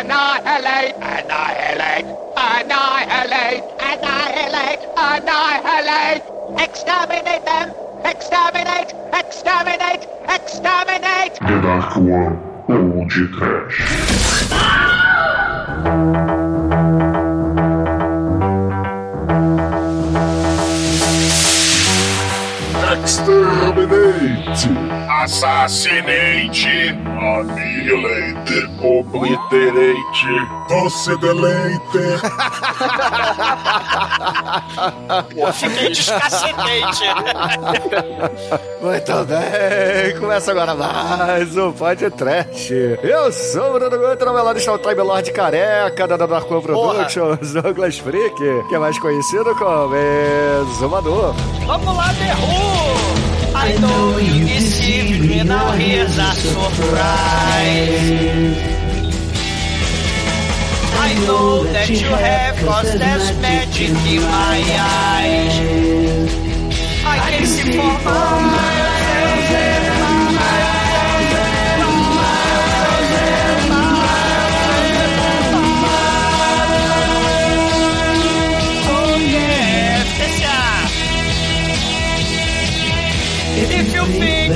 Annihilate! Annihilate! Annihilate! Annihilate! Annihilate! Exterminate them! Exterminate! Exterminate! Exterminate! The Dark One ou de Trash. Exterminate! Assassinate! Annihilate! Obliterate! Doce deleite! Fiquei descacetente. Muito bem, começa agora mais um podcast. Eu sou o Bruno Guto, na melhor está o Time Lord Careca, da Dark One Productions, Douglas Freak, que é mais conhecido como Exumador. Vamos lá, The Who! I know you deceived me, now here's a surprise. I know that you have cause there's magic in my eyes. I can see for miles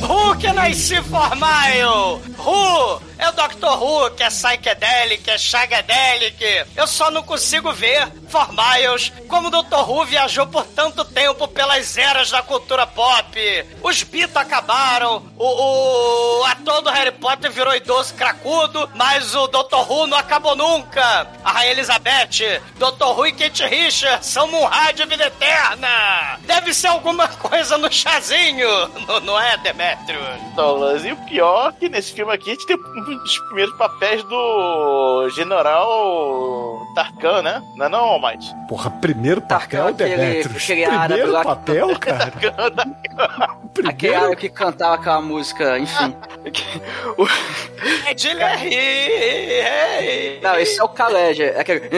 Who can I see for mile? Who? É Dr. Who, que é psychedelic, é shagadelic. Eu só não consigo ver For Miles como o Dr. Who viajou por tanto tempo pelas eras da cultura pop. Os Beatles acabaram, o, o ator do Harry Potter virou idoso cracudo, mas o Dr. Who não acabou nunca. A Rainha Elizabeth, Dr. Who e Kate Richards são um rádio vida eterna. Deve ser alguma coisa no chazinho, não, é, Demetrius? Douglas. E o pior é que nesse filme aqui a gente tem dos primeiros papéis do General Tarkan, né? Não é não, Almighty? Porra, primeiro papel, aquele- Demetrius. aquele árabe Primeiro que- papel, cara? Aquele Primeiro cara que cantava aquela música, enfim. É de Larry. Não, esse é o Khaled. É aquele.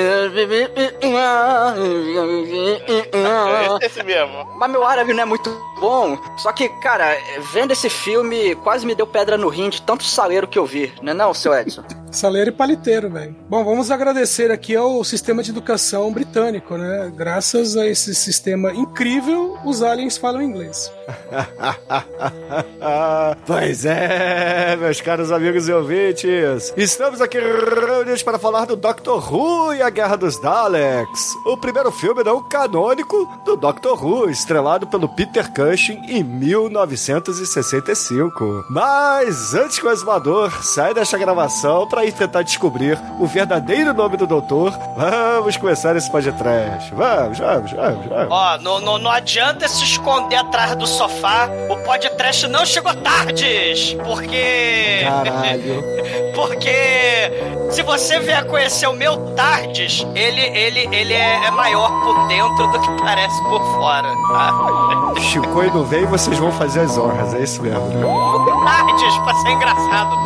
É esse mesmo. Mas meu árabe não é muito bom. Só que, cara, vendo esse filme, quase me deu pedra no rim de tanto saleiro que eu vi, né não, seu Edson? Saleiro e paliteiro, velho. Bom, vamos agradecer aqui ao sistema de educação britânico, né? Graças a esse sistema incrível, os aliens falam inglês. pois é, meus caros amigos e ouvintes. Estamos aqui reunidos para falar do Doctor Who e a Guerra dos Daleks. O primeiro filme não canônico do Doctor Who, estrelado pelo Peter Cushing em 1965. Mas antes que o exumador saia desta gravação para ir tentar descobrir o verdadeiro nome do doutor, vamos começar esse podcast. Vamos, vamos, vamos, vamos. Ó, não, não, não adianta se esconder atrás do sofá. O podcast não chegou tardes. Porque. Caralho. porque se você vier conhecer o meu Tardes, ele, ele, ele é, é maior por dentro do que parece por fora. Tá? Chico e não vem, vocês vão fazer as honras, é isso mesmo, né? Tardes, pra ser engraçado.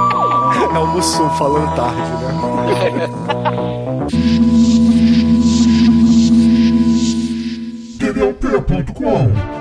O Mussum falando tarde, né? TDLP.com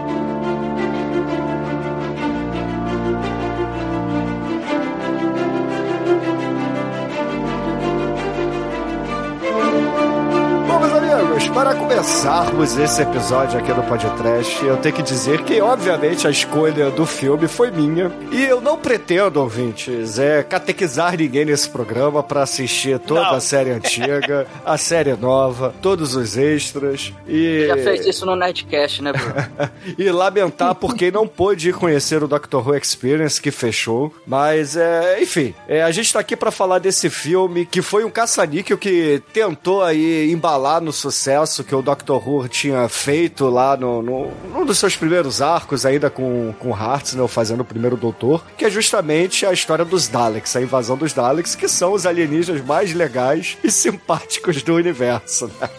amigos, para começarmos esse episódio aqui no Podcast, eu tenho que dizer que, obviamente, a escolha do filme foi minha. E eu não pretendo, ouvintes, é catequizar ninguém nesse programa para assistir toda Não. a série antiga, a série nova, todos os extras. E Já fez isso no Nerdcast, né, Bruno? e lamentar por quem não pôde ir conhecer o Doctor Who Experience, que fechou. Mas, é, enfim, é, a gente tá aqui pra falar desse filme, que foi um caça-níquel que tentou aí embalar no sucesso que o Doctor Who tinha feito lá no, no, num dos seus primeiros arcos, ainda com, com Hartnell fazendo o primeiro Doutor, que é justamente a história dos Daleks, a invasão dos Daleks, que são os alienígenas mais legais e simpáticos do universo. né?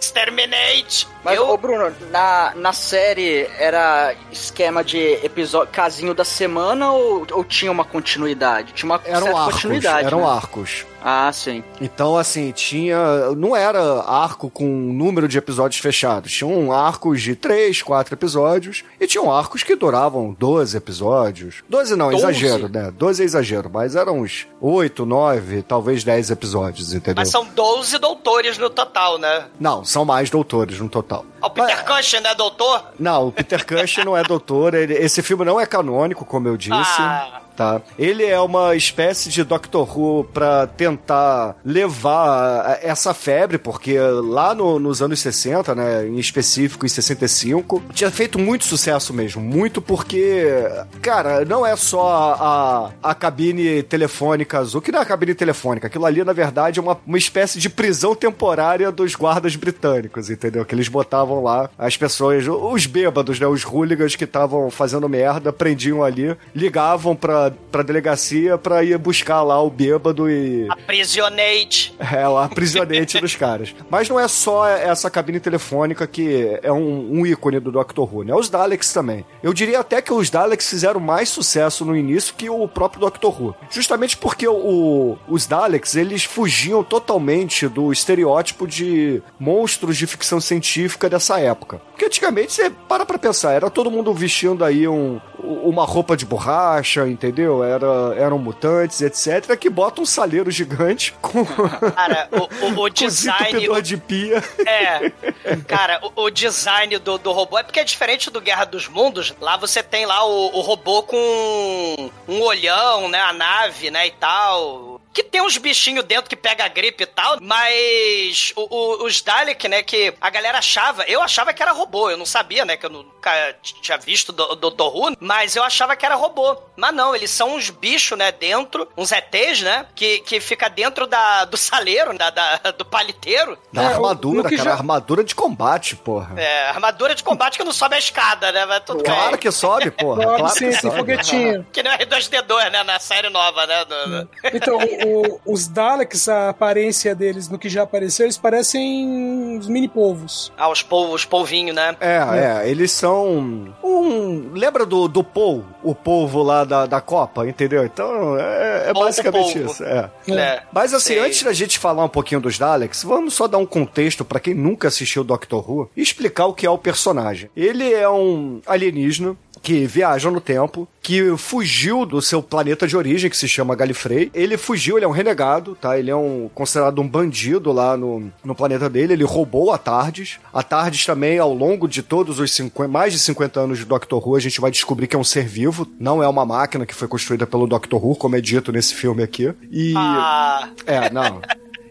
Exterminate! Mas, eu, ô Bruno, na, na série era esquema de episódio casinho da semana ou, ou tinha uma continuidade? Tinha uma Eram certa arcos, continuidade. eram né? arcos. Ah, sim. Então, assim, tinha. Não era arco com número de episódios fechados. Tinham arcos de 3, 4 episódios. E tinham arcos que duravam 12 episódios. 12 não, 12? exagero, né? 12 é exagero, mas eram uns 8, 9, talvez 10 episódios, entendeu? Mas são 12 doutores no total, né? Não, são mais doutores no total. O Peter Cushing é doutor? Não, o Peter Cushing não é doutor. ele- esse filme não é canônico, como eu disse. Ah. Tá. Ele é uma espécie de Doctor Who pra tentar levar essa febre, porque lá no- nos anos 60, né, em específico em 65, tinha feito muito sucesso mesmo. Muito porque, cara, não é só a, a cabine telefônica azul, que não é a cabine telefônica. Aquilo ali, na verdade, é uma, uma espécie de prisão temporária dos guardas britânicos, entendeu? Que eles botavam lá as pessoas, os bêbados, né, os hooligans que estavam fazendo merda, prendiam ali, ligavam pra, pra delegacia pra ir buscar lá o bêbado e Aprisionate. é, o aprisionante dos caras. Mas não é só essa cabine telefônica que é um, um ícone do Doctor Who, né? Os Daleks também. Eu diria até que os Daleks fizeram mais sucesso no início que o próprio Doctor Who. Justamente porque o- os Daleks, eles fugiam totalmente do estereótipo de monstros de ficção científica dessa época. Porque antigamente, você para pra pensar, era todo mundo vestindo aí um, uma roupa de borracha, entendeu? Era, eram mutantes, etc., que botam um saleiro gigante com... Cara, o, o, o design. desentupidor de pia. É. Cara, o, o design do, do robô é porque é diferente do Guerra dos Mundos. Lá você tem lá o, o robô com um olhão, né? A nave, né? E tal. Que tem uns bichinhos dentro que pega a gripe e tal, mas o- o- os Dalek, né, que a galera achava, eu achava que era robô, eu não sabia, né, que eu nunca tinha visto do Dr. Who, mas eu achava que era robô. Mas não, eles são uns bichos, né, dentro, uns ETs, né, que, que fica dentro da, do saleiro, da, da- do paliteiro, Da É, o- armadura, cara. já- Armadura de combate, porra. é, armadura de combate que não sobe a escada, né? Mas tudo Claro bem. que sobe, porra. Claro ser, que sobe. foguetinho. Que nem o R2D2, né? Na série nova, né? do- Então, o- os Daleks, a aparência deles no que já apareceu, eles parecem os mini-povos. Ah, os, pol os polvinhos, né? É, é, eles são um... Lembra do, do Paul? O polvo lá da, da Copa, entendeu? Então, é, é basicamente polvo. isso, é. É. Mas assim, Sei. antes da gente falar um pouquinho dos Daleks, vamos só dar um contexto pra quem nunca assistiu Doctor Who e explicar o que é o personagem. Ele é um alienígena que viaja no tempo, que fugiu do seu planeta de origem, que se chama Galifrey. Ele fugiu, ele é um renegado, tá? Ele é um considerado um bandido lá no, no planeta dele. Ele roubou a Tardes. A Tardes também, ao longo de todos os 50, mais de 50 anos de Doctor Who, a gente vai descobrir que é um ser vivo, não é uma máquina que foi construída pelo Doctor Who, como é dito nesse filme aqui. E Ah, é, não.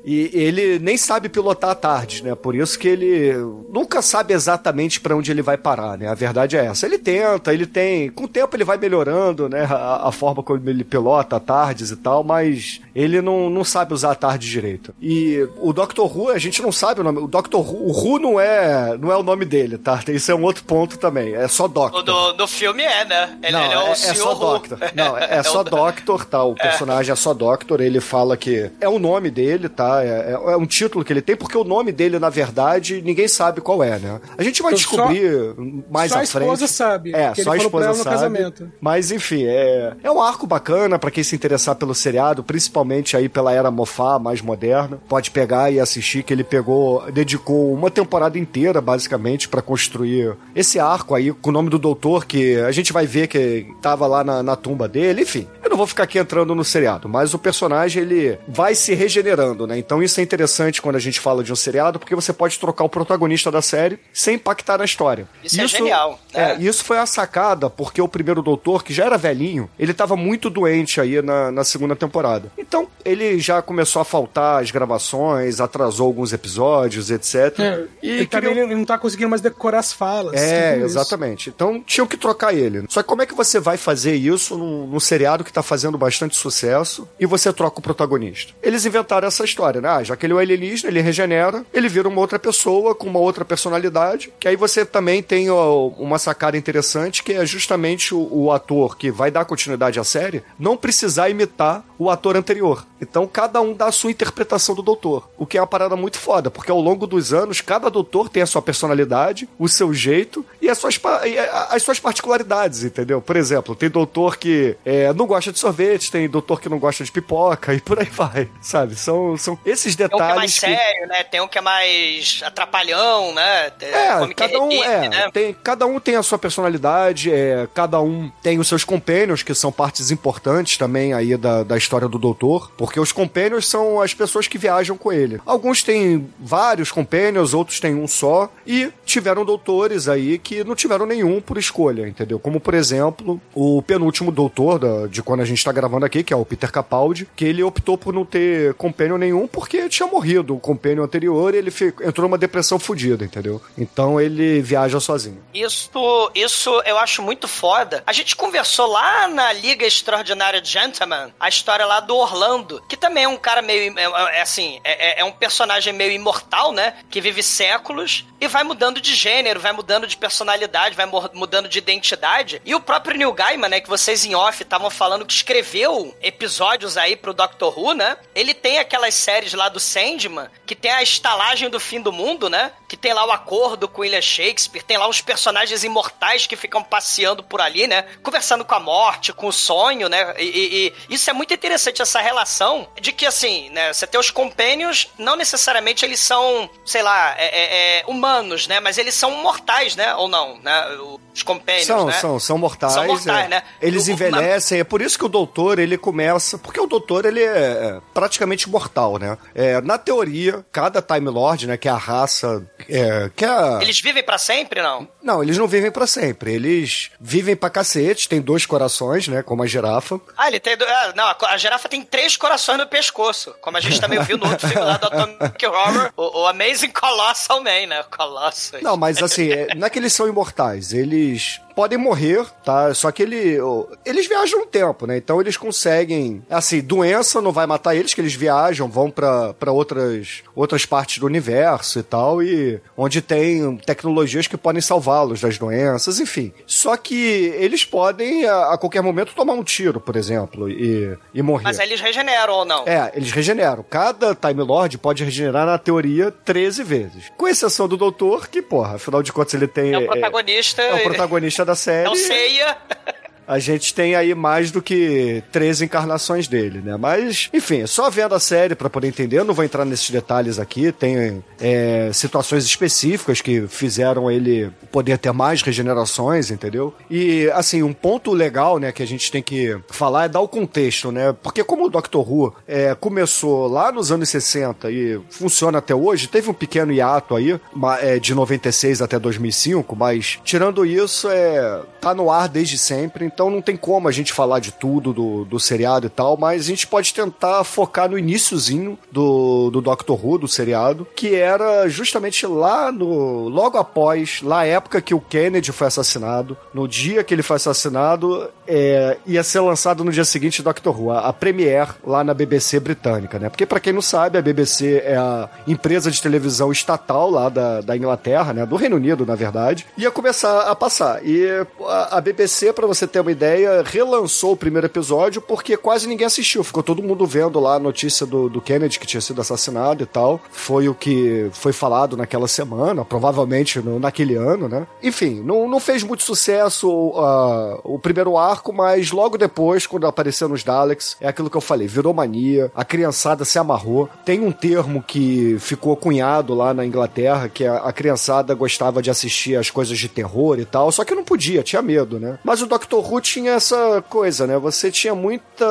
E ele nem sabe pilotar a tarde, né? Por isso que ele nunca sabe exatamente pra onde ele vai parar, né? A verdade é essa. Ele tenta, ele tem. Com o tempo ele vai melhorando, né? A, a forma como ele pilota a tardes e tal, mas ele não, não sabe usar a tarde direito. E o Dr. Who, a gente não sabe o nome. O Dr. Who, o Who não é, não é o nome dele, tá? Isso é um outro ponto também. É só Doctor. o do, do filme é, né? Ele, Não, ele é o é, é senhor só Who. Doctor. Não, é, é só Doctor, tá? O personagem é. só Doctor. Ele fala que é o nome dele, tá? É, é- é um título que ele tem, porque o nome dele, na verdade, ninguém sabe qual é, né? A gente vai Então, só- descobrir mais só à a frente. esposa sabe, É, que ele só a falou pra esposa ela no sabe. casamento. Mas, enfim, é, é um arco bacana pra quem se interessar pelo seriado, principalmente aí pela era Mofá, mais moderna. Pode pegar e assistir, que ele pegou, dedicou uma temporada inteira, basicamente, pra construir esse arco aí, com o nome do doutor, que a gente vai ver que tava lá na, na tumba dele. Enfim, Eu não vou ficar aqui entrando no seriado, mas o personagem ele vai se regenerando, né? Então isso é interessante quando a gente fala de um seriado, porque você pode trocar o protagonista da série sem impactar na história. Isso, é genial. É, né? isso foi a sacada, porque o primeiro doutor, que já era velhinho, ele tava muito doente aí na, na segunda temporada. Então, ele já começou a faltar as gravações, atrasou alguns episódios, etc. É, e e também criou- ele não tá conseguindo mais decorar as falas. é, isso. exatamente. Então tinham que trocar ele. Só que como é que você vai fazer isso num, num seriado que tá fazendo bastante sucesso e você troca o protagonista? Eles inventaram essa história, né? Ah, já que ele é um alienígena, ele regenera, ele vira uma outra pessoa com uma outra personalidade. Que aí você também tem ó, uma sacada interessante que é justamente o, o ator que vai dar continuidade à série não precisar imitar o ator anterior. Então cada um dá a sua interpretação do doutor. O que é uma parada muito foda, porque ao longo dos anos, cada doutor tem a sua personalidade, o seu jeito e as suas, e as suas particularidades, entendeu? Por exemplo, tem doutor que é, não gosta de sorvete, tem doutor que não gosta de pipoca e por aí vai, sabe? São, são esses Tem um que é mais detalhes que... sério, né? Tem um que é mais atrapalhão, né? É, cada um, é, né? tem, cada um tem a sua personalidade, é, cada um tem os seus companions, que são partes importantes também aí da, da história do doutor, porque os companions são as pessoas que viajam com ele. Alguns têm vários companions, outros têm um só, e tiveram doutores aí que não tiveram nenhum por escolha, entendeu? Como, por exemplo, o penúltimo doutor da- de quando a gente tá gravando aqui, que é o Peter Capaldi, que ele optou por não ter companion nenhum porque tinha morrido o companion anterior e ele fi- entrou numa depressão fodida, entendeu? Então ele viaja sozinho. Isso, isso eu acho muito foda. A gente conversou lá na Liga Extraordinária Gentleman, a história lá do Orlando, que também é um cara meio, é, é assim, é, é- é um personagem meio imortal, né? Que vive séculos e vai mudando de gênero, vai mudando de personalidade, vai mudando de identidade. E o próprio Neil Gaiman, né? Que vocês em off estavam falando que escreveu episódios aí pro Doctor Who, né? Ele tem aquelas séries lá do Sandman, que tem a estalagem do fim do mundo, né? Que tem lá o acordo com William Shakespeare, tem lá uns personagens imortais que ficam passeando por ali, né? Conversando com a morte, com o sonho, né? E, e- e isso é muito interessante, essa relação de que, assim, né? Você tem os companions, não necessariamente eles são, sei lá, é- é- é, humanos, né? Mas eles são mortais, né? Ou não, né? Os companions, São, né? são, são mortais. São mortais, é. né? Eles O- envelhecem, é por isso que o doutor, ele começa... Porque o doutor, ele é praticamente mortal, né? É, na teoria, cada Time Lord, né, que é a raça... É, que é a... Eles vivem pra sempre, não? Não, eles não vivem pra sempre. Eles vivem pra cacete, tem dois corações, né, como a girafa. Ah, ele tem. do- ah, não, a, a girafa tem três corações no pescoço. Como a gente também viu no outro filme lá do Atomic Horror, o, o Amazing Colossal Man, né? Colossus. Não, mas assim, é, não é que eles são imortais, eles podem morrer, tá? Só que ele, eles viajam um tempo, né? Então eles conseguem, assim, doença não vai matar eles, que eles viajam, vão pra pra outras outras partes do universo e tal, e onde tem tecnologias que podem salvá-los das doenças, enfim. Só que eles podem a, a qualquer momento tomar um tiro, por exemplo, e, e morrer. Mas eles regeneram ou não? É, eles regeneram. Cada Time Lord pode regenerar, na teoria, 13 vezes. Com exceção do Doutor, que, porra, afinal de contas ele tem. É o protagonista. É, o protagonista da série. É o Seiya. A gente tem aí mais do que 13 encarnações dele, né? Mas, enfim, só vendo a série pra poder entender. Eu não vou entrar nesses detalhes aqui. Tem é, situações específicas que fizeram ele poder ter mais regenerações, entendeu? E, assim, um ponto legal, né, que a gente tem que falar é dar o contexto, né? Porque como o Doctor Who é, começou lá nos anos 60 e funciona até hoje, teve um pequeno hiato aí, é, de 96 até 2005, mas tirando isso, é, tá no ar desde sempre, então não tem como a gente falar de tudo do, do seriado e tal, mas a gente pode tentar focar no iníciozinho do, do Doctor Who, do seriado, que era justamente lá no. logo após, lá época que o Kennedy foi assassinado, no dia que ele foi assassinado, é, ia ser lançado no dia seguinte Doctor Who, a, a premiere lá na BBC britânica, né? Porque pra quem não sabe, a BBC é a empresa de televisão estatal lá da, da Inglaterra, né? Do Reino Unido, na verdade. Ia começar a passar. E a, a BBC, pra você ter uma ideia, relançou o primeiro episódio porque quase ninguém assistiu. Ficou todo mundo vendo lá a notícia do, do Kennedy que tinha sido assassinado e tal. Foi o que foi falado naquela semana, provavelmente no- naquele ano, né? Enfim, não, não fez muito sucesso ah, o primeiro arco, mas logo depois, quando apareceram os Daleks, é aquilo que eu falei, virou mania, a criançada se amarrou. Tem um termo que ficou cunhado lá na Inglaterra, que a, a criançada gostava de assistir as coisas de terror e tal, só que não podia, tinha medo, né? Mas o Doctor Who Tinha essa coisa, né? Você tinha muita.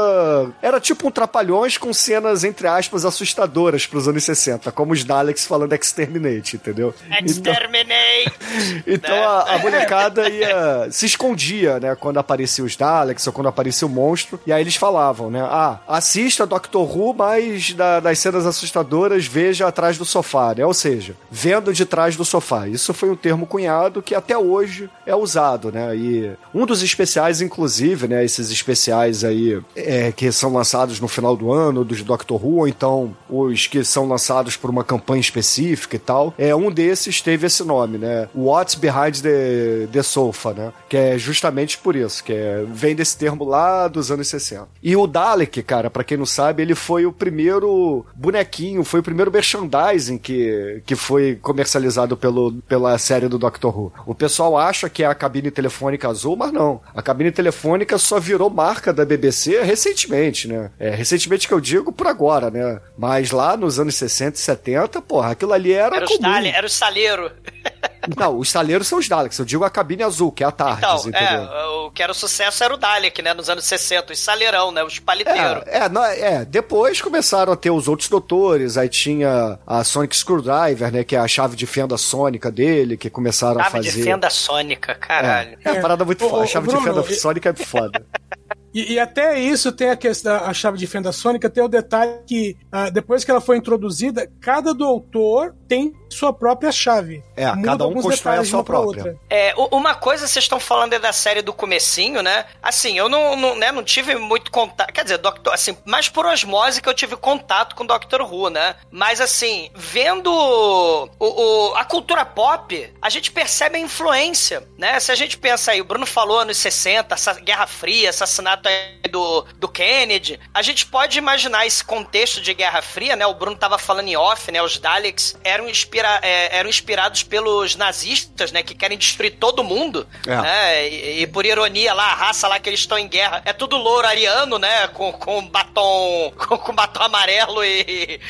Era tipo um trapalhões com cenas, entre aspas, assustadoras pros anos 60, como os Daleks falando Exterminate, entendeu? Exterminate! Então Né? a, a molecada ia. se escondia, né? Quando aparecia os Daleks ou quando aparecia o monstro. E aí eles falavam, né? Ah, assista Doctor Who, mas da- das cenas assustadoras veja atrás do sofá, né? Ou seja, vendo de trás do sofá. Isso foi um termo cunhado que até hoje é usado, né? E um dos especiais, inclusive, né? Esses especiais aí é, que são lançados no final do ano, dos Doctor Who, ou então os que são lançados por uma campanha específica e tal. É, um desses teve esse nome, né? What's Behind the, the Sofa, né? Que é justamente por isso, que é, vem desse termo lá dos anos 60. E o Dalek, cara, pra quem não sabe, ele foi o primeiro bonequinho, foi o primeiro merchandising que, que foi comercializado pelo, pela série do Doctor Who. O pessoal acha que é a cabine telefônica azul, mas não. A cabine telefônica só virou marca da BBC recentemente, né? É, recentemente que eu digo por agora, né? Mas lá nos anos 60 e 70, porra, aquilo ali era, Era o comum. Stalin, era o saleiro. Não, os saleiros são os Daleks. Eu digo a cabine azul, que é a Tardes, Então, entendeu? é, o que era o sucesso era o Dalek, né? Nos anos 60, o saleirão, né? Os paliteiros. É, é, não, é, depois começaram a ter os outros doutores, aí tinha a Sonic Screwdriver, né, que é a chave de fenda sônica dele, que começaram a Chave fazer. de fenda sônica, caralho. É, é uma parada muito Ô, foda. A ô, chave Bruno, de fenda e- sônica é foda. E, e até isso tem a questão, a chave de fenda sônica, tem o detalhe que ah, depois que ela foi introduzida, cada doutor tem sua própria chave. É, Muda cada um constrói a sua própria. outra. É, uma coisa vocês estão falando aí da série do comecinho, né? Assim, eu não, não, né, não tive muito contato. Quer dizer, Doctor, assim, mais por osmose que eu tive contato com Doctor Who, né? Mas assim, vendo o, o- a cultura pop, a gente percebe a influência, né? Se a gente pensa aí, o Bruno falou anos 60, essa Guerra Fria, assassinato aí do, do Kennedy, a gente pode imaginar esse contexto de Guerra Fria, né? O Bruno tava falando em off, né? Os Daleks eram, inspira é, eram inspirados pelos nazistas, né? Que querem destruir todo mundo, É. né? E, e por ironia lá, a raça lá que eles estão em guerra é tudo louro ariano, né? Com, com batom com, com batom amarelo e,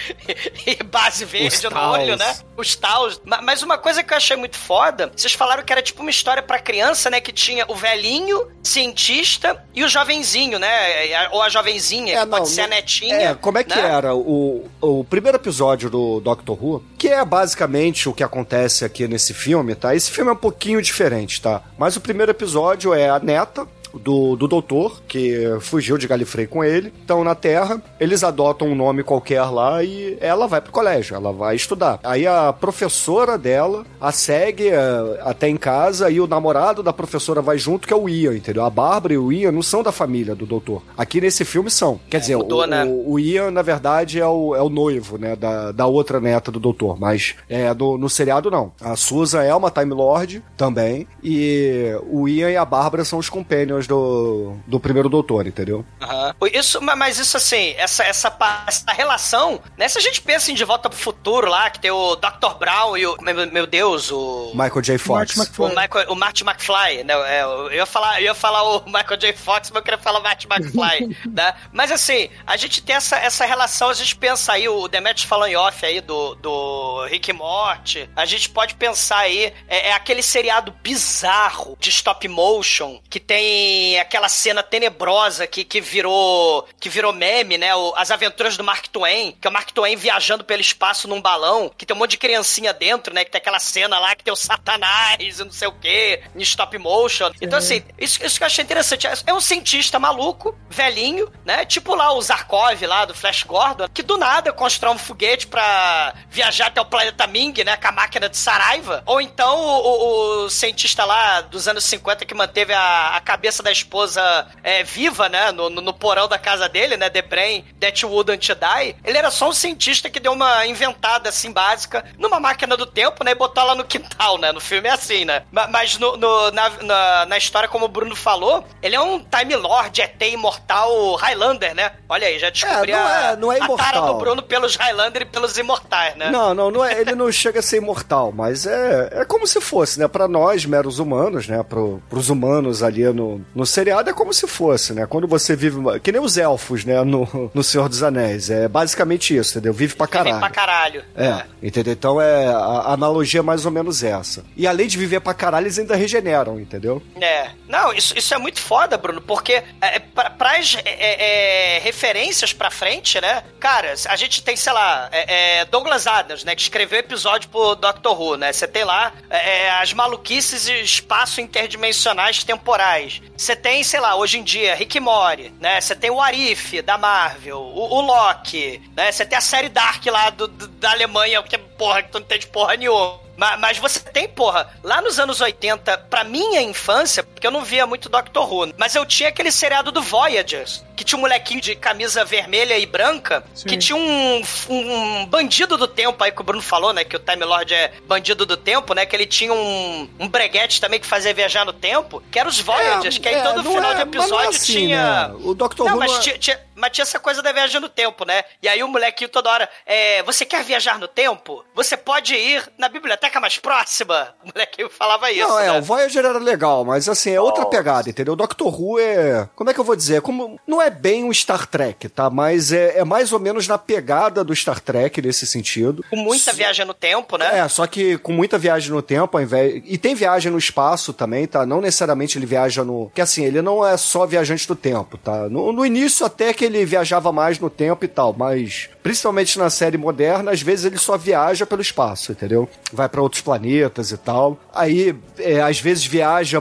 e base verde no taus. olho, né? Os taus. Ma- Mas uma coisa que eu achei muito foda, vocês falaram que era tipo uma história pra criança, né? Que tinha o velhinho, cientista e o jovenzinho, né? Ou a jovenzinha, É, que pode não, ser a não- netinha. É, como é que né? era o, o primeiro episódio do Doctor Who, que é basicamente o que acontece aqui nesse filme, tá? Esse filme é um pouquinho diferente, tá? Mas o primeiro episódio é a neta do, do doutor, que fugiu de Galifrey com ele. Então, na Terra, eles adotam um nome qualquer lá e ela vai pro colégio, ela vai estudar. Aí a professora dela a segue eh, até em casa e o namorado da professora vai junto, que é o Ian, entendeu? A Bárbara e o Ian não são da família do doutor. Aqui nesse filme são. Quer dizer, mudou, o, né? o, o Ian, na verdade, é o, é o noivo, né, da, da outra neta do doutor, mas é, no, no seriado não. A Susan é uma Time Lord também, e o Ian e a Bárbara são os companions do, do primeiro doutor, entendeu? Aham. Isso, ma- mas isso assim, essa, essa, essa relação, né? Se a gente pensa em De Volta pro Futuro lá, que tem o Dr. Brown e o. Meu, meu Deus, o. Michael J. Fox. O. Michael, o Marty McFly, né? É, eu, ia falar, eu ia falar o Michael J. Fox, mas eu queria falar o Marty McFly, né? Mas assim, a gente tem essa, essa relação, a gente pensa aí, o Demetrius falou em off aí do, do Rick e Morty, a gente pode pensar aí, é, é aquele seriado bizarro de stop motion, que tem aquela cena tenebrosa que, que virou que virou meme, né? O- as aventuras do Mark Twain, que é o Mark Twain viajando pelo espaço num balão, que tem um monte de criancinha dentro, né? Que tem aquela cena lá que tem o Satanás e não sei o que, em stop motion. Então, assim, isso, isso que eu achei interessante. É um cientista maluco, velhinho, né? Tipo lá o Zarkov lá do Flash Gordon, que do nada constrói um foguete pra viajar até o planeta Ming, né? Com a máquina de Saraiva. Ou então o, o- o cientista lá dos anos 50 que manteve a, a cabeça da esposa é, viva, né? No, no- no porão da casa dele, né? The Brain, That Wouldn't Die. Ele era só um cientista que deu uma inventada assim básica numa máquina do tempo, né? E botou ela no quintal, né? No filme é assim, né? Ma- Mas no, no- na, na, na história, como o Bruno falou, ele é um Time Lord, ET imortal Highlander, né? Olha aí, já descobri não a, é- não é a tara imortal. do Bruno pelos Highlander e pelos imortais, né? Não, não, não é, ele não chega a ser imortal, mas é, é como se fosse, né? Pra nós, meros humanos, né? Pro, pros humanos ali no, no seriado é como se fosse, né? Quando você vive. Que nem os elfos, né? No, no Senhor dos Anéis. É basicamente isso, entendeu? Vive pra caralho. pra caralho. É, entendeu? Então é a analogia é mais ou menos essa. E além de viver pra caralho, eles ainda regeneram, entendeu? É. Não, isso, isso é muito foda, Bruno, porque é, pra, pras é, é, referências pra frente, né? Cara, a gente tem, sei lá, é, é, Douglas Adams, né? Que escreveu episódio pro Doctor Who, né? Você tem lá é, as maluquices e espaço interdimensionais temporais. Você tem, sei lá, hoje em dia, Rick Morty, né? Você tem o Arif, da Marvel, o, o Loki, né? Você tem a série Dark lá do, do- da Alemanha, que é porra, que tu não entende porra nenhuma. Ma- Mas você tem, porra, lá nos anos 80, pra minha infância, porque eu não via muito Doctor Who, mas eu tinha aquele seriado do Voyagers, que tinha um molequinho de camisa vermelha e branca, Sim. que tinha um, um bandido do tempo, aí que o Bruno falou, né, que o Time Lord é bandido do tempo, né, que ele tinha um, um breguete também que fazia viajar no tempo, que era os Voyagers, que aí é, todo final é- de é episódio assim, tinha... né? O Dr. Não, Who mas é- tinha, tinha- mas tinha essa coisa da viagem no tempo, né? E aí o molequinho toda hora, é, você quer viajar no tempo? Você pode ir na biblioteca mais próxima. O molequinho falava isso, Não, é, né? o Voyager era legal, mas assim, é outra pegada, entendeu? Doctor Who é. Como é que eu vou dizer? Como, não é bem um Star Trek, tá? Mas é, é mais ou menos na pegada do Star Trek nesse sentido. Com muita viagem no tempo, né? É, só que com muita viagem no tempo, ao invés. E tem viagem no espaço também, tá? Não necessariamente ele viaja no. Que assim, ele não é só viajante do tempo, tá? No, no início até que ele viajava mais no tempo e tal, mas principalmente na série moderna, às vezes ele só viaja pelo espaço, entendeu? Vai pra outros planetas e tal. Aí, é, às vezes viaja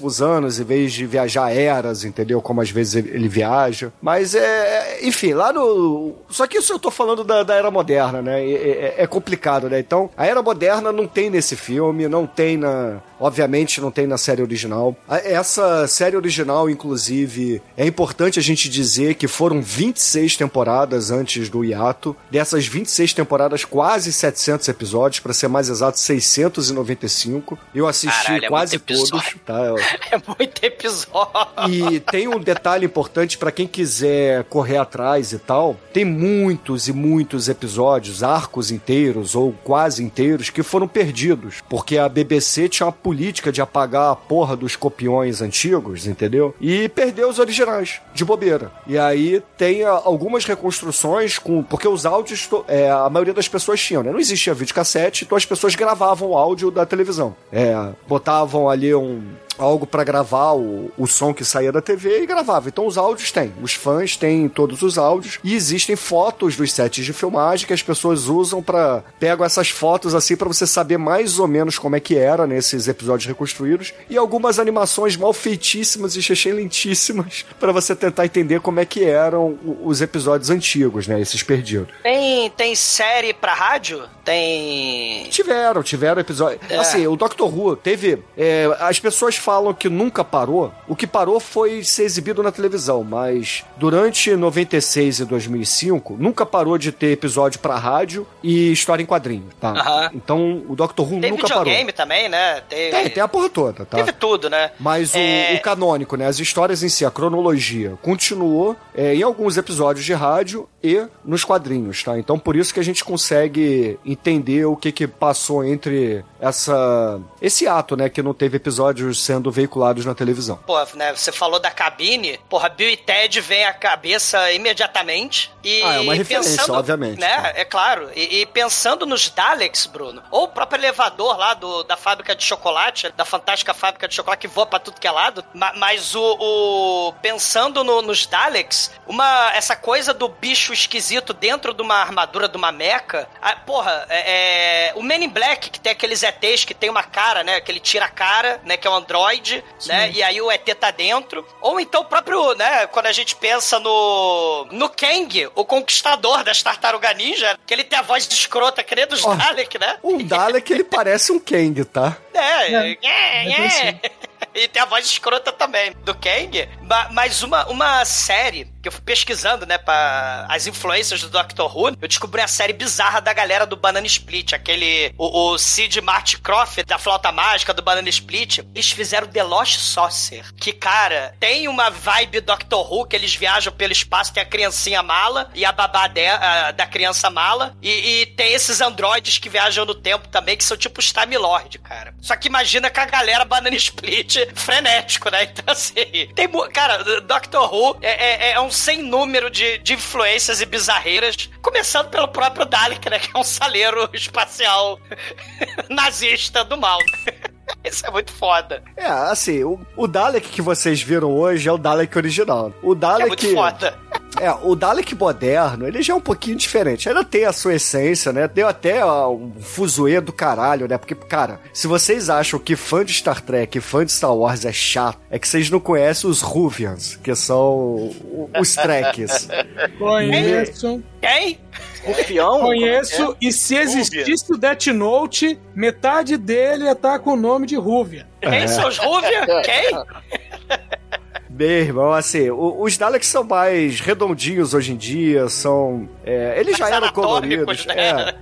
pouquíssimos anos em vez de viajar eras, entendeu? Como às vezes ele, viaja. Mas é. Enfim, lá no. Só que isso eu tô falando da, da era moderna, né? É, é- é complicado, né? Então, a era moderna não tem nesse filme, não tem na. Obviamente não tem na série original. Essa série original, inclusive, é importante a gente dizer que foram 26 temporadas antes do hiato. Dessas 26 temporadas, quase 700 episódios, pra ser mais exato, 695. Eu assisti Caralho, é quase episódio. todos, tá? É muito episódio. e tem um detalhe importante pra quem quiser correr atrás e tal. Tem muitos e muitos episódios, arcos inteiros ou quase inteiros que foram perdidos, porque a BBC tinha uma política de apagar a porra dos copiões antigos, entendeu? E perdeu os originais de bobeira. E aí tem ah, algumas reconstruções com porque os áudios é, a maioria das pessoas tinham, né? Não existia videocassete, então as pessoas gravavam o áudio da televisão. É, botavam ali um algo pra gravar o, o som que saía da TV e gravava. Então os áudios tem, os fãs têm todos os áudios e existem fotos dos sets de filmagem que as pessoas usam pra pegam essas fotos assim pra você saber mais ou menos como é que era nesses episódios reconstruídos e algumas animações mal feitíssimas e lentíssimas pra você tentar entender como é que eram os episódios antigos, né, esses perdidos. Tem, tem série pra rádio? Tem. Tiveram, tiveram episódios. É. Assim, o Doctor Who teve. é, as pessoas falam que nunca parou. O que parou foi ser exibido na televisão, mas durante 96 e 2005, nunca parou de ter episódio pra rádio e história em quadrinho, tá? Então o Doctor Who Tem nunca parou. videogame também, né? Teve, Tem, tem a porra toda, tá? teve tudo, né? Mas o, É. o canônico, né? As histórias em si, a cronologia, continuou é, em alguns episódios de rádio e nos quadrinhos, tá? Então por isso que a gente consegue entender o que que passou entre essa esse ato, né? Que não teve episódios sendo veiculados na televisão. Pô, né, você falou da cabine, porra, Bill e Ted vem à cabeça imediatamente. E Ah, é uma referência, pensando, obviamente, Né, tá. é claro. E, e pensando nos Daleks, Bruno, ou o próprio elevador lá do, da fábrica de chocolate, da fantástica fábrica de chocolate que voa pra tudo que é lado, ma- mas o, o- pensando no- nos Daleks, uma essa coisa do bicho esquisito dentro de uma armadura de uma meca, ah, porra, é, é, o Men in Black que tem aqueles ETs que tem uma cara, né, que ele tira a cara, né, que é um androide, né, e aí o ET tá dentro, ou então o próprio, né, quando a gente pensa no no Kang, o conquistador das tartaruga ninja, que ele tem a voz escrota, que nem dos Ó, Dalek, né? O Dalek, ele parece um Kang, tá? É, É, é, é é. E tem a voz escrota também do Kang. Ma- Mas uma, uma série que eu fui pesquisando, né, para as influências do Doctor Who, eu descobri a série bizarra da galera do Banana Split, aquele o, o Sid Marty Croft da flauta mágica do Banana Split. Eles fizeram The Lost Saucer, que cara, tem uma vibe Doctor Who que eles viajam pelo espaço, tem a criancinha mala e a babá de, a, da criança mala e, e, tem esses androides que viajam no tempo também que são tipo os Time Lord, cara. Só que imagina com a galera Banana Split frenético, né? Então assim, tem cara, Doctor Who é, é, é um sem número de, de influências e bizarreiras, começando pelo próprio Dalek, né? Que é um saleiro espacial nazista do mal. Isso é muito foda. É, assim, o, o, Dalek que vocês viram hoje é o Dalek original. O Dalek. É muito foda. É, o Dalek moderno, ele já é um pouquinho diferente. Ainda tem a sua essência, né? Deu até ó, um fuzuê do caralho, né? Porque, cara, se vocês acham que fã de Star Trek, fã de Star Wars é chato, é que vocês não conhecem os Ruvians, que são os Treks. Conheço. Quem? Rufião? Conheço, e se existisse o Death Note, metade dele ia estar com o nome de Ruvia. Quem são os Ruvia? Quem? Meu irmão, assim, os Daleks são mais redondinhos hoje em dia, são. É, eles já eram coloridos. Né? É.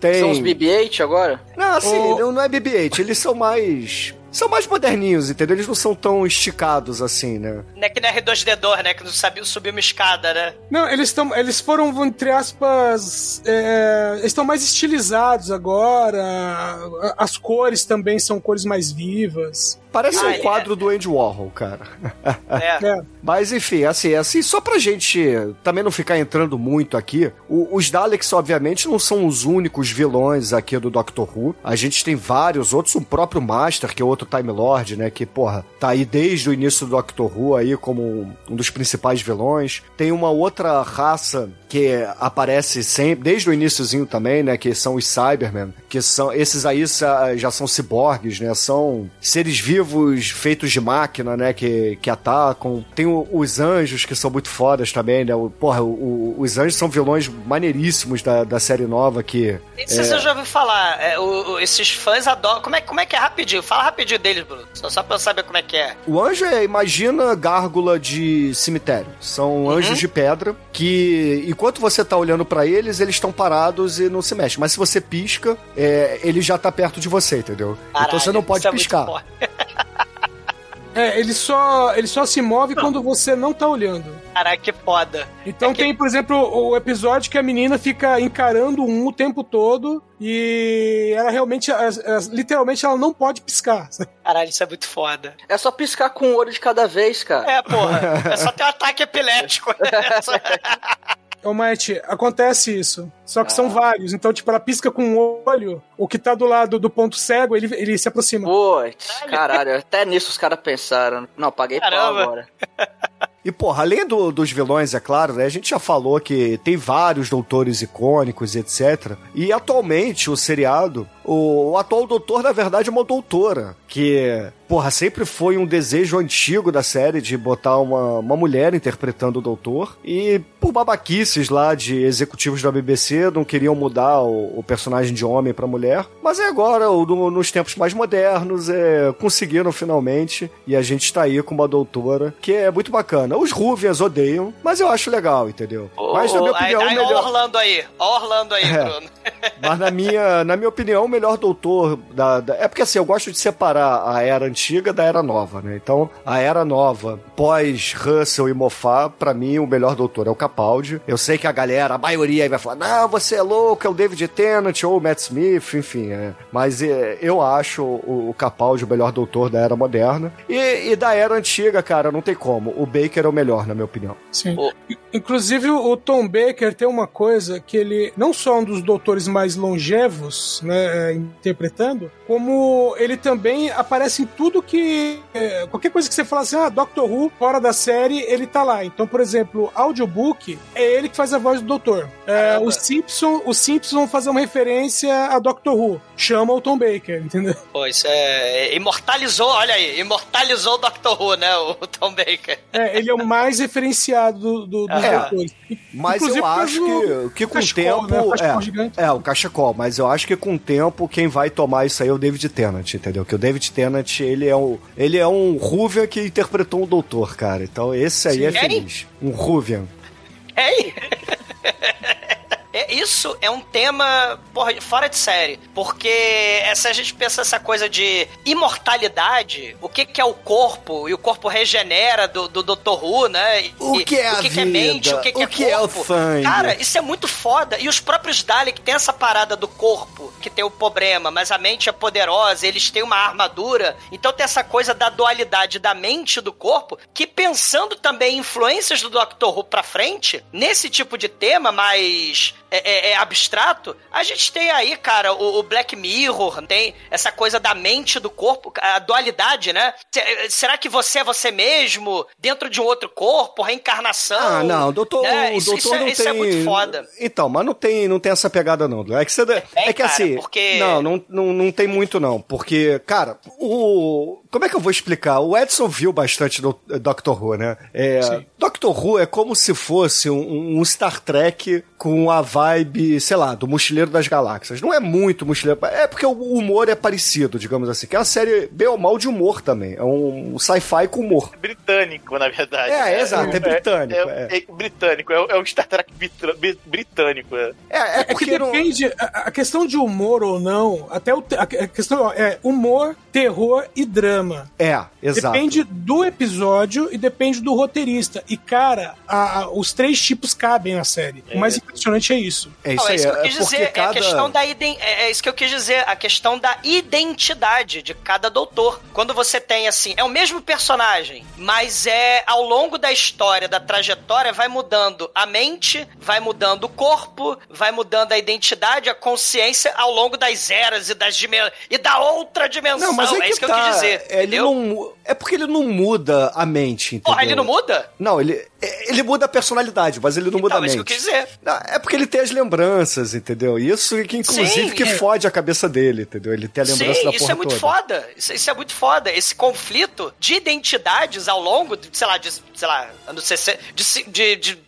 Tem... São os BB-8 agora? Não, assim, o... não, não é BB-8, eles são mais são mais moderninhos, entendeu? Eles não são tão esticados assim, né? Não é que nem R2D2, né? Que não sabia subir uma escada, né? Não, eles estão. Eles foram, entre aspas. É, estão mais estilizados agora. As cores também são cores mais vivas. Parece ah, um é. quadro do Andy Warhol, cara. É. é. Mas enfim, assim, assim, só pra gente também não ficar entrando muito aqui, o, os Daleks, obviamente, não são os únicos vilões aqui do Doctor Who. A gente tem vários outros, o próprio Master, que é outro Time Lord, né? Que, porra, tá aí desde o início do Doctor Who aí como um dos principais vilões. Tem uma outra raça que aparece sempre, desde o iníciozinho também, né? Que são os Cybermen, que são, esses aí já são ciborgues, né? São seres vivos vivos feitos de máquina, né? Que, que atacam. Tem o, os anjos, que são muito fodas também, né? O, porra, o, os anjos são vilões maneiríssimos da, da série nova que. Isso é... você já ouviu falar. É, esses fãs adoram. Como é, como é que é rapidinho? Fala rapidinho deles, Bruno. Só, só pra eu saber como é que é. O anjo é, imagina gárgula de cemitério. São uhum. anjos de pedra que, enquanto você tá olhando para eles, eles estão parados e não se mexem. Mas se você pisca, é, ele já tá perto de você, entendeu? Caralho, então você não pode é piscar. É, ele só, ele só se move não. quando você não tá olhando. Caraca, que foda. Então é tem, que... por exemplo, o episódio que a menina fica encarando um o tempo todo e ela realmente, literalmente, ela não pode piscar. Caralho, isso é muito foda. É só piscar com um olho de cada vez, cara. É, porra. É só ter um ataque epilético. Ô, Matt, acontece isso. Só que ah. são vários. Então, tipo, ela pisca com um olho, o que tá do lado do ponto cego, ele, ele se aproxima. Putz, caralho. Até nisso os caras pensaram. Não, paguei Caramba. pau agora. E, porra, além do, dos vilões, é claro, né? A gente já falou que tem vários doutores icônicos, etc. E atualmente o seriado, o, o atual doutor, na verdade, é uma doutora. Que, porra, sempre foi um desejo antigo da série de botar uma, uma mulher interpretando o doutor. E por babaquices lá de executivos da BBC, não queriam mudar o, o personagem de homem para mulher. Mas é agora, no, nos tempos mais modernos, é, conseguiram finalmente. E a gente tá aí com uma doutora que é muito bacana. Os Ruvias odeiam, mas eu acho legal, entendeu? mas na minha opinião. Aí, aí, melhor... Orlando aí, Orlando aí, é. Bruno. mas na minha, na minha opinião, melhor doutor da, da, É porque assim, eu gosto de separar a era antiga da era nova, né? Então, a era nova, pós Russell e Moffat, para mim, o melhor doutor é o Capaldi. Eu sei que a galera, a maioria aí vai falar, não, você é louco, é o David Tennant ou o Matt Smith, enfim, é. Mas é, eu acho o, o, Capaldi o melhor doutor da era moderna. E, e, da era antiga, cara, não tem como. O Baker é o melhor, na minha opinião. Sim. Inclusive, o Tom Baker tem uma coisa que ele não só é um dos doutores mais longevos, né, interpretando, como ele também aparece em tudo que. É, qualquer coisa que você fala assim, ah, Doctor Who, fora da série, ele tá lá. Então, por exemplo, audiobook é ele que faz a voz do doutor. É, os Simpsons os Simpson vão fazer uma referência a Doctor Who. Chama o Tom Baker, entendeu? Pô, isso é. Imortalizou, olha aí, imortalizou o Doctor Who, né? O Tom Baker. É, ele, é o mais referenciado do, do, dos É. doutores. Mas Inclusive eu acho que, que com o cachecol, tempo. né? O é, é, o cachecol, mas eu acho que com o tempo quem vai tomar isso aí é o David Tennant, entendeu? Que o David Tennant, ele é um, ele é um Ruvian que interpretou um doutor, cara. Então esse aí é Sim. feliz. Um Ruvian. Ei! É, isso é um tema porra, fora de série. Porque é, se a gente pensa essa coisa de imortalidade, o que, que é o corpo, e o corpo regenera do, do Dr. Who, né? E- O que é a o que, que é vida? mente, o que, que O é que é o corpo. sangue? Cara, isso é muito foda. E os próprios Dalek têm essa parada do corpo, que tem o problema, mas a mente é poderosa, eles têm uma armadura. Então tem essa coisa da dualidade da mente e do corpo, que pensando também em influências do Doctor Who pra frente, nesse tipo de tema mais é, é, é abstrato, a gente tem aí, cara, o, o Black Mirror, tem essa coisa da mente do corpo, a dualidade, né? Se- Será que você é você mesmo dentro de um outro corpo, reencarnação? Ah, não, doutor, né? o Isso, doutor isso é, não isso tem. é muito foda. Então, mas não tem, não tem essa pegada, não. É que você. É, que cara, assim. porque- Não, não, não, não tem muito, não. Porque, cara, o. Como é que eu vou explicar? O Edson viu bastante do Doctor Who, né? É, Doctor Who é como se fosse um, um Star Trek com a vibe, sei lá, do Mochileiro das Galáxias. Não é muito Mochileiro. É porque o humor é parecido, digamos assim. Que é uma série bem ou mal de humor também. É um sci-fi com humor. Britânico, na verdade. É, exato, é britânico, É, é britânico, é, o- é o Star Trek britânico. É. É, é É que porque não. depende, a, a questão de humor ou não, até o, a questão é humor, terror e drama. É, exato. Depende do episódio e depende do roteirista. E, cara, a- a- os três tipos cabem na série. O mais impressionante é isso. É isso Não, é aí. isso que eu É quis dizer. É cada... a questão da iden- é, é isso que eu quis dizer. A questão da identidade de cada doutor. Quando você tem assim, é o mesmo personagem, mas é ao longo da história, da trajetória, vai mudando a mente, vai mudando o corpo, vai mudando a identidade, a consciência ao longo das eras e das dimensões. E da outra dimensão. Não, mas é, é que isso que tá. eu quis dizer. Ele entendeu? não, é porque ele não muda a mente, entendeu? Porra, ele não muda? Não, ele, é- ele muda a personalidade, mas ele não muda Então, a é isso mente. que eu quis dizer. É porque ele tem as lembranças, entendeu? Isso que inclusive Sim, que é. fode a cabeça dele, entendeu? Ele tem a lembrança Sim, da isso porra é muito toda. foda. Isso, isso é muito foda. Esse conflito de identidades ao longo, de, sei lá, de, sei lá, anos 60, de, de, de,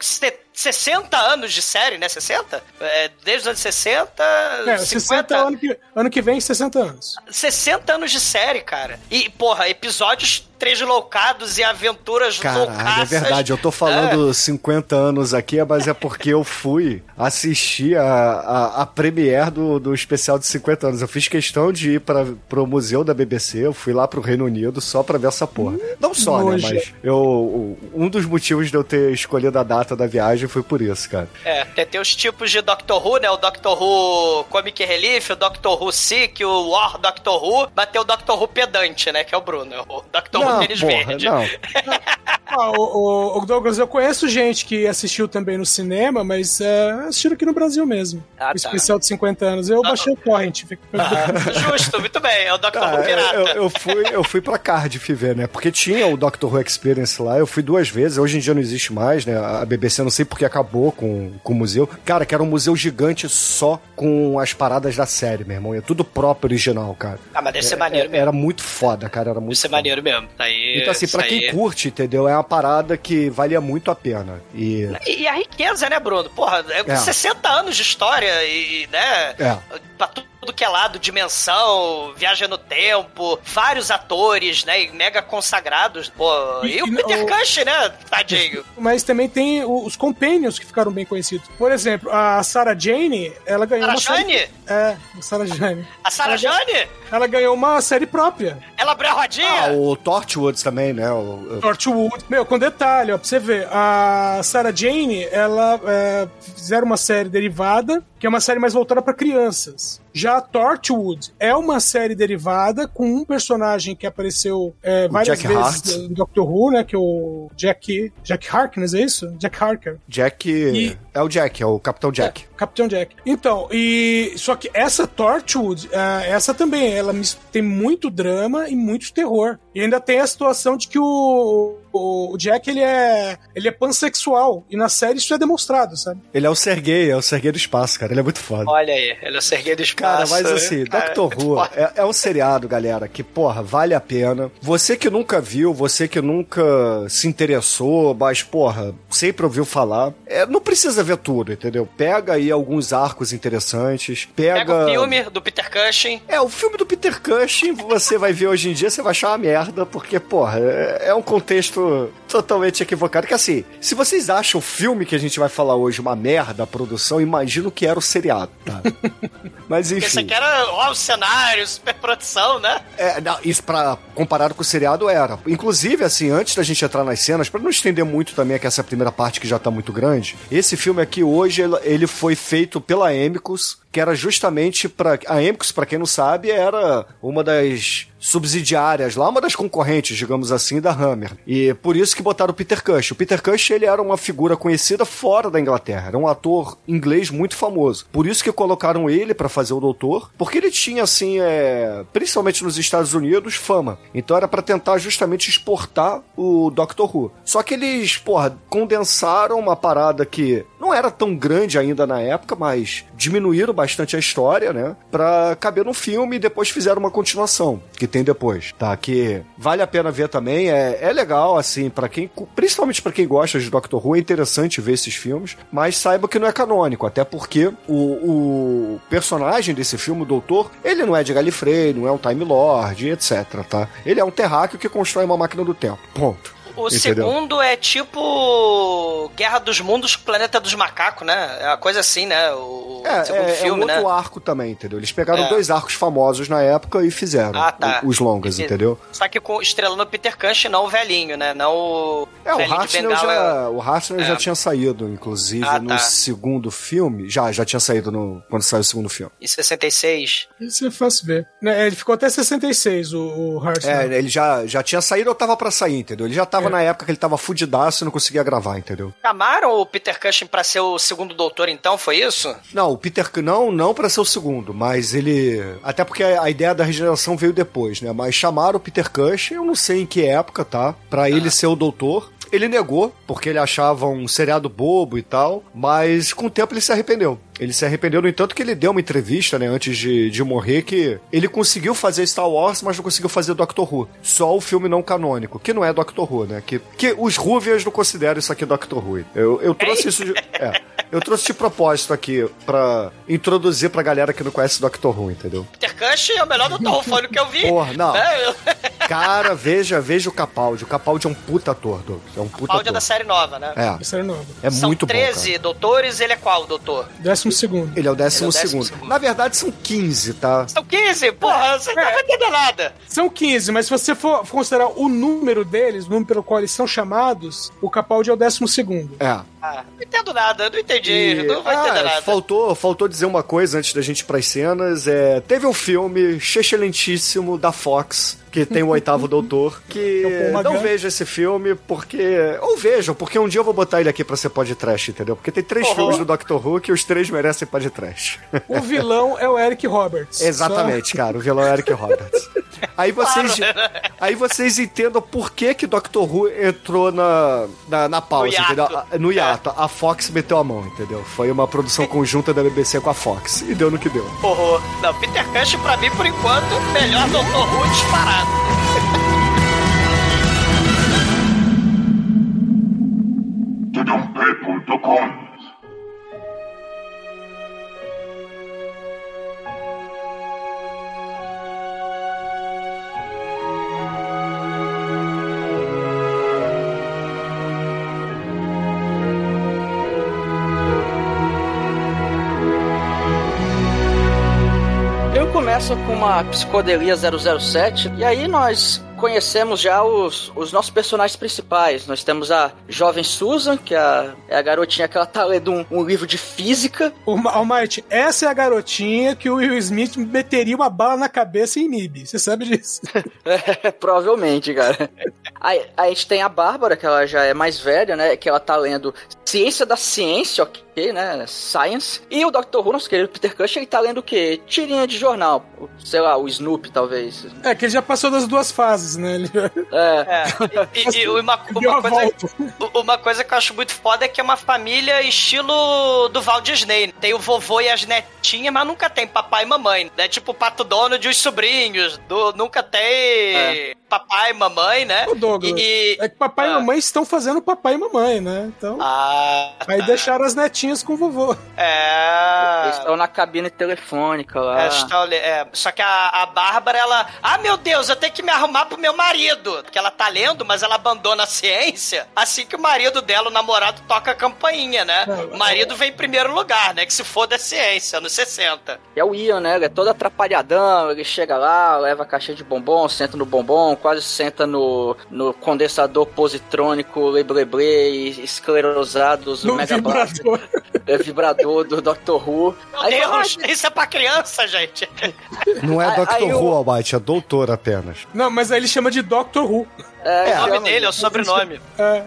se- 60 anos de série, né? 60? É, desde os anos 60, É, 50, 60 ano que, ano que vem, 60 anos. 60 anos de série, cara. E, porra, episódios tresloucados e aventuras Caralho, é loucaças. verdade. Eu tô falando 50 anos aqui, mas é porque eu fui assistir a, a, a premiere do, do especial de 50 anos. Eu fiz questão de ir para pro museu da BBC, eu fui lá pro Reino Unido só pra ver essa porra. Não só, né? Mas eu, um dos motivos de eu ter escolhido a data da viagem foi por isso, cara. É, tem, tem os tipos de Doctor Who, né? O Doctor Who Comic Relief, o Doctor Who Sick, o War Doctor Who, mas tem o Doctor Who pedante, né? Que é o Bruno, o Doctor Who Não, tênis porra, verde. não. Ah, o, o- o Douglas, eu conheço gente que assistiu também no cinema, mas é, assistiram aqui no Brasil mesmo. Ah, o tá. especial de 50 anos. Eu baixei o torrent. fica- Justo, muito bem, é o Doctor Cara, Who pirata. eu, eu fui, eu fui pra Cardiff ver, né? Porque tinha o Doctor Who Experience lá, eu fui duas vezes, hoje em dia não existe mais, né? A BBC não sei porque acabou com, com o museu. Cara, que era um museu gigante só com as paradas da série, meu irmão. É tudo próprio original, cara. Ah, mas deve ser É- maneiro é- mesmo. Era muito foda, cara. Era muito Deve ser foda. maneiro mesmo. Aí, Então, assim, pra quem aí- curte, entendeu? É uma parada que valia muito a pena. E. E a riqueza, né, Bruno? Porra, é, É. 60 anos de história e, né? É. Pra tudo que é lado, dimensão, viagem no tempo, vários atores, né? e Mega consagrados. Pô, e, E- o Peter o- Cush, né? Tadinho. Mas também tem os companions que ficaram bem conhecidos. Por exemplo, a Sarah Jane, ela ganhou Sarah uma série... Jane? É, a Sarah Jane. A Sarah Jane? Ela ganhou uma série própria. Ela abriu a rodinha? Ah, o Torchwoods também, né? O, Torchwood. Meu, com detalhe, ó, pra você ver. A Sarah Jane, ela é, fizeram uma série derivada, que é uma série mais voltada pra crianças. Já a Torchwood é uma série derivada com um personagem que apareceu é, várias Jack vezes Hart. no Doctor Who, né? Que é o Jack. Jack Harkness, é isso? Jack Harker. Jack. E- É o Jack, é o Capitão Jack. Capitão Jack. Então, e só que essa Torchwood, ah, essa também, ela tem muito drama e muito terror. E ainda tem a situação de que o, o Jack ele é, ele é pansexual. E na série isso é demonstrado, sabe? Ele é o Sergei, é o Sergei do espaço, cara. Ele é muito foda. Olha aí, ele é o Serguei do espaço. Cara, mas assim, Cara, Doctor Who é, é um seriado, galera, que, porra, vale a pena. Você que nunca viu, você que nunca se interessou, mas, porra, sempre ouviu falar, é, não precisa ver tudo, entendeu? Pega aí alguns arcos interessantes, pega... Pega o filme do Peter Cushing. É, o filme do Peter Cushing, você vai ver hoje em dia, você vai achar uma merda, porque, porra, é, é um contexto totalmente equivocado. Que assim, se vocês acham o filme que a gente vai falar hoje uma merda, a produção, imagino que era o seriado, tá? Mas Porque isso enfim. aqui era ó, o cenário, superprodução, né? É, não, isso pra, comparado com o seriado era. Inclusive, assim, antes da gente entrar nas cenas, pra não estender muito também, que essa primeira parte que já tá muito grande, esse filme aqui hoje, ele, foi feito pela Amicus, que era justamente para A Amicus, pra quem não sabe, era uma das subsidiárias lá, uma das concorrentes, digamos assim, da Hammer. E por isso que botaram o Peter Cush. O Peter Cush, ele era uma figura conhecida fora da Inglaterra, era um ator inglês muito famoso. Por isso que colocaram ele pra fazer o doutor, porque ele tinha, assim, é, principalmente nos Estados Unidos, fama. Então era pra tentar justamente exportar o Doctor Who. Só que eles, porra, condensaram uma parada que não era tão grande ainda na época, mas diminuíram bastante a história, né? Pra caber no filme e depois fizeram uma continuação, que tem depois, tá? Que vale a pena ver também, é, é legal, assim, para quem, principalmente pra quem gosta de Doctor Who, é interessante ver esses filmes, mas saiba que não é canônico, até porque o, o personagem desse filme, o Doutor, ele não é de Gallifrey, não é um Time Lord, etc, tá? Ele é um terráqueo que constrói uma máquina do tempo, ponto. O Entendeu? segundo é tipo Guerra dos Mundos, Planeta dos Macacos, né? É uma coisa assim, né? O É, segundo é, filme, é um né? outro arco também, entendeu? Eles pegaram É. dois arcos famosos na época e fizeram Ah, tá. os longas, Entendi. entendeu? Só que com, estrelando o Peter Cushing, não o velhinho, né? Não o É, o Hartnell já, o Hartnell É. já tinha saído, inclusive, Ah, no tá. segundo filme. Já, já tinha saído no, quando saiu o segundo filme. Em 66. Isso é fácil ver. Né, Ele ficou até 66, o, o Hartnell. É, ele já, já tinha saído ou tava pra sair, entendeu? Ele já tava É. na época que ele tava fudidaço e não conseguia gravar, entendeu? Chamaram o Peter Cushing pra ser o segundo doutor, então? Foi isso? Não, o Peter, não, não para ser o segundo, mas ele, até porque a, ideia da regeneração veio depois, né? Mas chamaram o Peter Cush, eu não sei em que época, tá? Pra ele ser o doutor. Ele negou, porque ele achava um seriado bobo e tal, mas com o tempo ele se arrependeu. Ele se arrependeu, no entanto, que ele deu uma entrevista, né, antes de, de morrer, que ele conseguiu fazer Star Wars, mas não conseguiu fazer Doctor Who. Só o filme não canônico, que não é Doctor Who, né? Que, que os Ruvias não consideram isso aqui Doctor Who. Eu, eu trouxe isso de, é, eu trouxe de propósito aqui pra introduzir pra galera que não conhece Doctor Who, entendeu? Peter Cushing é o melhor doutor Who, foi o que eu vi. Porra, não. É, eu... Cara, veja, veja o Capaldi. O Capaldi é um puta ator, Douglas. É um puta Áudio da ator. série nova, né? É, Essa era nova. é São muito bom, 13 cara. doutores, ele é qual, doutor? Décimo segundo. Ele é o décimo, é o décimo segundo. segundo. Na verdade, são 15, tá? São 15? Porra, você não tá entendendo nada. São 15, mas se você for considerar o número deles, o número pelo qual eles são chamados, o Capaldi é o décimo segundo. É. Ah, não entendo nada, eu não entendi, E- não vai ah, entender nada. Faltou, faltou dizer uma coisa antes da gente ir pras cenas. É, teve um filme excelentíssimo da Fox, que tem o oitavo doutor, que É o não vejo esse filme porque. Ou vejam, porque um dia eu vou botar ele aqui pra ser podcast, entendeu? Porque tem três Uhum. filmes do Doctor Who que os três merecem podcast. O vilão é o Eric Roberts. Exatamente, cara. O vilão é Eric Roberts. Aí vocês, aí vocês entendam por que que Doctor Who entrou na, na, na pausa, No hiato. entendeu? No hiato. A Fox meteu a mão, entendeu? Foi uma produção conjunta da BBC com a Fox. E deu no que deu. Horror. Não, Peter Cushing, pra mim, por enquanto, melhor doutor Who disparado. Tudumpé.com Eu começo com uma psicodelia 007 e aí nós conhecemos já os, os nossos personagens principais. Nós temos a jovem Susan, que é a, é a garotinha que ela tá lendo um, um livro de física. O Almighty, essa é a garotinha que o Will Smith meteria uma bala na cabeça em MIB. Você sabe disso? É, provavelmente, cara. Aí a gente tem a Bárbara, que ela já é mais velha, né? Que ela tá lendo ciência da ciência, ok, né? Science. E o Dr. Who, nosso querido Peter Cush, ele tá lendo o quê? Tirinha de jornal. Sei lá, o Snoopy, talvez. É, que ele já passou das duas fases, né? Ele É. É, e, e uma, deu uma a coisa, uma coisa que eu acho muito foda é que é uma família estilo do Walt Disney. Tem o vovô e as netinhas, mas nunca tem papai e mamãe. É tipo o Pato Donald e os sobrinhos. Do, nunca tem papai e mamãe, né? Ô, Douglas, E... É que papai Ah. e mamãe estão fazendo papai e mamãe, né? Então. Ah, Aí deixaram as netinhas com o vovô. é... Eles estão na cabine telefônica lá. É, está olhe- é, só que a, a Bárbara, ela. Ah, meu Deus, eu tenho que me arrumar pro meu marido. Porque ela tá lendo, mas ela abandona a ciência assim que o marido dela, o namorado, toca a campainha, né? Não, O marido vem em primeiro lugar, né? Que se foda a ciência, nos 60. E é o Ian, né? Ele é todo atrapalhadão, ele chega lá, leva a caixa de bombom, senta no bombom, quase senta no, no condensador positrônico, lebleble e esclerosados, o No Mega Blaster, vibrador. é, vibrador do Dr. Who. Meu Aí fala, Deus, isso é pra criança, gente. Não é Dr. aí Who, o- Almighty, é doutor apenas. Não, mas aí ele chama de Doctor Who. é, o nome dele é o sobrenome. É,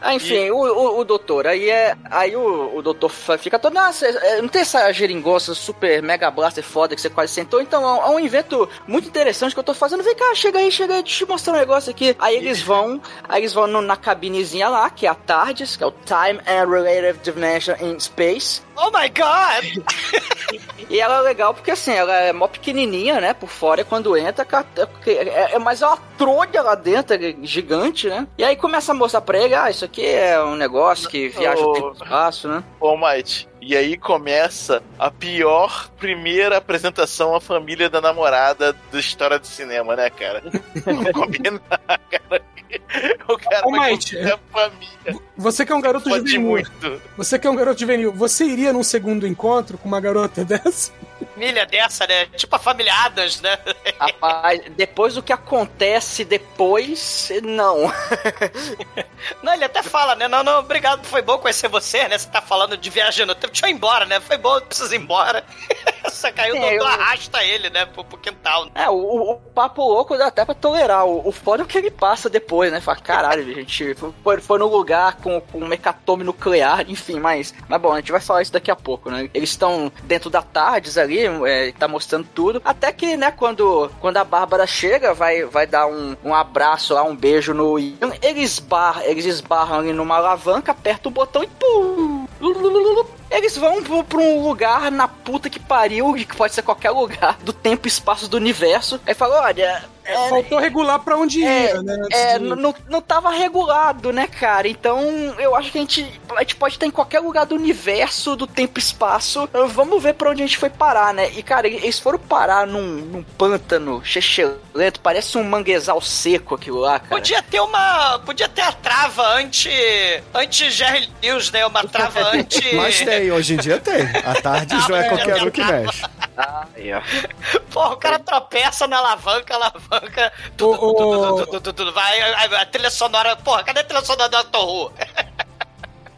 Ah, enfim, o, o, o doutor, aí é. Aí o, o doutor fica todo. Nossa, é, não tem essa geringonça super mega blaster foda que você quase sentou. Então é um, é um evento muito interessante que eu tô fazendo. Vem cá, chega aí, chega aí, deixa eu te mostrar um negócio aqui. Aí eles vão, aí eles vão na cabinezinha lá, que é a TARDIS, que é o Time and Relative Dimension in Space. Oh my god! E ela é legal porque assim, ela é mó pequenininha, né? Por fora, e quando entra, ca- é, é, é mais uma trolha lá dentro, é gigante, né? E aí começa a mostrar pra ele, ah, isso aqui é um negócio que viaja Oh. e espaço, né? Ô, Might. E aí começa a pior primeira apresentação à família da namorada da história do cinema, né, cara? Vamos combinar, cara. O cara Ô, Might, convidar a família. Você que é um garoto juvenil. muito. Você que é um garoto juvenil. Você iria num segundo encontro com uma garota dessa? Milha dessa, né? Tipo a família Adams, né? Rapaz, depois do que acontece depois, não. Não, ele até fala, né? Não, não, obrigado, foi bom conhecer você, né? Você tá falando de tempo. Deixa eu ir embora, né? Foi bom, preciso ir embora. Só que aí o É, doutor eu- arrasta ele, né? Pro, pro quintal. É, o, o- papo louco dá até pra tolerar. O, o foda é o que ele passa depois, né? Fala, caralho, gente, foi, foi no lugar com, com um mecatome nuclear, enfim, mas. Mas bom, a gente vai falar isso daqui a pouco, né? Eles estão dentro da Tardes ali, é, tá mostrando tudo. Até que, né, quando, quando a Bárbara chega, vai, vai dar um, um abraço lá, um beijo no Ian. Eles esbarram, eles esbarram ali numa alavanca, aperta o botão e pum! Eles vão pro- pra um lugar na puta que pariu, que pode ser qualquer lugar do tempo e espaço do universo. Aí fala, olha. é, Faltou regular pra onde é, ia, né? é, de- não, não tava regulado, né, cara? Então, eu acho que a gente, a gente pode estar em qualquer lugar do universo, do tempo e espaço. Uh, Vamos ver pra onde a gente foi parar, né? E, cara, eles foram parar num, num pântano chechelento, parece um manguezal seco aquilo lá, cara. Podia ter uma. Podia ter a trava anti. anti Jerry Lewis, né? Uma trava anti. Mas tem, hoje em dia tem. A Tardes não é qualquer um que mexe. Aí, ó. Porra, o cara tropeça na alavanca, a alavanca. Tudo, tudo, tudo, tudo, tudo, vai. A, a trilha sonora. Porra, cadê a trilha sonora do Doctor Who?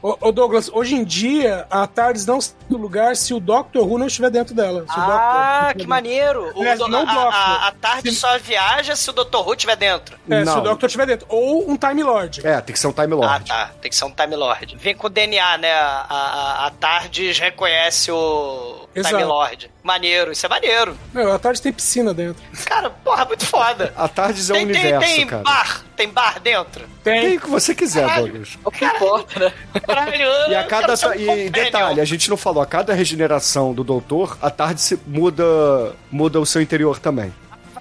Ô, ô, Douglas, hoje em dia, a TARDIS não sai do lugar se o Doctor Who não estiver dentro dela. Se o Ah, Doctor- que maneiro. O, Aliás, do- não a, o Doctor. a, a tarde Se- só viaja se o Dr. Who estiver dentro. É, se Não. o Doctor estiver dentro. Ou um Time Lord. É, tem que ser um Time Ah, Lord. tá. Tem que ser um Time Lord. Vem com o DNA, né? A, a, a Tardes reconhece o Exato. Time Lord. Maneiro, isso é maneiro. Meu, a TARDIS tem piscina dentro. Cara, porra, muito foda. A Tardes é um tem, tem, universo, tem cara. bar, tem bar dentro. Tem. Tem o que você quiser, Caralho. Douglas. O que importa, né? Caralho, E a cada. um E companion. detalhe, a gente não falou, a cada regeneração do doutor, a tarde se muda, muda o seu interior também.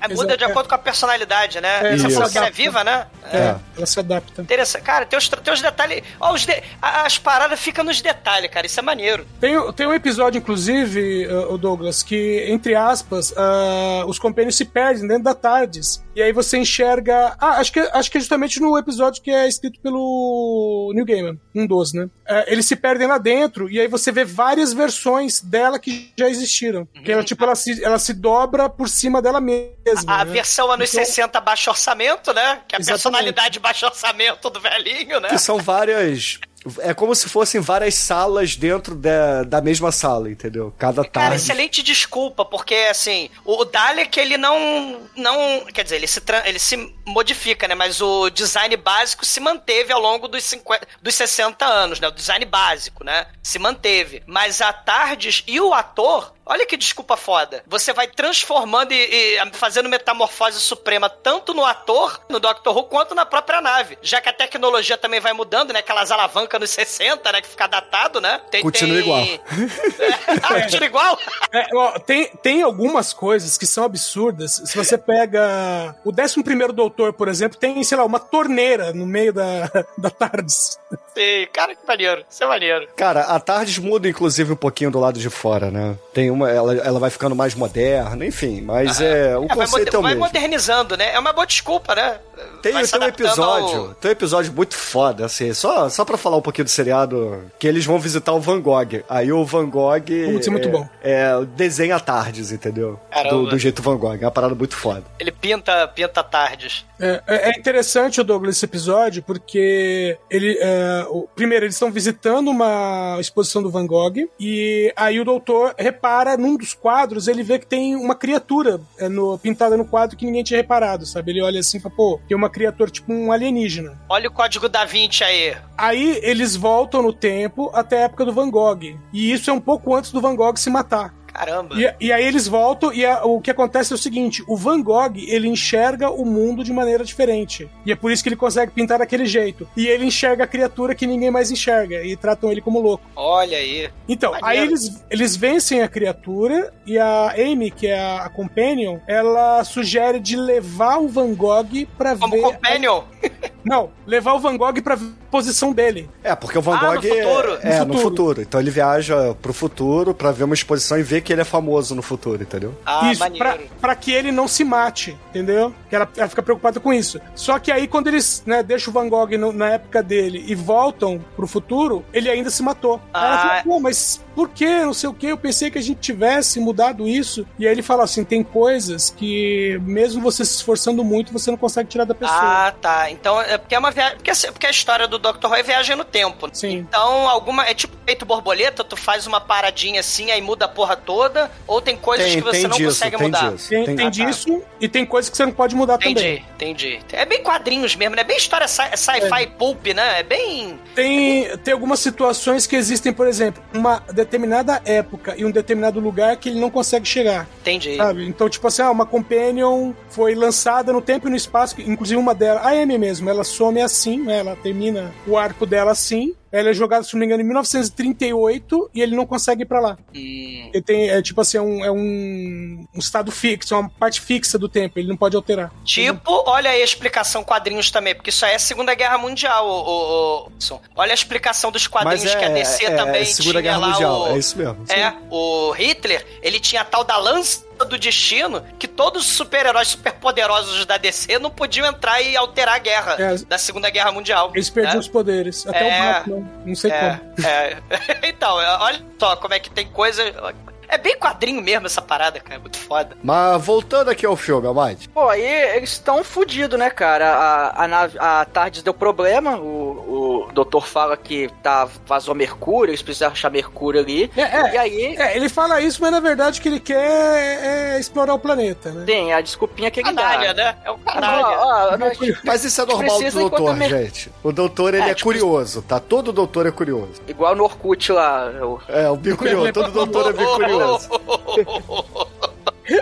É, Muda de acordo com a personalidade, né? É, Essa fofoqueira é viva, né? É, ela se adapta. Interessante. Cara, tem os, tem os detalhes. Ó, os de- As paradas ficam nos detalhes, cara. Isso é maneiro. Tem, tem um episódio, inclusive, uh, o Douglas, que, entre aspas, uh, os companheiros se perdem dentro da TARDIS. E aí você enxerga. Ah, acho que, acho que é justamente no episódio que é escrito pelo New Gaiman, um dos, né? É, eles se perdem lá dentro e aí você vê várias versões dela que já existiram. Que ela, tipo, ela se, ela se dobra por cima dela mesma. A né? versão anos Então- 60 baixo orçamento, né? Que é a Exatamente. personalidade baixo orçamento do velhinho, né? Que são várias É como se fossem várias salas dentro da, da mesma sala, entendeu? Cada Cara, tarde. excelente desculpa, porque assim, o Dalek ele não. não quer dizer, ele se, ele se modifica, né? Mas o design básico se manteve ao longo dos, 50, dos 60 anos, né? O design básico, né? Se manteve. Mas a Tardes e o ator. Olha que desculpa foda. Você vai transformando e, e fazendo metamorfose suprema tanto no ator, no Doctor Who, quanto na própria nave. Já que a tecnologia também vai mudando, né? Aquelas alavancas nos 60, né? Que fica datado, né? Tem, Continua tem- igual. ah, continua igual? É, ó, tem, tem algumas coisas que são absurdas. Se você pega o 11 Doutor, por exemplo, tem, sei lá, uma torneira no meio da, da Tardes. Sim, cara, que maneiro. Isso é maneiro. Cara, a Tardes muda inclusive um pouquinho do lado de fora, né? Tem uma, ela, ela vai ficando mais moderna, enfim, mas é, o É, vai, conceito moder- é o vai mesmo. modernizando, né? É uma boa desculpa, né? Tem, Vai tem um episódio, ao- tem um episódio muito foda, assim, só, só pra falar um pouquinho do seriado, que eles vão visitar o Van Gogh. Aí o Van Gogh. Putz, é muito bom. É, desenha tardes, entendeu? Do, do jeito Van Gogh. É uma parada muito foda. Ele pinta, pinta tardes. É, é- é interessante, o Douglas, esse episódio, porque ele. é, o- primeiro, eles estão visitando uma exposição do Van Gogh, e aí o doutor repara num dos quadros, ele vê que tem uma criatura é, no- pintada no quadro que ninguém tinha reparado, sabe? Ele olha assim e fala, pô, tem uma criatura tipo um alienígena. Olha o código da Vinci aí. Aí eles voltam no tempo até a época do Van Gogh. E isso é um pouco antes do Van Gogh se matar. Caramba. E, e aí eles voltam e a- o que acontece é o seguinte: o Van Gogh ele enxerga o mundo de maneira diferente. E é por isso que ele consegue pintar daquele jeito. E ele enxerga a criatura que ninguém mais enxerga e tratam ele como louco. Olha aí. Então, Maneiro. aí eles, eles vencem a criatura e a Amy, que é a, a companion, ela sugere de levar o Van Gogh pra Como ver. companion. Não, levar o Van Gogh pra posição dele. É, porque o Van Ah, Gogh no futuro. é, é, No no futuro. futuro. Então ele viaja pro futuro pra ver uma exposição e ver que ele é famoso no futuro, entendeu? Ah, isso, pra, maneiro. pra que ele não se mate, entendeu? Que ela, ela fica preocupada com isso. Só que aí, quando eles né, deixam o Van Gogh no- na época dele e voltam pro futuro, ele ainda se matou. Aí ela Ah. fala, pô, mas por que? Não sei o que. Eu pensei que a gente tivesse mudado isso. E aí ele fala assim: tem coisas que, mesmo você se esforçando muito, você não consegue tirar da pessoa. Ah, tá. Então é porque é uma viagem. Porque, assim, porque a história do Dr. Who é viagem no tempo. Sim. Então, alguma. É tipo feito borboleta, tu faz uma paradinha assim, aí muda a porra toda, ou tem coisas que você não disso, consegue tem mudar. disso. Tem, tem Ah, tá. disso e tem coisas que você não pode mudar também. Entendi, entendi. É bem quadrinhos mesmo, né? É bem história sci- sci-fi pulp, né? É bem. Tem, tem algumas situações que existem, por exemplo, uma determinada época e um determinado lugar que ele não consegue chegar. Entendi. Sabe? Então, tipo assim, ah, uma Companion foi lançada no tempo e no espaço, inclusive uma dela, a Amy mesmo, ela some assim, né? Ela termina o arco dela assim. Ela é jogada, se não me engano, em 1938 e ele não consegue ir pra lá. Hum, Ele tem, é tipo assim, é um, é um, um estado fixo, é uma parte fixa do tempo, ele não pode alterar. Tipo, olha aí a explicação quadrinhos também, porque isso aí é Segunda Guerra Mundial, o, o, o- Wilson. Olha a explicação dos quadrinhos é, que a DC é, também é Segunda tinha Guerra lá Mundial, o... é isso mesmo. É, o Hitler, ele tinha a tal da lança do destino que todos os super-heróis superpoderosos da DC não podiam entrar e alterar a guerra É. da Segunda Guerra Mundial. Eles perdiam né? os poderes. Até É. o Batman, não sei É, como. é. então, olha só como é que tem coisa. É bem quadrinho mesmo essa parada, cara. É muito foda. Mas voltando aqui ao filme, Amade. Pô, aí eles estão fodidos, né, cara? A, a, nave, a Tardes deu problema, o, o doutor fala que tá, vazou mercúrio, eles precisam achar mercúrio ali. É, é. E aí, É, ele fala isso, mas na verdade o que ele quer é explorar o planeta, né? tem a desculpinha que ele Canalha, dá. né? É um Ó, canalha. Mas isso é normal do doutor, mer- gente. O doutor, ele É, é, tipo- curioso, tá? Todo doutor é curioso. igual no Orkut lá. o- É, o bico curioso. Todo doutor é bico curioso.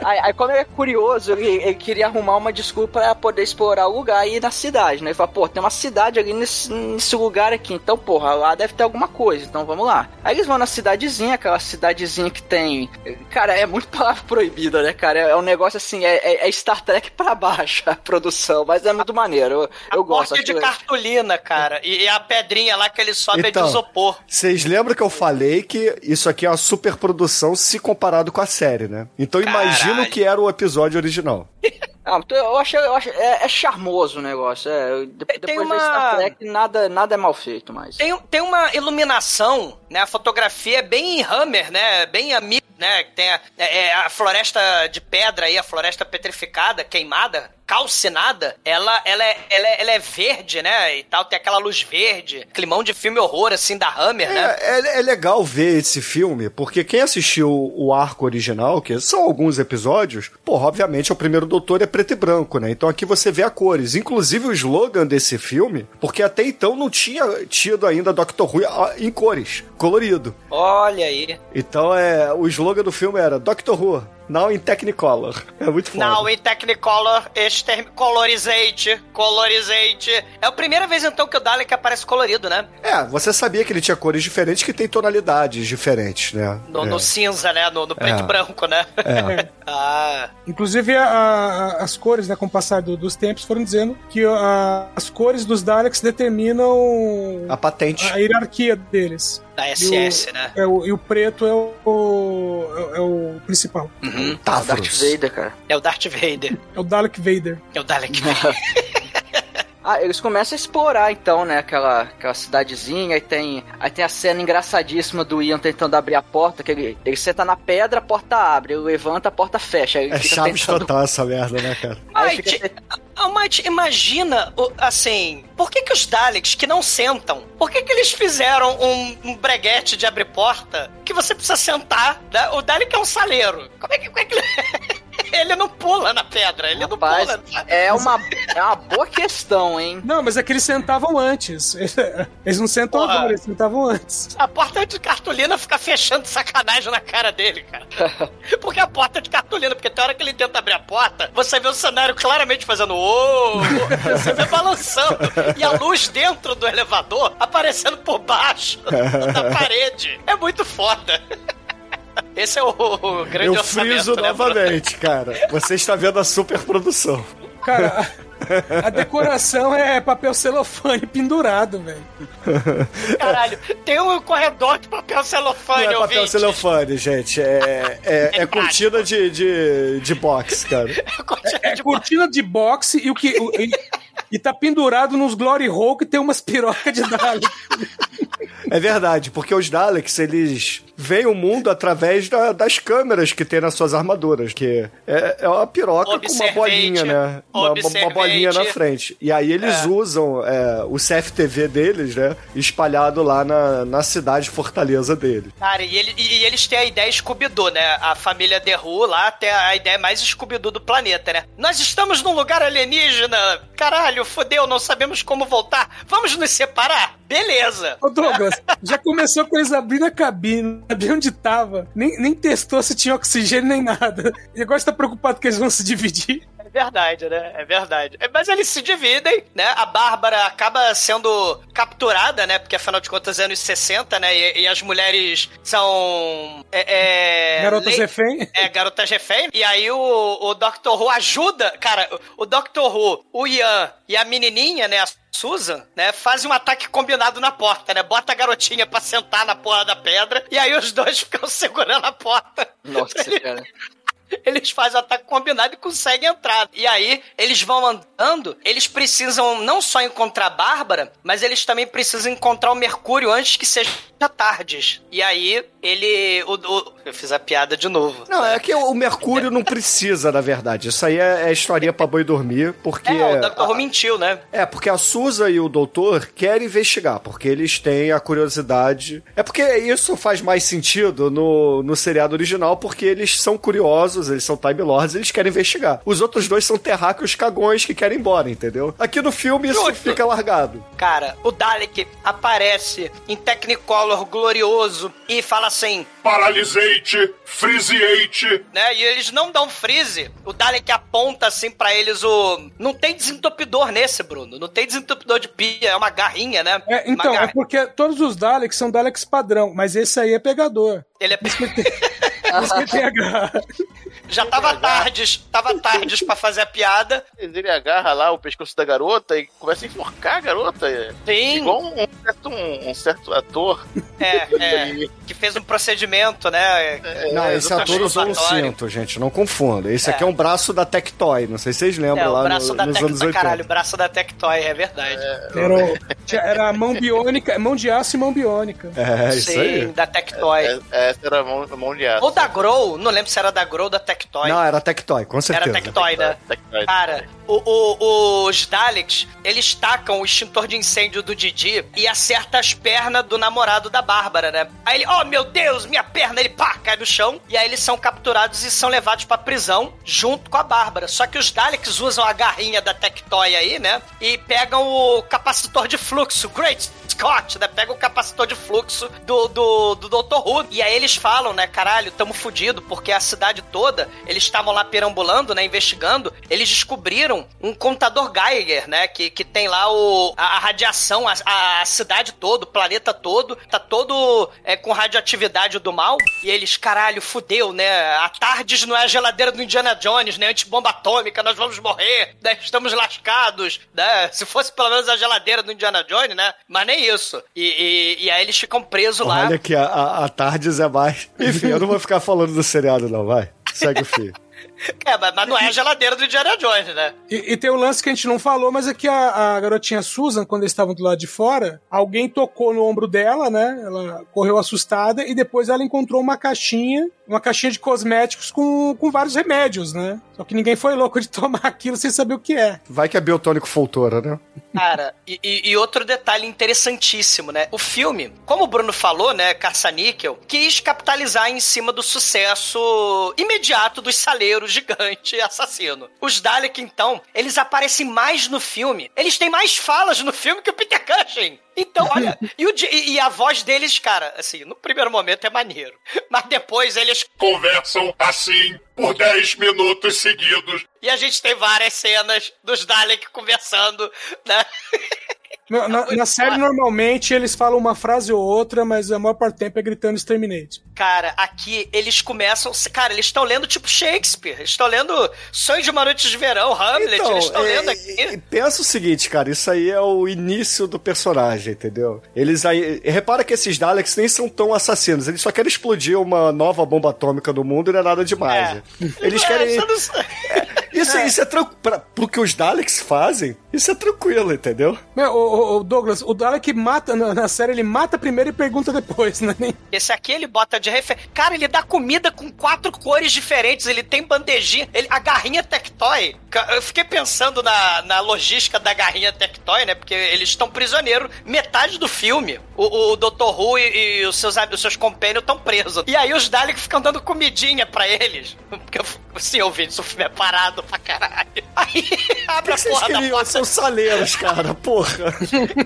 Aí, aí, como ele é curioso, ele, ele queria arrumar uma desculpa pra poder explorar o lugar e ir na cidade, né? Ele fala, pô, tem uma cidade ali nesse, nesse lugar aqui, então, porra, lá deve ter alguma coisa, então vamos lá. Aí eles vão na cidadezinha, aquela cidadezinha que tem. Cara, é muito palavra proibida, né, cara? É, é um negócio assim, é, é- é Star Trek pra baixo a produção, mas é muito maneiro. Eu, eu gosto. Porta de cartolina, cara. E, e a pedrinha lá que ele sobe é Então. de isopor. Vocês lembram que eu falei que isso aqui é uma superprodução se comparado com a série, né? Então imagino Caralho. que era o episódio original. Ah, então eu acho, eu acho é, é charmoso o negócio. É, de- Tem- depois uma- Star Trek, nada, nada é mal feito mais. Tem, tem uma iluminação né? A fotografia é bem Hammer, né? Bem amigo, né? Tem a, é, é a floresta de pedra aí, a floresta petrificada, queimada, calcinada, ela, ela, é, ela, é, ela é verde, né? E tal, tem aquela luz verde, climão de filme horror, assim, da Hammer, né? É, é, é legal ver esse filme, porque quem assistiu o arco original, que são alguns episódios, porra, obviamente o primeiro doutor é preto e branco, né? Então aqui você vê a cores. Inclusive o slogan desse filme, porque até então não tinha tido ainda Doctor Who ah, em cores, colorido. Olha aí. Então é, o slogan do filme era Doctor Who, Now in Technicolor. É muito foda. Now in Technicolor, exterm... colorizate, colorizate. É a primeira vez então que o Dalek aparece colorido, né? É, você sabia que ele tinha cores diferentes que tem tonalidades diferentes, né? No, é. no cinza, né? No, no preto É. e branco, né? É. ah, Inclusive, a- a- as cores, né, com o passar do- dos tempos, foram dizendo que a- as cores dos Daleks determinam A patente. a hierarquia deles. Da E SS, o, né? é o- e o preto é o, o- é o principal. Uhum. Darth Tavros. Vader, cara. É o Darth Vader. É o Dalek Vader. É o Dalek Vader. Ah, eles começam a explorar então, né, aquela, aquela cidadezinha, aí tem, aí tem a cena engraçadíssima do Ian tentando abrir a porta, que ele, ele senta na pedra, a porta abre, ele levanta, a porta fecha, É fica Chaves tentando... total essa merda, né, cara? Aí Mate, fica Mate, imagina, assim, por que que os Daleks que não sentam, por que que eles fizeram um, um breguete de abrir porta que você precisa sentar, né? O Dalek é um saleiro. Como é que, como é que ele... ele não pula na pedra, ele Rapaz, não pula. é uma, é uma boa questão, hein? Não, mas é que eles sentavam antes. Eles não sentam Porra. agora, eles sentavam antes. A porta de cartolina fica fechando sacanagem na cara dele, cara. Porque a porta de cartolina, porque tem hora que ele tenta abrir a porta, você vê o cenário claramente fazendo ô, você vê balançando. E a luz dentro do elevador aparecendo por baixo da parede. É muito foda. Esse é o, o grande Eu friso né, novamente, cara. Você está vendo a superprodução. Cara, a, decoração é papel celofane pendurado, velho. Caralho, tem um corredor de papel celofane, Não é papel ouvinte. celofane, gente. É, é, é cortina de, de, de box, cara. Cortina É de cortina de boxe e o que. o- e, e tá pendurado nos Glory Hole que tem umas pirocas de Dalek. É verdade, porque os Daleks, eles veem o mundo através da- das câmeras que tem nas suas armaduras, que é, é uma piroca com uma bolinha, né? Uma, uma bolinha na frente. E aí eles usam é, o CFTV deles, né? Espalhado lá na, na cidade fortaleza deles. Cara, e, ele- e eles têm a ideia Scooby-Doo, né? A família The Who lá tem a ideia mais Scooby-Doo do planeta, né? Nós estamos num lugar alienígena! Caralho, fodeu, não sabemos como voltar. Vamos nos separar? Beleza! Ô Douglas, já começou com eles abrindo a cabine, sabia onde tava, nem, nem testou se tinha oxigênio nem nada. E agora você tá preocupado que eles vão se dividir. É verdade, né? É verdade. É, Mas eles se dividem, né? A Bárbara acaba sendo capturada, né? Porque afinal de contas, anos 60, né? E, e as mulheres são. É, é, Garotas refém. É, garotas refém. E aí o, o Dr. Who ajuda. Cara, o Dr. Who, o Ian e a menininha, né? A Susan, né? Fazem um ataque combinado na porta, né? Bota a garotinha pra sentar na porra da pedra. E aí os dois ficam segurando a porta. Nossa, cara. Eles fazem o ataque combinado e conseguem entrar. E aí, eles vão andando, eles precisam não só encontrar a Bárbara, mas eles também precisam encontrar o Mercúrio antes que seja tarde. E aí, ele. o- o- eu fiz a piada de novo. Não, é que o Mercúrio não precisa, na verdade. Isso aí é, é historinha pra boi dormir, porque... É, o Dr. Who mentiu, né? É, porque a Susan e o doutor querem investigar, porque eles têm a curiosidade. É porque isso faz mais sentido no, no seriado original, porque eles são curiosos, eles são Time Lords, eles querem investigar. Os outros dois são terráqueos cagões que querem ir embora, entendeu? Aqui no filme isso Justo. fica largado. Cara, o Dalek aparece em Technicolor glorioso e fala assim, Paralisate, Freezeate, né? E eles não dão freeze. O Dalek aponta assim pra eles o. Não tem desentupidor nesse, Bruno. Não tem desentupidor de pia, é uma garrinha, né? É, então, Uma é garra- porque todos os Daleks são Daleks padrão, mas esse aí é pegador. Ele é. A. Já tava tardes, tava tardes pra fazer a piada. Ele agarra lá o pescoço da garota e começa a enforcar a garota. Sim. Igual um certo, um, um certo ator. É, é, que fez um procedimento, né? Não, É, esse ator usou um cinto, gente, não confunda. Esse É. aqui é um braço da Tectoy, não sei se vocês lembram É, lá braço no- da nos anos Tectoy, 80. caralho, o braço da Tectoy, é verdade. Era, era mão biônica, mão de aço e mão biônica. É, isso Sim, aí. da Tectoy. É, essa era a mão, a mão de aço. Ou da Grow, não lembro se era da Grow ou da Tectoy. Não, era Tectoy, com Era certeza. Tectoy, né? Tectoy. Cara, o- o- os Daleks, eles tacam o extintor de incêndio do Didi e acerta as pernas do namorado da Bárbara, né? Aí ele, oh meu Deus, minha perna, ele pá, cai no chão. E aí eles são capturados e são levados pra prisão junto com a Bárbara. Só que os Daleks usam a garrinha da Tectoy aí, né? E pegam o capacitor de fluxo, Great Scott, né? Pega o capacitor de fluxo do, do, do Dr. Who. E aí eles falam, né? Caralho, tamo fudido, porque a cidade toda, eles estavam lá perambulando, né? Investigando. Eles descobriram um contador Geiger, né? Que, que tem lá o, a, a radiação, a, a cidade toda, o planeta todo, tá todo é, com radioatividade do mal. E eles, caralho, fudeu, né? A Tardes não é a geladeira do Indiana Jones, né? Antibomba atômica, nós vamos morrer, né? Estamos lascados, né? Se fosse pelo menos a geladeira do Indiana Jones, né? Mas nem isso. E, e, e aí eles ficam presos lá. Olha que a, a, a Tardes é mais. Enfim, eu não vou ficar falando do seriado, não, vai. Segue o fio. É, mas, mas não é a geladeira do Indiana Jones, né? E, e tem um lance que a gente não falou, mas é que a, a garotinha Susan, quando eles estavam do lado de fora, alguém tocou no ombro dela, né? Ela correu assustada e depois ela encontrou uma caixinha, uma caixinha de cosméticos com, com vários remédios, né? Só que ninguém foi louco de tomar aquilo sem saber o que é. Vai que é biotônico Foltora, né? Cara, e, e- outro detalhe interessantíssimo, né? O filme, como o Bruno falou, né, Caça-Níquel, quis capitalizar em cima do sucesso imediato dos saleiros gigante assassino. Os Dalek, então, eles aparecem mais no filme. Eles têm mais falas no filme que o Peter Cushing. Então, olha, e, o e- e a voz deles, cara, assim, no primeiro momento é maneiro. Mas depois eles. Conversam assim por 10 minutos seguidos. E a gente tem várias cenas dos Dalek conversando, né? Na, na- na série, normalmente, eles falam uma frase ou outra, mas a maior parte do tempo é gritando Exterminate. Cara, aqui eles começam. Cara, eles estão lendo tipo Shakespeare. Eles estão lendo Sonho de uma Noite de Verão, Hamlet. eles estão é, lendo e- aqui. e pensa o seguinte, cara, isso aí é o início do personagem, entendeu? Eles aí. Repara que esses Daleks nem são tão assassinos, eles só querem explodir uma nova bomba atômica no mundo e não é nada demais. É. né? Eles É, querem. não sei. Isso, isso é tranquilo. Pro que os Daleks fazem, isso é tranquilo, entendeu? Meu, o, o- Douglas, o Dalek mata na, na série, ele mata primeiro e pergunta depois, né? Nem- Esse aqui ele bota de referência. Cara, ele dá comida com quatro cores diferentes. Ele tem bandejinha. Ele, a garrinha Tectoy. Eu fiquei pensando na, na logística da garrinha Tectoy, né? Porque eles estão prisioneiros. Metade do filme, o, o Dr. Who e, e os seus, os seus companions estão presos. E aí os Daleks ficam dando comidinha pra eles. Porque, sim, ouvintes, o filme é parado pra caralho. Aí abre a porra da porta. são saleiros, cara, porra.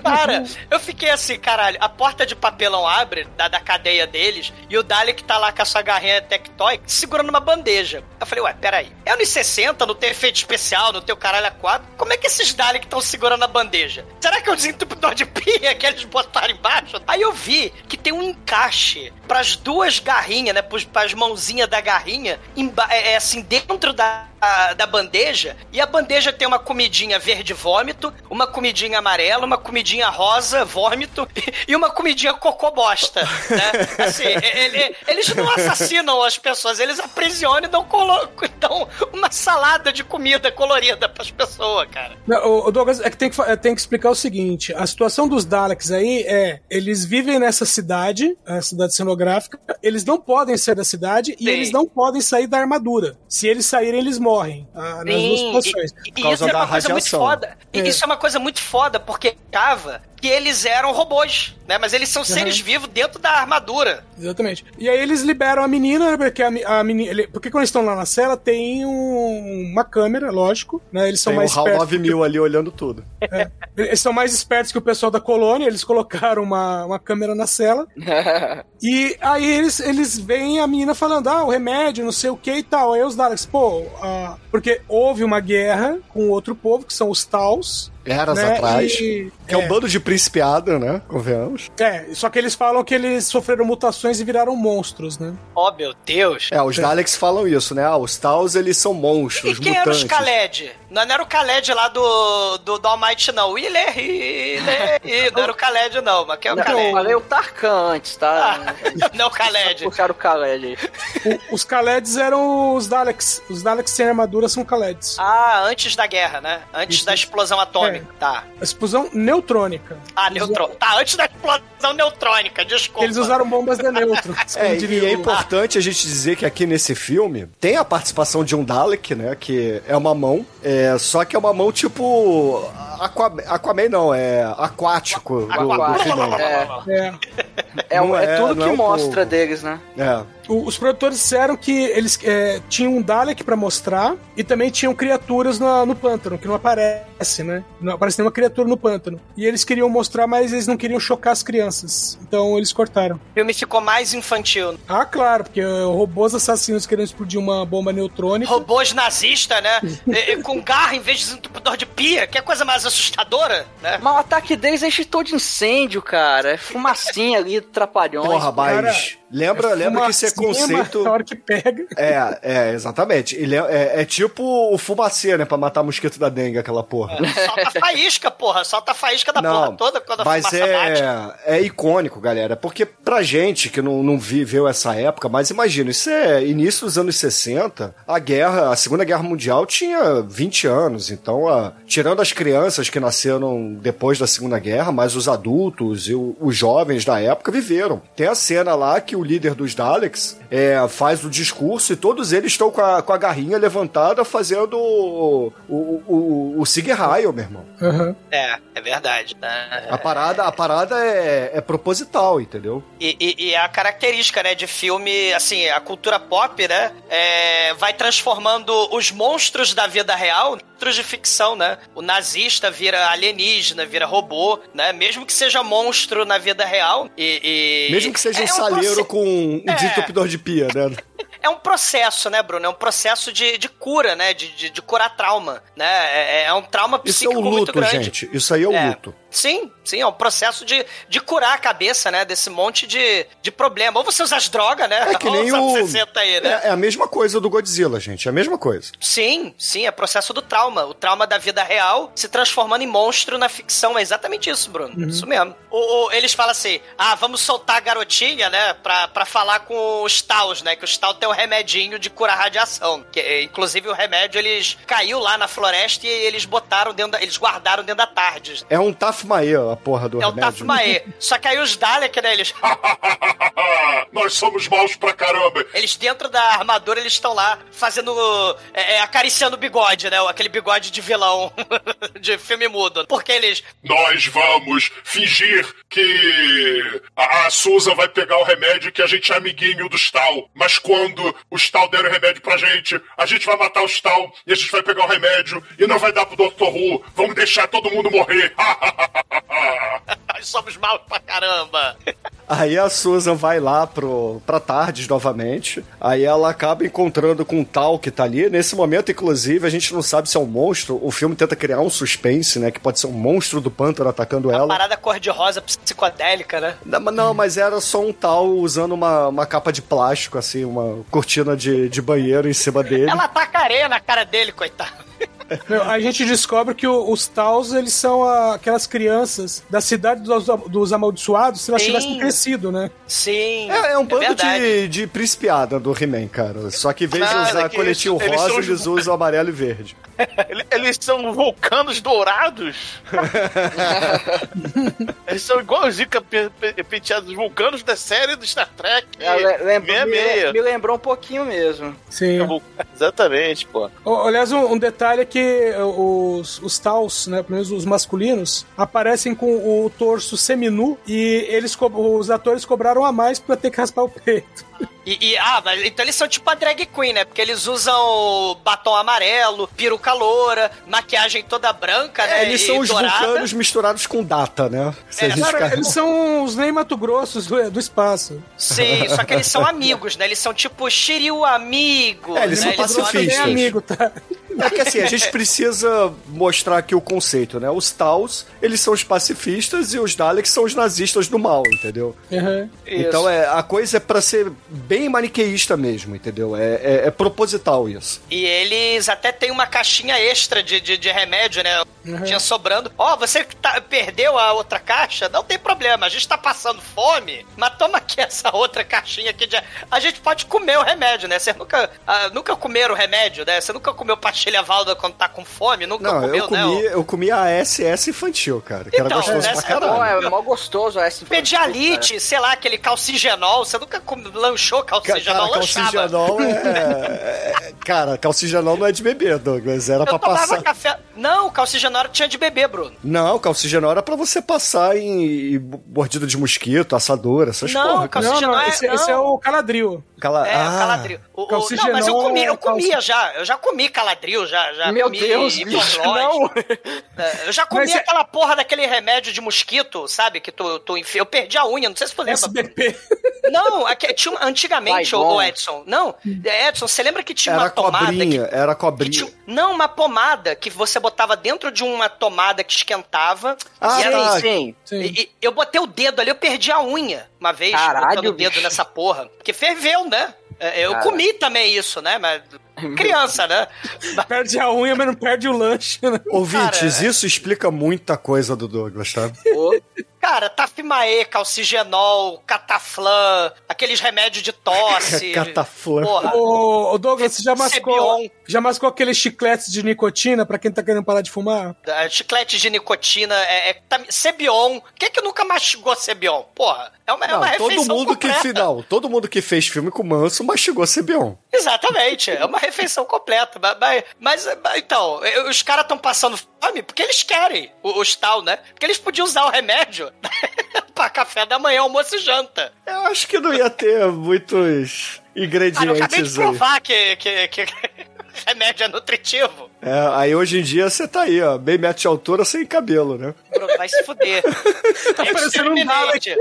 Cara, eu fiquei assim, caralho, a porta de papelão abre da, da cadeia deles e o Dalek tá lá com a sua garrinha Tectoy segurando uma bandeja. Eu falei, ué, peraí. É anos 60, não tem efeito especial, não tem o caralho a quatro. Como é que esses Dalek estão segurando a bandeja? Será que é o desentupidor de pia que eles botaram embaixo? Aí eu vi que tem um encaixe pras duas garrinhas, né? Pros, pras mãozinhas da garrinha, é, é assim, dentro da, a- da bandeja. E a bandeja tem uma comidinha verde vômito, uma comidinha amarela, uma comidinha rosa vômito e uma comidinha cocô bosta, né? Assim, e- e- eles não assassinam as pessoas, eles aprisionam e dão, colo- dão uma salada de comida colorida pras pessoas, cara. Não, o, Douglas, é que tem que, é, tem que explicar o seguinte: a situação dos Daleks aí é: eles vivem nessa cidade, a cidade cenográfica, eles não podem sair da cidade e Sim. eles não podem sair da armadura. Se eles saírem, eles morrem. Ah, nas duas Sim, situações. E, e causa isso é da uma coisa muito radiação. foda. E É. Isso é uma coisa muito foda, porque tava que eles eram robôs, né? Mas eles são seres vivos dentro da armadura. Exatamente. E aí eles liberam a menina, né, porque a, a menina. ele- porque quando eles estão lá na cela, tem um- uma câmera, lógico, né? Eles são Tem o mais HAL espertos. 9000 ali olhando tudo. Eles são mais espertos que o pessoal da colônia, eles colocaram uma, uma câmera na cela. E aí eles, eles veem a menina falando, ah, o remédio, não sei o que e tal. Aí os Daleks, pô, ah, porque houve uma guerra com outro povo, que são os Taus. Eras né? atrás. E- Que é um bando de principiada, né? Convenhamos. É, só que eles falam que eles sofreram mutações e viraram monstros, né? Oh, meu Deus. É, os Daleks falam isso, né? Ah, os Taus, eles são E monstros, quem era os mutantes. Não, não era o Khaled lá do, do, do Almighty, não. É ele Não era o Khaled, não. Mas quem é o Não, eu Khaled? falei o Tarkan antes, tá? Não, o Khaled. Puxaram o Khaled aí. O- os Khaleds eram os Daleks. Os Daleks sem armadura são Khaleds. Ah, antes da guerra, né? Antes Isso. da explosão atômica. Tá. A explosão neutrônica. Ah, neutrônica. Tá, antes da explosão neutrônica, desculpa. Eles usaram bombas de neutro. É, e é importante a gente dizer que aqui nesse filme tem a participação de um Dalek, né? Que é uma mão, é, só que é uma mão tipo. Aquaman, Aquaman não, é aquático do, do Aquático. É, É. é, é é- tudo que é um mostra povo. deles, né? É. O- Os produtores disseram que eles é, tinham um Dalek pra mostrar e também tinham criaturas na- no pântano, que não aparece, né? Não aparece nenhuma criatura no pântano. E eles queriam mostrar, mas eles não queriam chocar as crianças. Então eles cortaram. O filme ficou mais infantil. Ah, claro, porque é, robôs assassinos querendo explodir uma bomba neutrônica. Robôs nazistas, né? E- e com garra em vez de desentupidor de pia, que é coisa mais assustadora, né? Mas o ataque deles é enchitou de incêndio, cara. É fumacinha ali, trapalhões. Porra, mas. Lembra, lembra que isso é conceito. Na hora que pega. É, é, exatamente. Ele é, é, é tipo o fumacê, né? Pra matar mosquito da dengue, aquela porra. Solta faísca, porra. Solta faísca da porra toda quando a mas fumaça bate. é, é icônico, galera. Porque pra gente que não, não viveu essa época, mas imagina, isso é início dos anos 60, a guerra, a Segunda Guerra Mundial tinha 20 anos. Então, a- tirando as crianças que nasceram depois da Segunda Guerra, mas os adultos e o- os jovens da época viveram. Tem a cena lá que o líder dos Daleks é, faz o discurso e todos eles estão com a, com a garrinha levantada fazendo o, o, o, o Sieg Heil, meu irmão. Aham. É, é verdade. né? A parada, a parada é, é proposital, entendeu? E, e- e é a característica, né, de filme, assim, a cultura pop, né, é, vai transformando os monstros da vida real monstros de ficção, né? O nazista vira alienígena, vira robô, né? Mesmo que seja monstro na vida real e... e- Mesmo que seja é um saleiro proce- com um É. desentupidor de pia, né? É um processo, né, Bruno? É um processo de, de cura, né? De, de, de curar trauma, né? É, é um trauma Isso é psíquico o muito luto, grande. gente. Isso aí é o É. luto. Sim, sim, é um processo de, de curar a cabeça, né? Desse monte de, de problema. Ou você usa as drogas, né? É que Ou nem usa o. 60 aí, né? É, é a mesma coisa do Godzilla, gente. É a mesma coisa. Sim, sim, é processo do trauma. O trauma da vida real se transformando em monstro na ficção. É exatamente isso, Bruno. Isso mesmo. O, o- eles falam assim: ah, vamos soltar a garotinha, né? Pra, pra falar com os Taus, né? Que os Taus tem um remedinho de curar radiação. Que, é, inclusive, o remédio eles caiu lá na floresta e eles botaram dentro da, Eles guardaram dentro da tarde. É um Tafmae, a porra do É o remédio. Tafmae. Só que aí os Dalek, né? Eles, Nós somos maus pra caramba. eles dentro da armadura, eles estão lá fazendo. é, é, acariciando o bigode, né? Aquele bigode de vilão de filme mudo. Porque eles. Nós vamos fingir que a, a Susan vai pegar o remédio que a gente é amiguinho do Tal. Mas quando o Tal der o remédio pra gente, a gente vai matar o Tal e a gente vai pegar o remédio e não vai dar pro Dr. Who. Vamos deixar todo mundo morrer. Nós somos maus pra caramba. Aí a Susan vai lá pro, pra Tardes novamente. Aí ela acaba encontrando com um tal que tá ali. Nesse momento, inclusive, a gente não sabe se é um monstro. O filme tenta criar um suspense, né? Que pode ser um monstro do pântano atacando ela. Parada cor-de-rosa psicodélica, né? Não, mas- Não, mas era só um tal usando uma, uma capa de plástico, assim, uma cortina de, de banheiro em cima dele. Ela taca areia na cara dele, coitado. Meu, a gente descobre que o- os Taus, eles são a- aquelas crianças da cidade dos, dos amaldiçoados se elas Sim. tivessem crescido, né? Sim. É, é um bando verdade. de, de principiada do He-Man, cara. Só que em vez de usar é eles- eles rosa, são os- eles usam amarelo e verde. Ele- Eles são vulcanos dourados. Eles são igualzinho penteados vulcanos da série do Star Trek. É, le- lembra- me, me lembrou um pouquinho mesmo. Sim. Exatamente, pô. O- Aliás, um, um detalhe é que os, os Taus, né, pelo menos os masculinos, aparecem com o torso seminu e eles os atores cobraram a mais pra ter que raspar o peito. E, e- ah, mas então eles são tipo a drag queen, né? Porque eles usam batom amarelo, peruca loura, maquiagem toda branca, né? É, eles e são os dourada. vulcanos misturados com data, né? Se a É, gente Cara, ficar- eles são os Ney Mato Grossos do, do espaço. Sim, só que eles são amigos, né? Eles são tipo Shiryu amigo. É, eles né? são Mato Grosso também é pacifistas. amigo, tá? É que assim, a gente precisa mostrar aqui o conceito, né? Os Taus, eles são os pacifistas e os Daleks são os nazistas do mal, entendeu? Uhum. Então é, a coisa é pra ser bem maniqueísta mesmo, entendeu? É, é, é proposital isso. E eles até tem uma caixinha extra de, de, de remédio, né? Tinha sobrando. Ó, você que tá- perdeu a outra caixa, não tem problema. A gente tá passando fome, mas toma aqui essa outra caixinha aqui de. A gente pode comer o remédio, né? Você nunca, ah, nunca comeram o remédio, né? Você nunca comeu pastilha valda quando tá com fome? Nunca Não, comeu, eu comi, né? eu comi a SS infantil, cara, que era Então, gostoso né, pra é caralho. é mó gostoso essa Pedialite, sei lá, aquele calcigenol. Você nunca lanchou Ca- calcigenol? Cara, calcigenol é, é- Cara, calcigenol não é de beber, Douglas. Era Eu pra passar. café. Não, calcigenol tinha de beber, Bruno. Não, calcigenol era pra você passar em, mordida de mosquito, assadura, essas Não, porra. cara. Não, Calcigenol não, é- esse, esse não. é o caladril. Cala... É, ah, caladril. O- o- não, calcigenol mas eu comia, eu é comia já. Eu já comi caladril, já, já Meu comi Deus, bicho, não. É, Eu já comi Mas é- aquela porra daquele remédio de mosquito, sabe? Que tu, tu enfia. Eu perdi a unha, não sei se tu lembra. SBP. Não, aqui- tinha, antigamente, o, Edson. Não, Edson, você lembra que tinha Era uma tomada cobrinha, que, era que cobrinha. tinha, não, uma pomada que você botava dentro de uma tomada que esquentava. Ah, e era. Sim, sim. Sim. e- e eu botei o dedo ali, eu perdi a unha uma vez, Caralho, botando o dedo bicho. nessa porra. Porque ferveu, né? É, Eu Cara. comi também isso, né? Mas criança, né? Perde a unha, mas não perde o lanche, né? Ouvintes, Cara, isso explica muita coisa do Douglas, tá? Pô, Cara, Tafimae, calcigenol, cataflã, aqueles remédios de tosse. Cataflã. Porra. Ô, ô, Douglas, você já mascou, Cebion. já mascou aqueles chicletes de nicotina pra quem tá querendo parar de fumar? Ah, Chiclete de nicotina, é, é tam- Cebion. Quem é que nunca mastigou Cebion? Porra, é uma, é uma Não, todo refeição mundo que completa. final, todo mundo que fez filme com Manso mastigou Cebion. Exatamente, é uma refeição completa. Mas, mas- mas, então, os caras estão passando fome porque eles querem, o- os tal, né? Porque eles podiam usar o remédio pra café da manhã, almoço e janta. Eu acho que não ia ter muitos Ah, eu acabei de ingredientes aí. provar que, que, que remédio é nutritivo. É, aí hoje em dia você tá aí, ó, bem metro de altura sem cabelo, né? Bruno, vai se fuder. parecendo um Exterminate.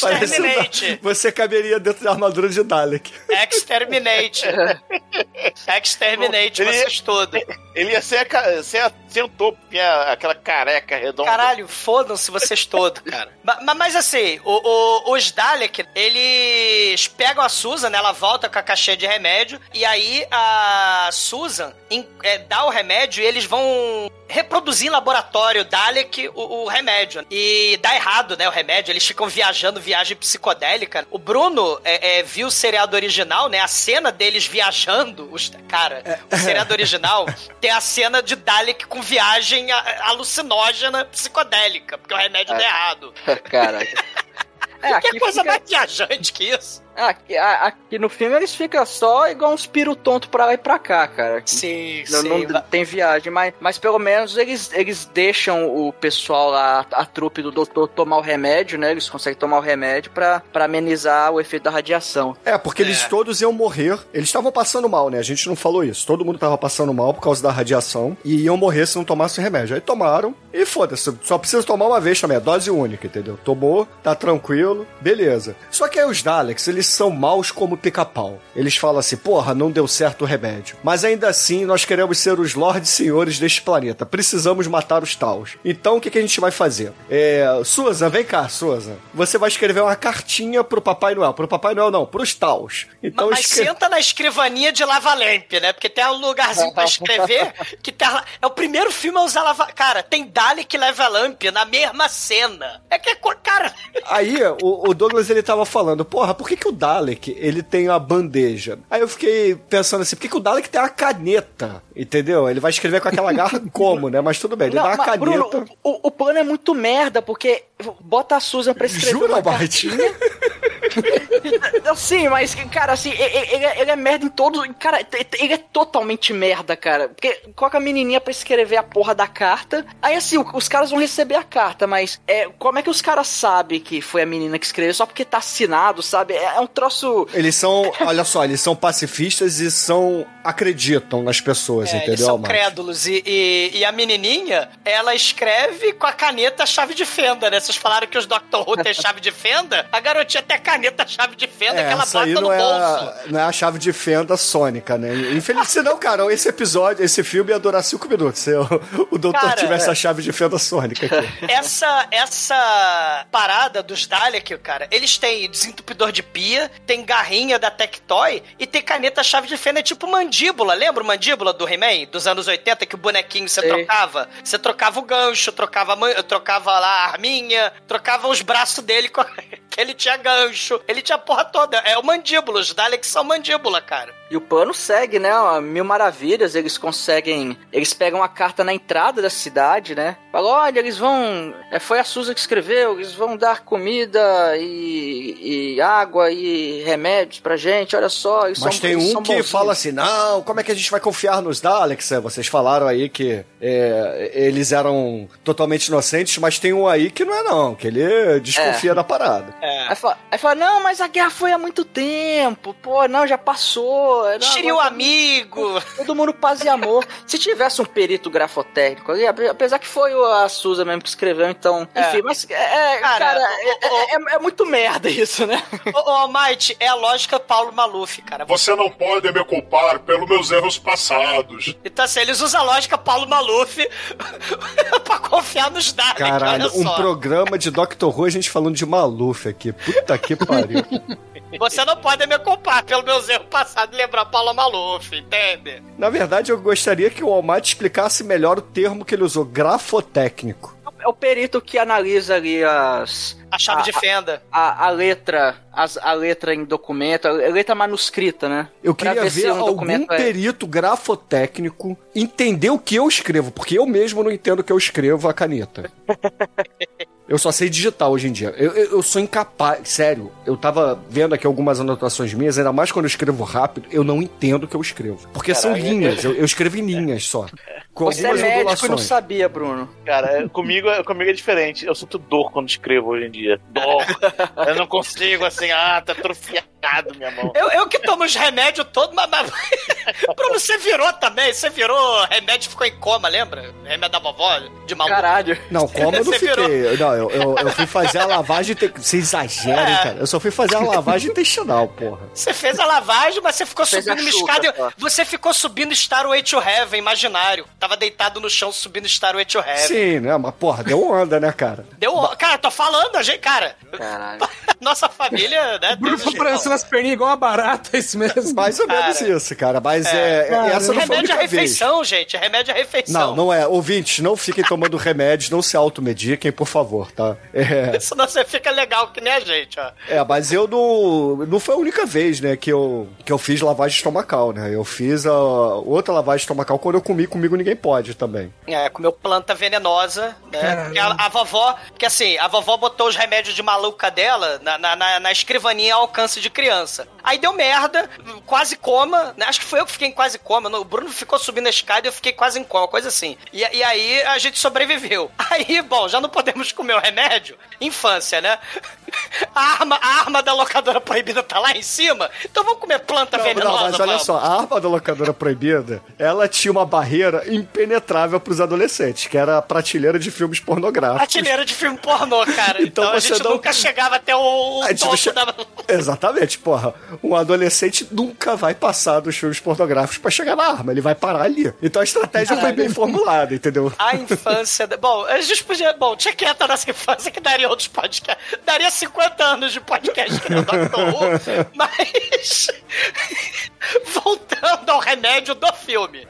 Parece Exterminate. Você caberia dentro da armadura de Dalek. Exterminate. Exterminate, Ele- vocês todos. Ele ia ser, ser a, ser um topo, tinha aquela careca redonda. Caralho, fodam-se vocês todos, cara. Ma- ma- Mas, assim, o- o- os Dalek, eles pegam a Susan, né? Ela volta com a caixinha de remédio. E aí a Susan em- é, dá o remédio e eles vão reproduzir em laboratório Dalek o, o remédio. E dá errado, né? O remédio. Eles ficam viajando, viagem psicodélica. O Bruno é, é, viu o seriado original, né? A cena deles viajando. Os, cara, o seriado original tem a cena de Dalek com viagem alucinógena psicodélica, porque o remédio dá errado. Caraca. É, Que coisa fica- mais viajante que isso? Aqui, a- aqui no filme eles ficam só igual uns piro tonto pra lá e pra cá, cara. Sim, Não, não tem viagem, mas, mas pelo menos eles, eles deixam o pessoal lá, a trupe do doutor, tomar o remédio, né? Eles conseguem tomar o remédio pra, pra amenizar o efeito da radiação. É, porque eles É. todos iam morrer. Eles estavam passando mal, né? A gente não falou isso. Todo mundo tava passando mal por causa da radiação e iam morrer se não tomasse o remédio. Aí tomaram e foda-se. Só precisa tomar uma vez também. É dose única, entendeu? Tomou, tá tranquilo, beleza. Só que aí os Daleks, eles são maus como pica-pau. Eles falam assim, porra, não deu certo o remédio. Mas ainda assim, nós queremos ser os lordes senhores deste planeta. Precisamos matar os Taus. Então, o que, que a gente vai fazer? É... Susan, vem cá, Susan. Você vai escrever uma cartinha pro Papai Noel. Pro Papai Noel não, pros Taus. Então, Mas escre- senta na escrivaninha de lava-lamp, né? Porque tem um lugarzinho pra escrever que tá. É o primeiro filme a usar lava... Cara, tem Dalek e lava-lamp na mesma cena. É que é... Cara... Aí, o, o Douglas, ele tava falando, porra, por que, que o Dalek, ele tem a bandeja? Aí eu fiquei pensando assim, por que, que o Dalek tem a caneta? Entendeu? Ele vai escrever com aquela garra como, né? Mas tudo bem, ele Não, dá uma caneta. Bruno, o, o plano é muito merda, porque bota a Susan pra escrever Jura, uma Bart? Sim, mas, cara, assim, ele, é- ele é merda em todos. Cara, ele é totalmente merda, cara. Porque coloca a menininha pra escrever a porra da carta. Aí, assim, os caras vão receber a carta, mas é, como é que os caras sabem que foi a menina que escreveu? Só porque tá assinado, sabe? É, é um troço. Eles são, olha só, eles são pacifistas e são. acreditam nas pessoas, É, eles entendeu, são Mike? crédulos. E, e, e a menininha, ela escreve com a caneta chave de fenda, né? Vocês falaram que os Doctor Who tem chave de fenda? A garotinha tem a caneta caneta chave de fenda é, que ela bota no é bolso. A, não é a chave de fenda sônica, né? Infelizmente, não, cara, esse episódio, esse filme ia durar cinco minutos se o, o doutor cara, tivesse a chave de fenda sônica aqui. Essa, essa parada dos Dalek, cara, eles têm desentupidor de pia, tem garrinha da Tectoy e tem caneta chave de fenda tipo mandíbula. Lembra o mandíbula do He-Man dos anos 80 que o bonequinho você trocava? Você trocava o gancho, trocava, trocava lá a arminha, trocava os braços dele com que ele tinha gancho, ele tinha a porra toda. É o mandíbula, os Daleks são mandíbula, cara. E o plano segue, né? Mil maravilhas, eles conseguem. Eles pegam a carta na entrada da cidade, né? Falam, olha, eles vão. É, foi a Susan que escreveu, eles vão dar comida e, e água e remédios pra gente, olha só. Mas são, tem um que fala assim: não, como é que a gente vai confiar nos Daleks? É, vocês falaram aí que é, eles eram totalmente inocentes, mas tem um aí que não é, não, que ele desconfia é. da parada. É. Aí, fala, aí fala: não, mas a guerra foi há muito tempo, pô, não, já passou. Tire o amigo! Todo mundo paz e amor. Se tivesse um perito grafotécnico ali, apesar que foi a Suza mesmo que escreveu, então. É. Enfim, mas. É, cara, cara é, é, é, muito merda isso, né? Ô, ô Almighty, é a lógica Paulo Maluf, cara. Você não pode me culpar pelos meus erros passados. Então, assim, eles usam a lógica Paulo Maluf pra confiar nos dados. Caralho, um programa de Doctor Who a gente falando de Maluf aqui. Puta que pariu. Você não pode me culpar pelos meus erros passados e lembrar Paulo Maluf, entende? Na verdade, eu gostaria que o Almighty explicasse melhor o termo que ele usou, grafotécnico. É o perito que analisa ali as a chave a, de fenda. A, a letra, as, a letra em documento, a letra manuscrita, né? Eu queria ver, ver um algum é- perito é... grafotécnico entender o que eu escrevo, porque eu mesmo não entendo o que eu escrevo a caneta. Eu só sei digitar hoje em dia. Eu, eu, eu, sou incapaz. Sério, eu tava vendo aqui algumas anotações minhas, ainda mais quando eu escrevo rápido, eu não entendo o que eu escrevo. Porque Caralho. são linhas, eu, eu escrevo em linhas só. Com Você é médico e não sabia, Bruno. Cara, comigo, comigo é diferente. Eu sinto dor quando escrevo hoje em dia dia. Dor. eu não consigo, assim, ah, tá atrofiado minha mão. Eu, eu que tomo os remédios todos, mas, mas... Bruno, você virou também, você virou remédio ficou em coma, lembra? Remédio da vovó, de maluco. Caralho. Não, coma eu não fiquei. Virou... Não, eu, eu, eu, fui fazer a lavagem, te... você exagera, é. cara. Eu só fui fazer a lavagem intestinal, porra. Você fez a lavagem, mas você ficou fez subindo uma escada, você ficou subindo Starway to Heaven, imaginário. Tava deitado no chão subindo Starway to Heaven. Sim, né, mas porra, deu onda, né, cara? Deu onda. Cara, tô falando, a gente, cara. Caralho. Nossa família, né? Bruno balançando as perninhas igual uma barata, é isso mesmo. Mais ou menos cara. isso, cara. Mas é. é cara, essa não foi remédio a refeição, vez. gente. Remédio à refeição. Não, não é. Ouvintes, não fiquem tomando remédios, não se automediquem, por favor, tá? É. Senão você fica legal que nem a gente, ó. É, mas eu não. Não foi a única vez, né, que eu, que eu fiz lavagem estomacal, né? Eu fiz a outra lavagem estomacal quando eu comi, comigo ninguém pode também. É, comeu planta venenosa, né? A, a, vovó, que assim, a vovó botou os remédios de maluca dela na, na, na, na escrivaninha ao alcance de criança. Aí deu merda, quase coma, né? Acho que foi eu que fiquei em quase coma. O Bruno ficou subindo a escada e eu fiquei quase em coma, coisa assim. E, e aí a gente sobreviveu. Aí, bom, já não podemos comer o remédio. Infância, né? A arma, a arma da locadora proibida tá lá em cima. Então vamos comer planta não, venenosa. Não, mas olha vamos. só, a arma da locadora proibida, ela tinha uma barreira impenetrável pros adolescentes, que era a prateleira de filmes pornográficos. Prateleira de filme pornô, cara. então, então a gente não... nunca chegava até o, o topo che... da... Exatamente, porra. Um adolescente nunca vai passar dos filmes pornográficos para chegar na arma, ele vai parar ali. Então a estratégia Caralho. foi bem formulada, entendeu? A infância. Bom, a gente podia. Bom, tinha que entrar nessa infância que daria outros podcasts. Daria 50 anos de podcast que não Who, mas. Voltando ao remédio do filme.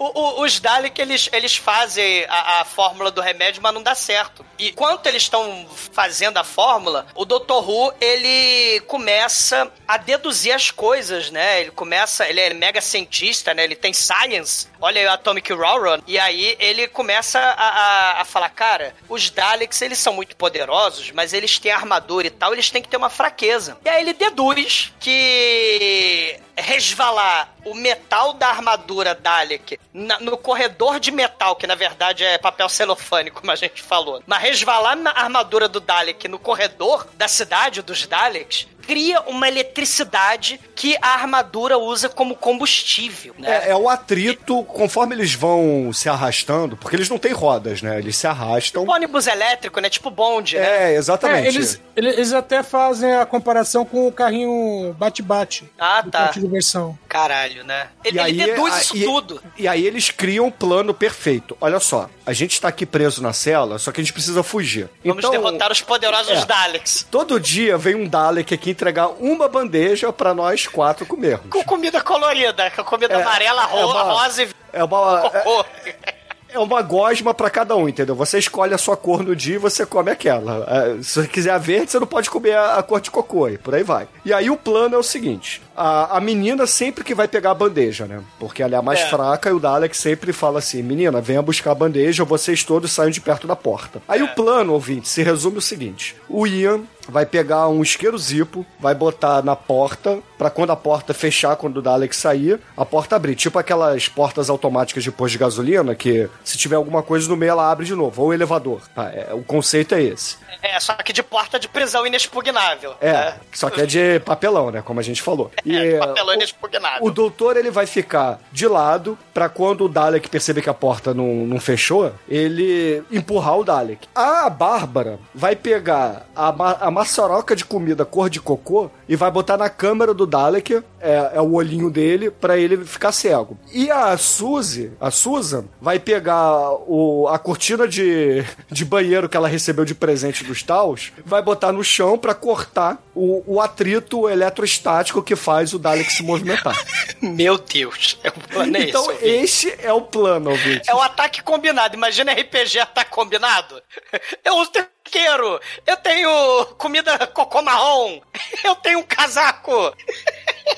O, o, os Dalek, eles, eles fazem a, a, fórmula do remédio, mas não dá certo. E enquanto eles estão fazendo a fórmula, o Dr. Who, ele começa a deduzir as coisas, né? Ele começa, ele é mega cientista, né? Ele tem science. Olha aí o Atomic Railroad. E aí ele começa a, a, a falar, cara, os Daleks, eles são muito poderosos, mas eles têm armadura e tal, eles têm que ter uma fraqueza. E aí ele deduz que resvalar o metal da armadura Dalek na, no corredor de metal, que na verdade é papel celofane, como a gente falou, mas resvalar na armadura do Dalek no corredor da cidade dos Daleks cria uma eletricidade que a armadura usa como combustível, né? É, é o atrito, conforme eles vão se arrastando, porque eles não têm rodas, né? Eles se arrastam. Tipo ônibus elétrico, né? Tipo bonde, né? É, exatamente. É, eles, eles até fazem a comparação com o carrinho bate-bate. Ah, tá. parque de diversão. Caralho, né? Ele, E ele aí, deduz a- isso e- tudo. E aí eles criam um plano perfeito. Olha só, a gente tá aqui preso na cela, só que a gente precisa fugir. Vamos então, derrotar os poderosos é. Daleks. todo dia vem um Dalek aqui entregar uma bandeja pra nós quatro comermos. Com comida colorida, com comida É, amarela, é ro uma- rosa e É uma, é, cocô. é uma gosma pra cada um, entendeu? Você escolhe a sua cor no dia e você come aquela. É, se você quiser a verde, você não pode comer a, a cor de cocô e por aí vai. E aí o plano é o seguinte: a, a menina sempre que vai pegar a bandeja, né? Porque ela é a mais É. fraca e o Dalek sempre fala assim: menina, venha buscar a bandeja, vocês todos saem de perto da porta. Aí o plano, ouvinte, se resume o seguinte: o Ian vai pegar um isqueiro zipo, vai botar na porta, pra quando a porta fechar, quando o Dalek sair, a porta abrir. Tipo aquelas portas automáticas de posto de gasolina, que se tiver alguma coisa no meio, ela abre de novo. Ou o elevador. Tá, é, o conceito é esse. É, só que de porta de prisão inexpugnável. É, né? só que é de papelão, né? Como a gente falou. E, É, de papelão o- doutor ele vai ficar de lado pra quando o Dalek perceber que a porta não, não fechou, ele empurrar o Dalek. A Bárbara vai pegar a, ma a maçaroca de comida cor de cocô e vai botar na câmera do Dalek, é, é o olhinho dele, pra ele ficar cego. E a Suzy, a Susan, vai pegar o, a cortina de, de banheiro que ela recebeu de presente dos Taos, vai botar no chão pra cortar o, o atrito eletrostático que faz o Dalek se movimentar. Meu Deus. É o plano é então, esse, este é o plano, ouvinte. É o ataque combinado. Imagina RPG ataque combinado. Eu uso. Eu tenho comida cocô marrom. Eu tenho um casaco.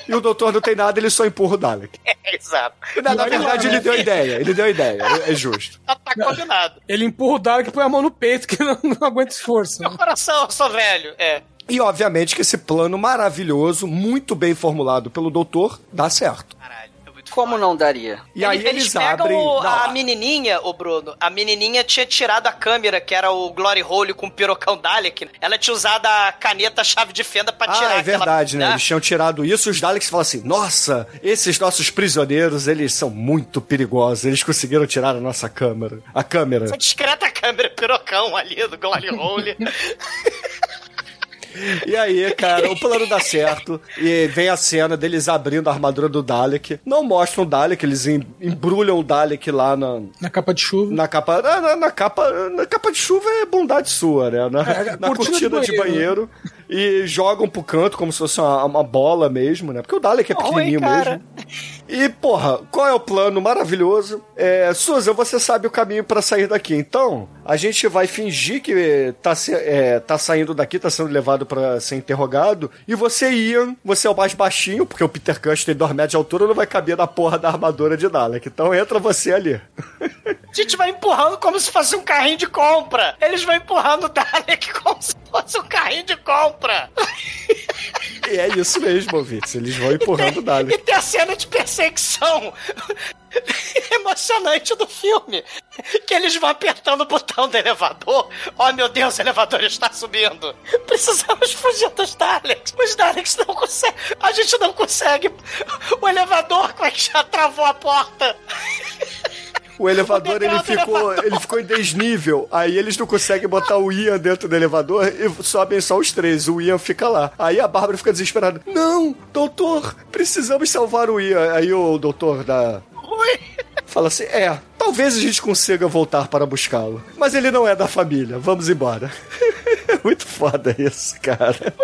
E o doutor não tem nada, ele só empurra o Dalek. É, exato. Na, na verdade, ele deu a ideia. Ele deu a ideia. É, é justo. Ataque combinado. Ele empurra o Dalek e põe a mão no peito, que não, não aguenta esforço. né? Meu coração, eu sou velho. É. E, obviamente, que esse plano maravilhoso, muito bem formulado pelo doutor, dá certo. Caralho, é Como não daria? E aí eles, pegam abrem... o- a menininha, o Bruno. A menininha tinha tirado a câmera, que era o Glory Hole com o pirocão Dalek. Ela tinha usado a caneta chave de fenda pra tirar Ah, é aquela- verdade, né? Eles tinham tirado isso, os Daleks falam assim: nossa, esses nossos prisioneiros, eles são muito perigosos. Eles conseguiram tirar a nossa câmera. A câmera. Essa discreta câmera pirocão ali do Glory Hole. E aí, cara, o plano dá certo. E vem a cena deles abrindo a armadura do Dalek. Não mostram o Dalek, eles em- embrulham o Dalek lá na, Na capa de chuva. na capa. Na, na- na capa. Na capa de chuva é bondade sua, né? Na, É, na cortina cortina, de de banheiro. E jogam pro canto como se fosse uma, uma bola mesmo, né? Porque o Dalek é Oi, pequenininho cara. mesmo. E, porra, qual é o plano maravilhoso? É, Susan, você sabe o caminho pra sair daqui. Então, a gente vai fingir que tá, se- é, tá saindo daqui, tá sendo levado pra ser interrogado. E você, Ian, você é o mais baixinho, porque o Peter Custer tem 2 metros de altura, não vai caber na porra da armadura de Dalek. Então entra você ali. A gente vai empurrando como se fosse um carrinho de compra. Eles vão empurrando o Dalek como se fosse um carrinho de compra. E é isso mesmo, ouvintes. Eles vão empurrando o E Dalek. tem a cena de perseguição emocionante do filme. Que eles vão apertando o botão do elevador. Oh meu Deus, o elevador está subindo. Precisamos fugir dos Daleks. Os Daleks não conseguem. A gente não consegue. O elevador, é já travou a porta? O elevador, O ele ficou, elevador. ele ficou em desnível. Aí eles não conseguem botar o Ian dentro do elevador e sobem só os três. O Ian fica lá. Aí a Bárbara fica desesperada. Não, doutor, precisamos salvar o Ian. Aí o doutor da... Ui. Fala assim, é, talvez a gente consiga voltar para buscá-lo. Mas ele não é da família, vamos embora. É muito foda isso, cara.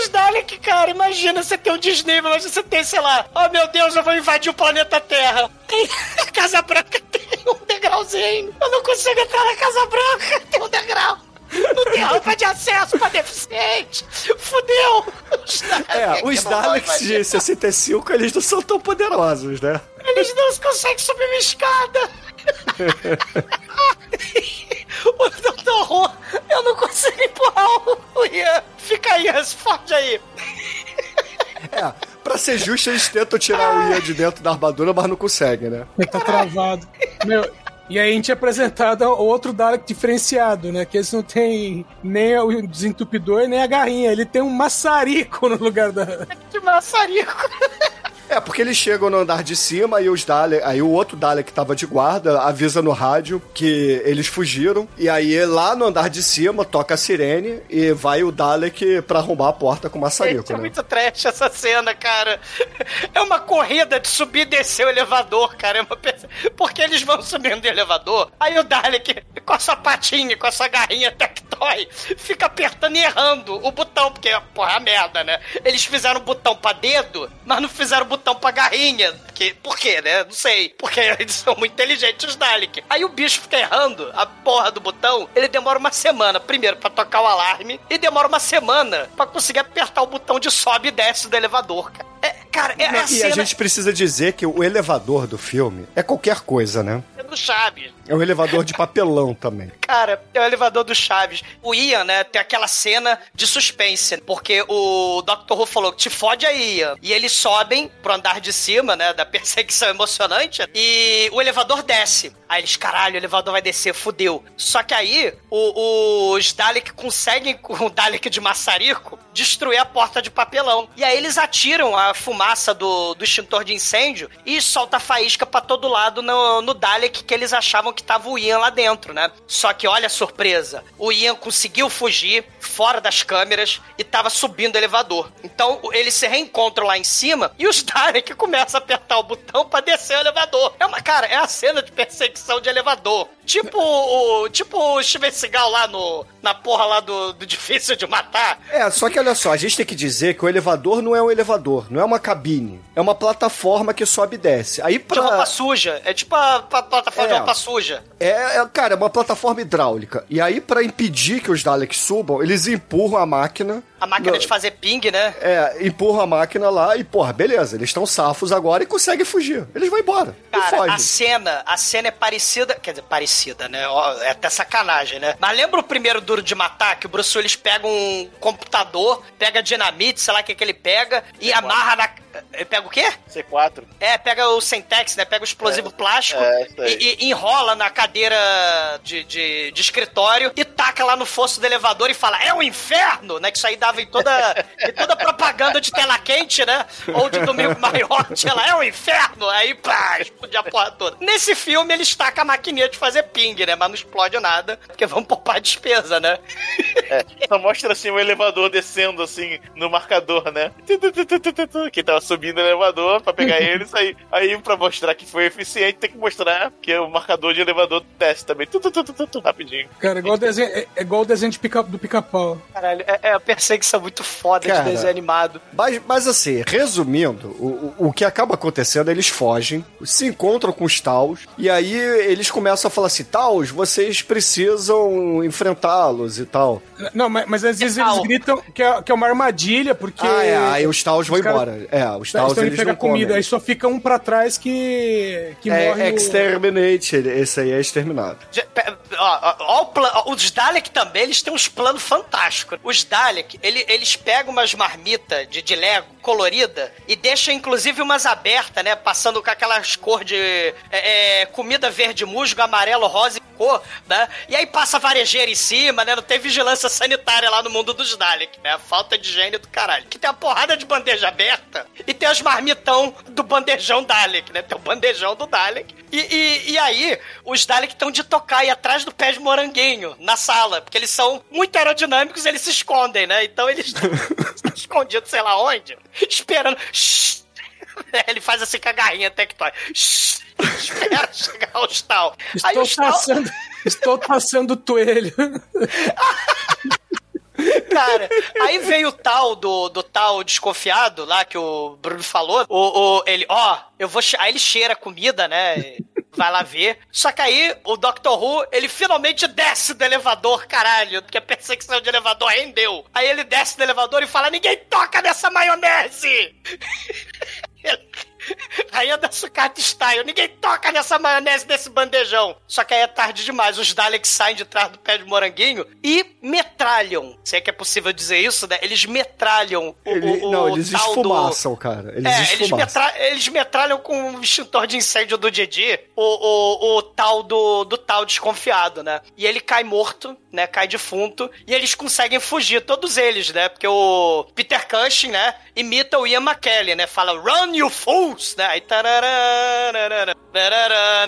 Os Dalek, cara, imagina você ter um desnível, imagina você tem, sei lá, oh meu Deus, eu vou invadir o planeta Terra. Tem a Casa Branca tem um degrauzinho. Eu não consigo entrar na Casa Branca, tem um degrau. Não tem rampa de acesso pra deficiente. Fudeu. Os Dalek, É, os Daleks de 65, eles não são tão poderosos, né? Eles não conseguem subir uma escada. O Dr. Who, eu não consigo empurrar o- o Ian. Fica aí, responde aí. É, pra ser justo, eles tentam tirar o Ian de dentro da armadura, mas não conseguem, né? Ele tá travado. Meu, E aí a gente é apresentado outro Dalek diferenciado, né? Que eles não tem nem o desentupidor nem a garrinha. Ele tem um maçarico no lugar da. Que maçarico! É, porque eles chegam no andar de cima e os Dalek, aí o outro Dalek que tava de guarda avisa no rádio que eles fugiram. E aí lá no andar de cima toca a sirene e vai o Dalek pra arrombar a porta com o maçarico, Gente, é né? muito trash essa cena, cara. É uma corrida de subir e descer o elevador, cara. É uma Porque eles vão subindo o elevador, aí o Dalek, com a sua patinha, com a sua garrinha tectoy, fica apertando e errando o botão, porque, porra, é merda, né? Eles fizeram o botão pra dedo, mas não fizeram o botão pra garrinha. Porque, por quê, né? Não sei. Porque eles são muito inteligentes, os Dalek. Aí o bicho fica errando a porra do botão, ele demora uma semana, primeiro, pra tocar o alarme, e demora uma semana pra conseguir apertar o botão de sobe e desce do elevador, cara. É, cara, é a e cena a gente precisa dizer que o elevador do filme é qualquer coisa, né? do Chaves. É um elevador de papelão também. Cara, é o elevador do Chaves. O Ian, né, tem aquela cena de suspense, porque o Dr. Who falou, te fode aí, Ian. E eles sobem pro andar de cima, né, da perseguição emocionante, e o elevador desce. Aí eles, caralho, o elevador vai descer, fudeu. Só que aí, o- os Dalek conseguem, com o Dalek de maçarico, destruir a porta de papelão. E aí eles atiram a fumaça do, do extintor de incêndio e solta faísca pra todo lado no, no Dalek que eles achavam que tava o Ian lá dentro, né? Só que olha a surpresa, o Ian conseguiu fugir fora das câmeras e tava subindo o elevador. Então eles se reencontram lá em cima e os Dalek começam a apertar o botão pra descer o elevador. É uma, cara, é a cena de perseguição de elevador. Tipo o, tipo o Steven Seagal lá no, na porra lá do, do difícil de matar. É, só que olha só, a gente tem que dizer que o elevador não é um elevador, não é uma cabine. É uma plataforma que sobe e desce. Aí De pra. roupa suja. É tipo a, a plataforma É. de roupa suja. É, é, cara, é uma plataforma hidráulica. E aí, pra impedir que os Daleks subam, eles empurram a máquina. A máquina No- de fazer ping, né? É, empurram a máquina lá e, porra, beleza, eles estão safos agora e conseguem fugir. Eles vão embora. e Cara, fogem. a cena, a cena é parecida, quer dizer, parecida, né? É até sacanagem, né? Mas lembra o primeiro Duro de Matar, que o Bruce Willis pega um computador, pega dinamite, sei lá o que que ele pega, e amarra na... Ele pega o quê? C4. É, pega o Sentex, né? Pega o explosivo plástico é, isso aí. e, e enrola na cadeira de, de, de escritório e taca lá no fosso do elevador e fala, é o inferno, né? Que isso aí dava em toda, em toda propaganda de tela quente, né? Ou de domingo maior, lá, é o inferno. Aí, pá, explodia a porra toda. Nesse filme, eles tacam a maquininha de fazer ping, né? Mas não explode nada, porque vão poupar despesa, né? Só mostra assim o elevador descendo assim no marcador, né? Que tava subindo o elevador pra pegar eles. Aí, aí pra mostrar que foi eficiente, tem que mostrar que o marcador de elevador desce também. Rapidinho. Cara, igual o desenho, é, é igual o desenho de pica, do pica-pau. Caralho, é, é a perseguição muito foda Cara. de desenho animado. Mas, mas assim, resumindo, o, o, o que acaba acontecendo, eles fogem, se encontram com os Taos, e aí eles começam a falar assim, Taos, vocês precisam enfrentá-los e tal. Não, mas, mas às vezes Tal. eles gritam que é, que é uma armadilha, porque. Ah, é, aí os Taos vão embora. É, os Daí Taos eles pegar não comida, comem. aí só fica um pra trás que. que morre. É o- Exterminate, esse aí é exterminado. Já- Ó, ó, o ó, os Dalek também, eles têm uns planos fantásticos. Os Dalek, ele- eles pegam umas marmitas de, de Lego colorida e deixam inclusive umas abertas, né? Passando com aquelas cor de é, é, comida verde musgo, amarelo, rosa e cor, né? E aí passa varejeira em cima, né? Não tem vigilância sanitária lá no mundo dos Dalek, né? Falta de higiene do caralho. Que tem uma porrada de bandeja aberta e tem as marmitão do bandejão Dalek, né? Tem o bandejão do Dalek. E, e, e aí, os Dalek estão de tocar e atrás do pé de moranguinho, na sala, porque eles são muito aerodinâmicos eles se escondem, né? Então eles estão escondidos, sei lá onde, esperando. Shhh. Ele faz assim com a garrinha tectói. Espera chegar os tal. Aí Estou os tal, passando, estou passando o toelho. Cara, aí veio o tal do, do tal desconfiado lá que o Bruno falou. O, o, ele, ó, eu vou. Aí ele cheira a comida, né? Vai lá ver. Só que aí o Dr. Who, ele finalmente desce do elevador, caralho, porque a perseguição de elevador rendeu. Aí ele desce do elevador e fala: ninguém toca nessa maionese! Ele- rainha da sucata style. Ninguém toca nessa maionese desse bandejão. Só que aí é tarde demais. Os Daleks saem de trás do pé de moranguinho e metralham. Se é que é possível dizer isso, né? Eles metralham o, Ele- o, não, o eles tal do- esfumaçam, cara. Eles é, eles, esfumaçam. metra- eles metralham com o extintor de incêndio do Didi o, o, o tal do, do tal desconfiado, né? E ele cai morto, né? Cai defunto. E eles conseguem fugir, todos eles, né? Porque o Peter Cushing, né? Imita o Ian McKellen, né? Fala, run you fools, né? Aí tararara,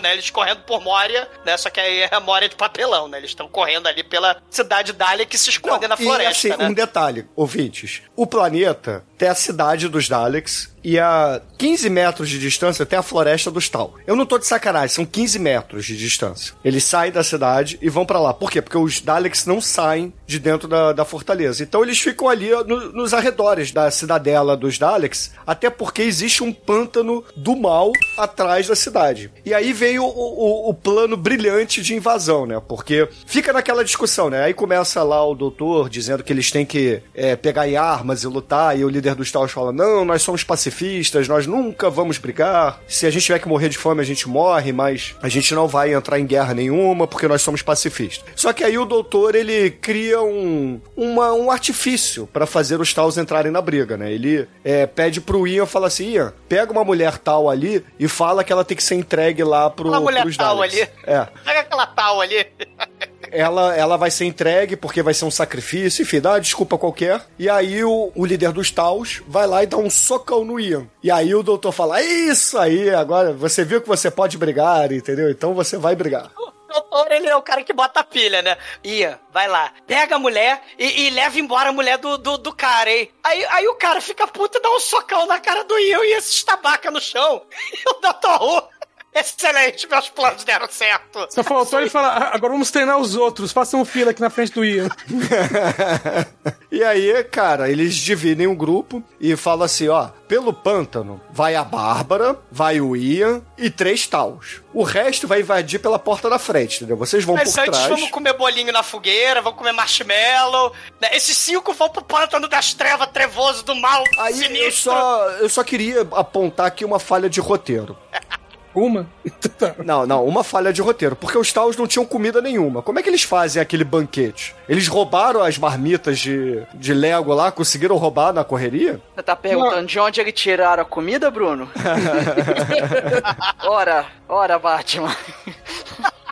né? Eles correndo por Moria, né? Só que aí é a Moria de papelão, né? Eles estão correndo ali pela cidade Dália que se esconde na e, floresta, assim, né? um detalhe, ouvintes. O planeta tem a cidade dos Daleks e a 15 metros de distância tem a floresta dos Tal. Eu não tô de sacanagem, são 15 metros de distância. Eles saem da cidade e vão pra lá. Por quê? Porque os Daleks não saem de dentro da, da fortaleza. Então eles ficam ali no- nos arredores da cidadela dos Daleks, até porque existe um pântano do mal atrás da cidade. E aí veio o, o- o plano brilhante de invasão, né? Porque fica naquela discussão, né? Aí começa lá o doutor dizendo que eles têm que é, pegar em armas e lutar, e o líder dos Taos fala: não, nós somos pacifistas, nós nunca vamos brigar. Se a gente tiver que morrer de fome, a gente morre, mas a gente não vai entrar em guerra nenhuma porque nós somos pacifistas. Só que aí o doutor ele cria um, uma- um artifício pra fazer os Taos entrarem na briga, né? Ele é, pede pro Ian, fala assim: Ian, pega uma mulher tal ali e fala que ela tem que ser entregue lá pro, Aquela mulher tal Daleks. ali. É Pega aquela tal ali. ela, ela vai ser entregue porque vai ser um sacrifício, enfim, dá uma desculpa qualquer. E aí o, o líder dos Taos vai lá e dá um socão no Ian. E aí o doutor fala: "É Isso aí, agora você viu que você pode brigar, entendeu? Então você vai brigar. Doutor, ele é o cara que bota a pilha, né? Ian, vai lá, pega a mulher e, e leva embora a mulher do, do, do cara, hein? Aí, aí o cara fica puto e dá um socão na cara do Ian e se estabaca no chão. E o doutor excelente, meus planos deram certo. Só faltou ele falar, "Ah, agora vamos treinar os outros, façam um fila aqui na frente do Ian. e aí, cara, eles dividem o grupo e falam assim: ó, pelo pântano vai a Bárbara, vai o Ian e três Taos. O resto vai invadir pela porta da frente, entendeu? Vocês vão Mas por antes trás. vamos comer bolinho na fogueira, vamos comer marshmallow. né? Esses cinco vão pro pântano das trevas, trevoso do mal, Aí eu sinistro. só, eu só queria apontar aqui uma falha de roteiro. Uma? Não, não, uma falha de roteiro, porque os Taos não tinham comida nenhuma. Como é que eles fazem aquele banquete? Eles roubaram as marmitas de, de Lego lá, conseguiram roubar na correria? Você tá perguntando de onde eles tiraram a comida, Bruno? ora, ora, Batman.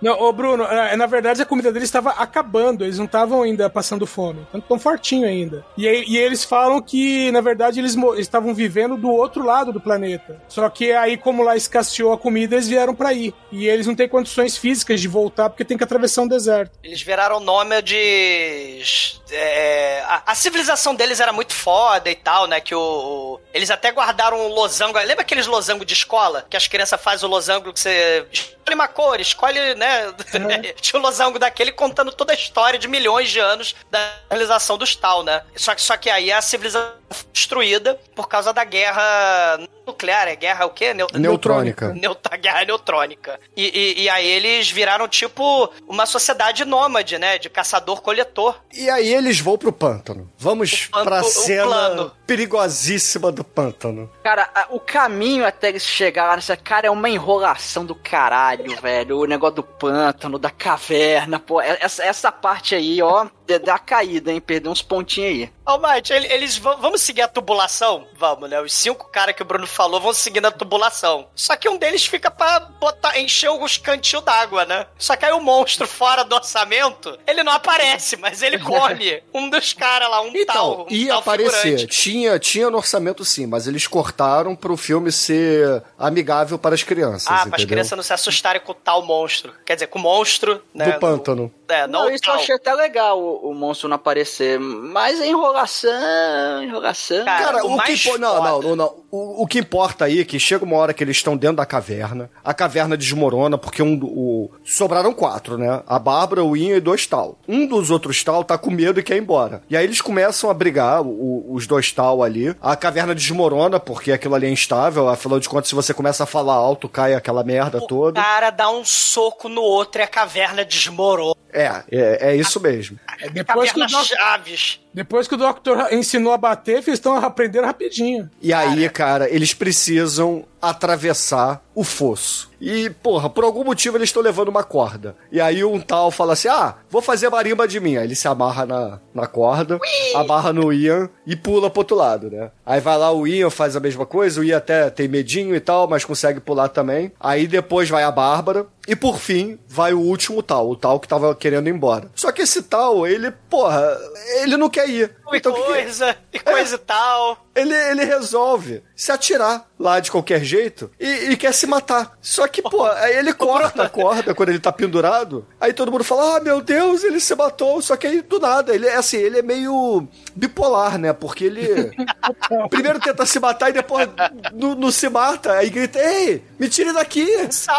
Não, ô Bruno, na na verdade a comida deles estava acabando, eles não estavam ainda passando fome, então tão fortinho ainda. E, e eles falam que, na verdade, eles estavam vivendo do outro lado do planeta. Só que aí, como lá escasseou a comida, eles vieram pra aí. E eles não têm condições físicas de voltar porque tem que atravessar um deserto. Eles viraram nômades. É, a, a civilização deles era muito foda e tal, né? Que o. o- eles até guardaram um losango. Lembra aqueles losangos de escola? Que as crianças fazem o losango que você. Escolhe uma cor, escolhe, né? Tinha o losango daquele contando toda a história de milhões de anos da civilização dos tal, né? Só que, só que aí a civilização foi destruída por causa da guerra nuclear. É guerra o quê? Neu- Neutrônica. Neuta, guerra neutrônica. E, e, e aí eles viraram tipo uma sociedade nômade, né? De caçador-coletor. E aí eles vão pro pântano. Vamos O pan- pra cena plano. perigosíssima do pântano. Cara, a- o caminho até eles chegarem nessa cara é uma enrolação do caralho, velho. O negócio do pântano, da caverna, pô. é- Essa, essa parte aí, ó, dá caída, hein? Perdeu uns pontinhos aí. Ô, Mate, ele- eles vão. Vamos seguir a tubulação? Vamos, né? Os cinco caras que o Bruno falou vão seguindo a tubulação. Só que um deles fica pra botar, encher os cantinhos d'água, né? Só que aí o monstro fora do orçamento, ele não aparece, mas ele come um dos caras lá, um Então, tal. Um ia tal aparecer. figurante. Tinha, tinha no orçamento sim, mas eles cortaram pro filme ser amigável para as crianças, Ah, para as crianças não se assustarem com o tal monstro. Quer dizer, com o monstro, né? Do pântano. É, não, Não, o isso eu achei até legal o, o monstro não aparecer. Mas é enrolação, enrolação. Cara, Cara, o o, que mais impo- não, não, não, não. O, o que importa aí é que chega uma hora que eles estão dentro da caverna, a caverna desmorona porque um do- o sobraram quatro, né? A Bárbara, o Ian e dois tal. Um dos outros tal tá com medo e quer ir embora. E aí eles começam a brigar, o- os dois tal ali. A caverna desmorona porque aquilo ali é instável, afinal de contas se você começa a falar alto, cai aquela merda O toda. cara dá um soco no outro e a caverna desmorou. É, é, é isso mesmo. É depois que Caverna o Doc- Chaves. Depois que o Doctor ensinou a bater, eles estão aprendendo rapidinho. E aí, cara, eles precisam atravessar o fosso. E, porra, por algum motivo eles estão levando uma corda. E aí um tal fala assim: ah, vou fazer marimba de mim. Aí ele se amarra na, na corda, Ui! amarra no Ian e pula pro outro lado, né? Aí vai lá o Ian, faz a mesma coisa, o Ian até tem medinho e tal, mas consegue pular também. Aí depois vai a Bárbara. E por fim, vai o último tal, o tal que tava querendo ir embora. Só que esse tal, ele, porra, ele não quer ir. E então, coisa, que... e coisa é. tal. Ele, ele resolve se atirar lá de qualquer jeito e, e quer se matar. Só que, pô, aí ele corta a corda quando ele tá pendurado. Aí todo mundo fala: Ah, meu Deus, ele se matou. Só que aí do nada, ele é assim, ele é meio bipolar, né? Porque ele primeiro tenta se matar e depois não, não se mata. Aí grita: Ei, me tire daqui!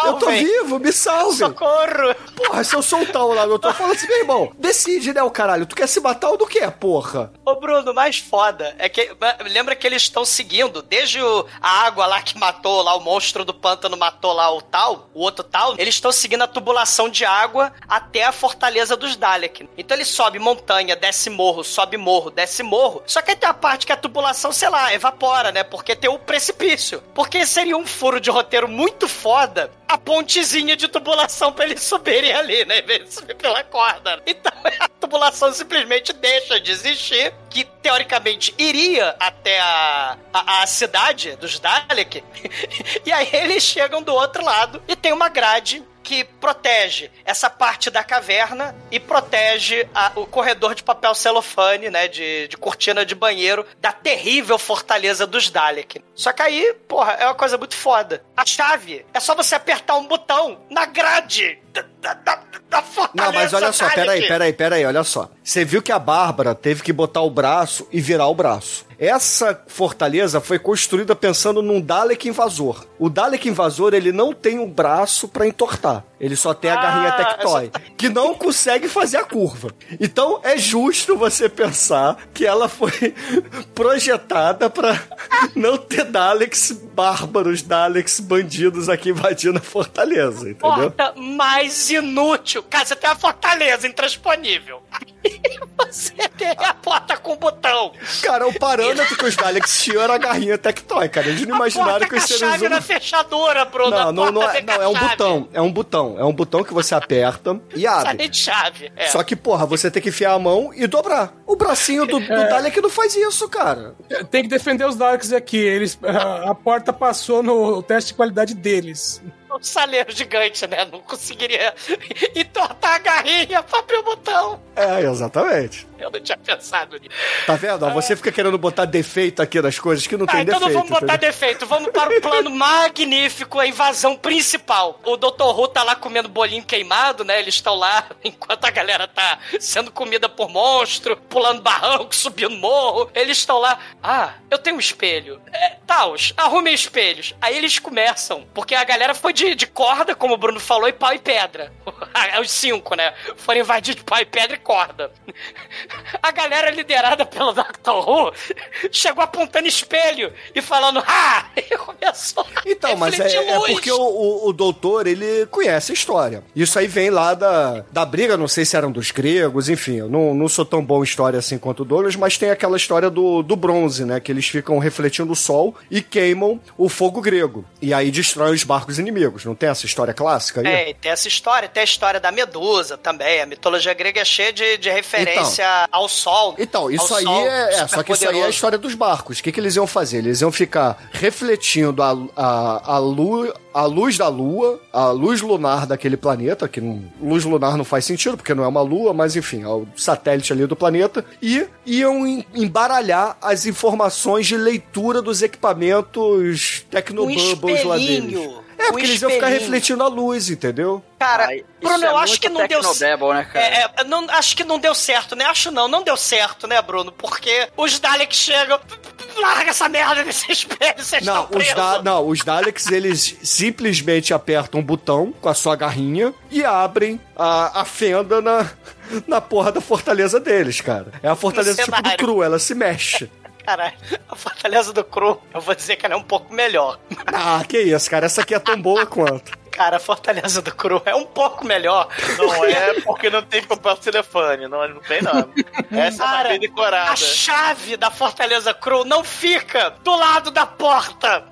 Eu tô vivo, me salve! Socorro! Porra, se eu soltar o lá, eu tô falando assim, meu irmão, decide, né, o caralho? Tu quer se matar ou do que, porra? Ô, Bruno, mais foda é que. Lembra que eles estão seguindo desde a água lá que matou lá, o monstro do pântano matou lá o tal, o outro tal, eles estão seguindo a tubulação de água até a fortaleza dos Dalek. Então ele sobe montanha, desce morro, sobe morro, desce morro. Só que aí tem a parte que a tubulação, sei lá, evapora, né? Porque tem o precipício. Porque seria um furo de roteiro muito foda a pontezinha de tubulação pra eles subirem ali, né? Em vez de subir pela corda. Então a tubulação simplesmente deixa de existir, que teoricamente iria até a, a, a cidade dos Dalek. e aí eles chegam do outro lado e tem uma grade que protege essa parte da caverna e protege a, o corredor de papel celofane, né, de, de cortina de banheiro, da terrível fortaleza dos Dalek. Só que aí, porra, é uma coisa muito foda. A chave é só você apertar um botão na grade da, da, da Não, mas olha só, peraí, peraí, peraí, olha só. Você viu que a Bárbara teve que botar o braço e virar o braço. Essa fortaleza foi construída pensando num Dalek invasor. O Dalek invasor, ele não tem um braço para entortar. Ele só tem a garrinha ah, Tectoy, que não consegue fazer a curva. Então é justo você pensar que ela foi projetada para não ter Daleks bárbaros, Daleks bandidos aqui invadindo a fortaleza, entendeu? Porta mais inútil. Cara, você tem a fortaleza intransponível. você tem a porta com botão. Cara, o parâmetro que os Daleks tinham era a garrinha Tectoy, cara. Eles não a imaginaram que os seres humanos... na fechadura, Bruno. Não, não, não, é, não é um botão. É um botão. É um botão que você aperta e abre. de chave. É. Só que, porra, você tem que enfiar a mão e dobrar. O bracinho do, do é. Dalek não faz isso, cara. Tem que defender os Daleks aqui. Eles, a, a porta passou no teste de qualidade deles um saleiro gigante, né? Não conseguiria entortar a garrinha pra abrir o botão. É, exatamente. Eu não tinha pensado nisso. Tá vendo? Ah. Você fica querendo botar defeito aqui nas coisas que não ah, tem então defeito. Então não vamos botar entendeu? defeito. Vamos para o plano magnífico, a invasão principal. O Dr. Who tá lá comendo bolinho queimado, né? Eles estão lá enquanto a galera tá sendo comida por monstro, pulando barranco, subindo morro. Eles estão lá. Ah, eu tenho um espelho. É, Taos, arrumem espelhos. Aí eles começam, porque a galera foi de, de corda, como o Bruno falou, e pau e pedra. Os cinco, né? Foram invadidos de pau e pedra e corda a galera liderada pelo Dr. Who chegou apontando espelho e falando, ah! E começou Então, mas é, é, porque o, o, o, doutor, ele conhece a história. Isso aí vem lá da, da briga, não sei se eram dos gregos, enfim, eu não, não sou tão bom em história assim quanto o Douglas, mas tem aquela história do, do bronze, né? Que eles ficam refletindo o sol e queimam o fogo grego. E aí destroem os barcos inimigos. Não tem essa história clássica aí? É, tem essa história. Tem a história da Medusa também. A mitologia grega é cheia de, de referência então, ao sol. Então, isso aí sol, é, é. Só que isso aí é a história dos barcos. O que, que eles iam fazer? Eles iam ficar refletindo a, a, a, lua, a luz da lua, a luz lunar daquele planeta, que não, luz lunar não faz sentido, porque não é uma lua, mas enfim, é o satélite ali do planeta, e iam embaralhar as informações de leitura dos equipamentos Tecnobubbles um lá deles. É, porque eles iam ficar refletindo a luz, entendeu? Cara, Ai, Bruno, eu é acho que não deu certo. Né, é, é, não, acho que não deu certo, né? Acho não, não deu certo, né, Bruno? Porque os Daleks chegam. Larga essa merda desse espelho, vocês não, estão os da, Não, os Daleks, eles simplesmente apertam um botão com a sua garrinha e abrem a, a fenda na, na porra da fortaleza deles, cara. É a fortaleza tipo do cru, ela se mexe. Caralho, a Fortaleza do Cru, eu vou dizer que ela é um pouco melhor. Ah, que isso, cara. Essa aqui é tão boa quanto. Cara, a Fortaleza do Cru é um pouco melhor. Não é porque não tem papel telefone, não, não tem não. Essa Cara, é uma decorada. A chave da Fortaleza Cru não fica do lado da porta.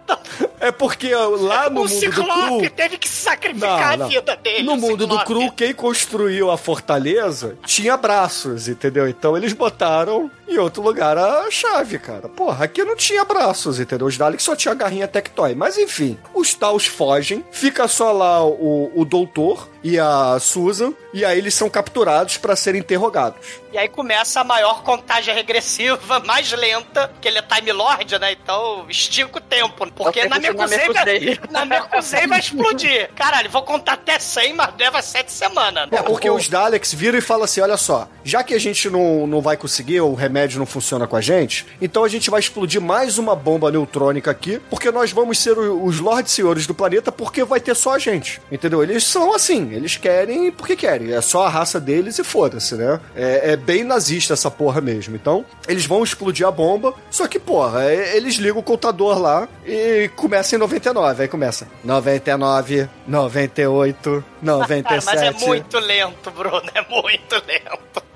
É porque lá no o mundo do Ciclope Cru... teve que sacrificar Não, não. a vida dele. No mundo do Ciclope. Cru, quem construiu a fortaleza tinha braços, entendeu? Então eles botaram em outro lugar a chave, cara. Porra, aqui não tinha braços, entendeu? Os Daleks só tinha garrinha Tectoy. Mas enfim, os Taos fogem, fica só lá o, o doutor e a Susan, e aí eles são capturados para serem interrogados. E aí começa a maior contagem regressiva, mais lenta, que ele é Time Lord, né? Então estica o tempo. Porque É o na tempo na vai, explodir. Caralho, vou contar até 100, mas leva 7 semanas. É, porque os Daleks viram e falam assim: olha só, já que a gente não, não vai conseguir, o remédio não funciona com a gente, então a gente vai explodir mais uma bomba neutrônica aqui, porque nós vamos ser o- os Lordes Senhores do planeta, porque vai ter só a gente. Entendeu? Eles são assim, eles querem porque querem. É só a raça deles e foda-se, né? É, é bem nazista essa porra mesmo. Então, eles vão explodir a bomba, só que, porra, é- eles ligam o contador lá e começa em 99. Aí começa 99, 98, 97. Cara, mas é muito lento, Bruno. É muito lento.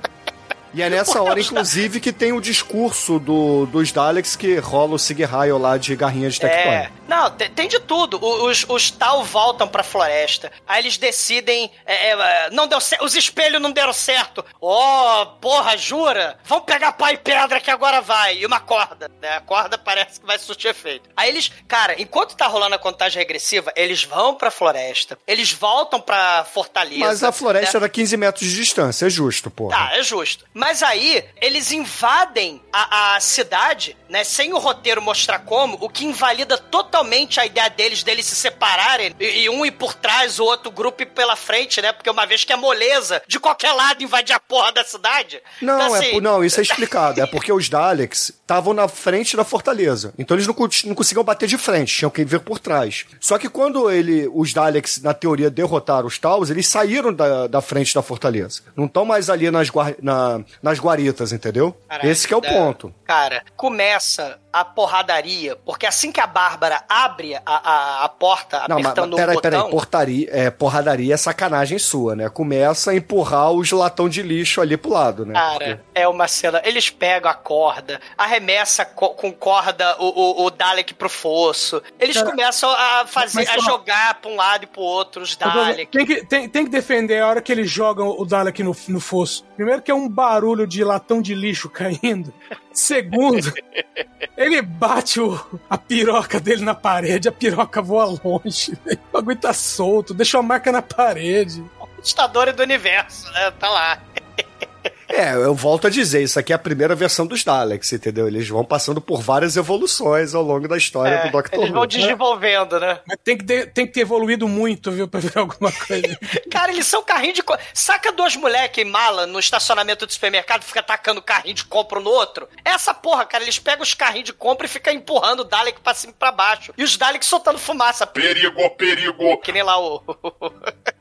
E é nessa hora, inclusive, que tem o discurso do, dos Daleks que rola o Sig lá de garrinha de Tectoy. É. Não, tem, tem de tudo. Os, os tal voltam pra floresta. Aí eles decidem. é, é, não deu certo. Os espelhos não deram certo. Oh, porra, jura? Vamos pegar pau e pedra que agora vai. E uma corda. Né? A corda parece que vai surtir efeito. Aí eles, cara, enquanto tá rolando a contagem regressiva, eles vão pra floresta. Eles voltam pra fortaleza. Mas a floresta né? era 15 metros de distância, é justo, porra. Tá, é justo. Mas aí, eles invadem a, a cidade, né, sem o roteiro mostrar como, o que invalida totalmente a ideia deles, deles se separarem, e, e um ir por trás, o outro grupo ir pela frente, né, porque uma vez que é moleza, de qualquer lado invadir a porra da cidade. Não, Então, é, assim, por- não, isso é explicado. É porque os Daleks estavam na frente da fortaleza. Então eles não, não conseguiam bater de frente, tinham que vir por trás. Só que quando ele, os Daleks, na teoria, derrotaram os Taus, eles saíram da, da frente da fortaleza. Não estão mais ali nas, guar- na- nas guaritas, entendeu? Caralho, Esse que é o né? ponto. Cara, começa a porradaria, porque assim que a Bárbara abre a, a, a porta, Não, mas, mas apertando um peraí, botão... peraí, portaria, é, porradaria é sacanagem sua, né? Começa a empurrar os latão de lixo ali pro lado, né? Cara, é uma cena. Eles pegam a corda, arremessa co- com corda o, o, o Dalek pro fosso. Eles Cara, começam a fazer, a jogar pra um lado e pro outro os Dalek. Tem que, tem, tem que defender a hora que eles jogam o Dalek no, no fosso. Primeiro que é um barulho de latão de lixo caindo. Segundo, ele bate o- a piroca dele na parede, a piroca voa longe. O bagulho tá solto, deixa uma marca na parede. Conquistadores do universo, né? Tá lá. É, eu volto a dizer, isso aqui é a primeira versão dos Daleks, entendeu? Eles vão passando por várias evoluções ao longo da história É, do Doctor eles vão Who. desenvolvendo, né? Mas tem que, ter, tem que ter evoluído muito, viu, pra virar alguma coisa. Cara, eles são carrinho de. Saca dois moleque em mala no estacionamento do supermercado e fica atacando carrinho de compra um no outro? Essa porra, cara, eles pegam os carrinhos de compra e ficam empurrando o Dalek pra cima e pra baixo. E os Daleks soltando fumaça. Perigo, perigo. Que nem lá o.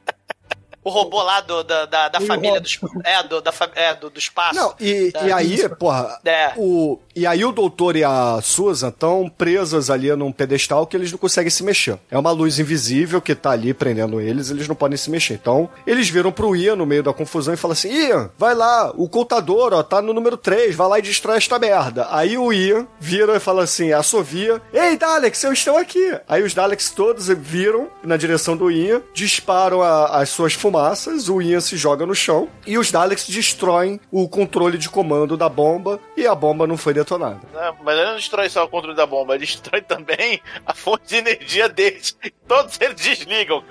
O robô lá do, da, da, da família dos. É, do, da, é, do, do espaço. Não, e, É. e aí, porra, É. o, e aí o doutor e a Susan estão presas ali num pedestal que eles não conseguem se mexer. É uma luz invisível que tá ali prendendo eles, eles não podem se mexer. Então, eles viram pro Ian no meio da confusão e falam assim: Ian, vai lá, o contador, ó, tá no número 3, vai lá e destrói esta merda. Aí o Ian vira e fala assim, assovia: Ei, Daleks, eu estou aqui. Aí os Daleks todos viram na direção do Ian, disparam a- as suas fumaças, o Ian se joga no chão e os Daleks destroem o controle de comando da bomba e a bomba não foi detonada. Não, mas ele não destrói só o controle da bomba, ele destrói também a fonte de energia deles. Todos eles desligam.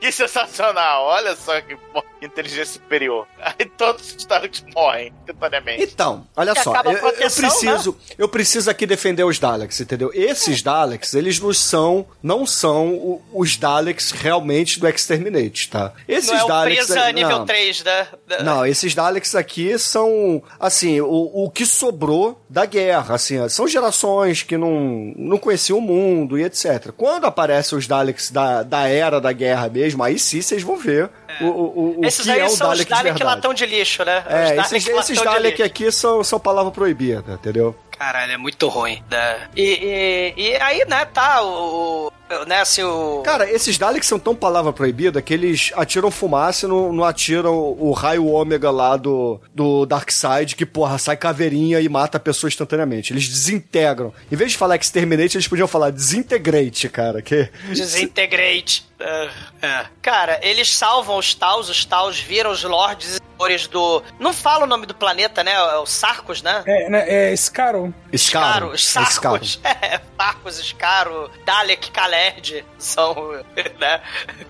Que sensacional! Olha só que que inteligência superior. Aí todos os Daleks morrem instantaneamente. Então, olha Que só, a eu, eu proteção, preciso, eu preciso aqui defender os Daleks, entendeu? Esses Daleks, eles não são, não são os Daleks realmente do Exterminate, tá? Esses Não é o Daleks, presa nível não. 3, né? Da- Não, esses Daleks aqui são, assim, o, o que sobrou da guerra, assim, são gerações que não, não conheciam o mundo e etc. Quando aparecem os Daleks da, da era da guerra mesmo, aí sim vocês vão ver o, o, o Esses que aí é o são Dalek os Dalek de latão de lixo, né? É, os esses, Dalek esses de Dalek aqui são, são palavra proibida, entendeu? Caralho, é muito ruim. né? E, e, e aí, né, tá, o, né, assim, o... Cara, esses Daleks são tão palavra proibida que eles atiram fumaça e não, não atiram o raio ômega lá do, do Darkseid, que, porra, sai caveirinha e mata a pessoa instantaneamente. Eles desintegram. Em vez de falar exterminate, eles podiam falar desintegrate, cara. Que... Desintegrate. Uh, é. Cara, eles salvam os Taus, os Taus viram os Lords do. Não fala o nome do planeta, né? É o Sarcos, né? É, né? é Scaro. Scaro. Sarcos. É, Sarcos, Scaro, Dalek, Kalerd. São. Né?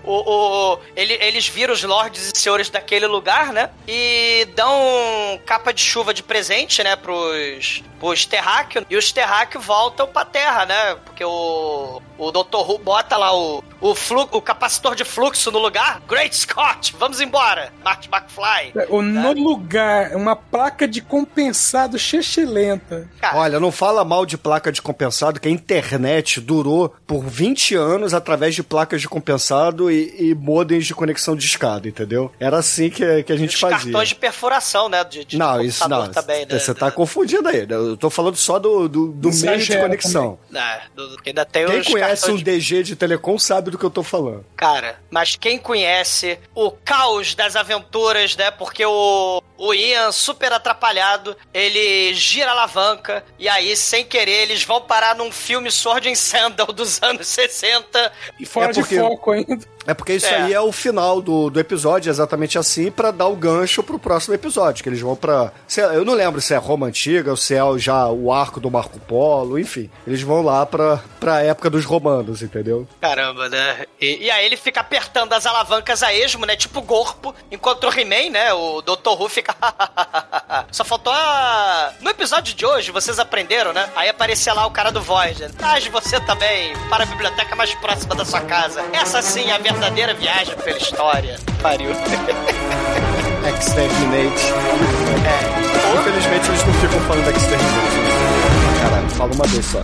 O, o, ele, eles viram os lords e senhores daquele lugar, né? E dão capa de chuva de presente, né? Pros, pros terráqueos. E os terráqueos voltam pra terra, né? Porque o. O Dr. Who bota lá o, o, flu, o capacitor de fluxo no lugar. Great Scott, vamos embora. Marty McFly. É, o no lugar, uma placa de compensado chechelenta. Olha, não fala mal de placa de compensado, que a internet durou por 20 anos através de placas de compensado e, e modems de conexão de escada, entendeu? Era assim que, que a gente Os fazia. cartões de perfuração, né? De, de não, isso não. Também, né? Você tá confundindo aí. Né? Eu tô falando só do, do, do meio de conexão. É, do, ainda tem Quem conhece um de... DG de telecom sabe do que eu tô falando. Cara, mas quem conhece o caos das aventuras, né? Porque o, o Ian, super atrapalhado, ele gira a alavanca e aí, sem querer, eles vão parar num filme Sword and Sandal dos anos 60. E fora é porque... de foco ainda. É porque isso é. aí é o final do, do episódio, exatamente assim, para dar o gancho pro próximo episódio, que eles vão pra... Eu não lembro se é Roma Antiga, ou se é já o arco do Marco Polo, enfim. Eles vão lá pra, pra época dos romanos, entendeu? Caramba, né? E, e aí ele fica apertando as alavancas a esmo, né? Tipo corpo, enquanto o He-Man, né? O Dr. Who fica... Só faltou a... No episódio de hoje, vocês aprenderam, né? Aí aparecia lá o cara do Voyager. Traz você também para a biblioteca mais próxima da sua casa. Essa sim é a verdadeira viagem pela história. Pariu. Exterminate. É. Infelizmente eles não ficam falando Exterminate. Caralho, fala uma vez só.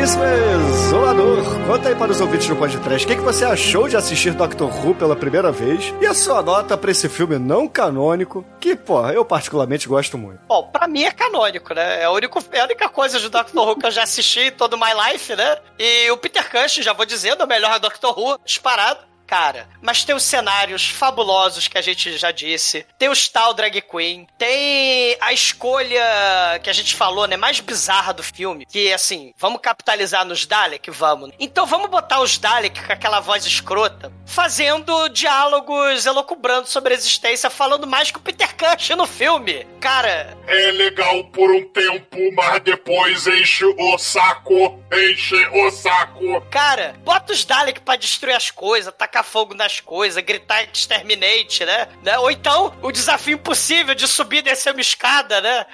Caríssimo Isolador, conta aí para os ouvintes do podcast o que, que você achou de assistir Doctor Who pela primeira vez e a sua nota para esse filme não canônico, que, pô, eu particularmente gosto muito. Bom, pra mim é canônico, né? É a, única, é a única coisa de Doctor Who que eu já assisti todo My Life, né? E o Peter Cushing, já vou dizendo, é o melhor Doctor Who disparado cara. Mas tem os cenários fabulosos que a gente já disse. Tem o tal drag queen. Tem a escolha que a gente falou, né? Mais bizarra do filme. Que, assim, vamos capitalizar nos Dalek? Vamos. Então vamos botar os Dalek com aquela voz escrota, fazendo diálogos elocubrando sobre a existência, falando mais que o Peter Cushing no filme. Cara... É legal por um tempo, mas depois enche o saco. Enche o saco. Cara, bota os Dalek pra destruir as coisas, tacar tacar fogo nas coisas, gritar exterminate, né? né? Ou então o desafio impossível de subir e descer uma escada, né?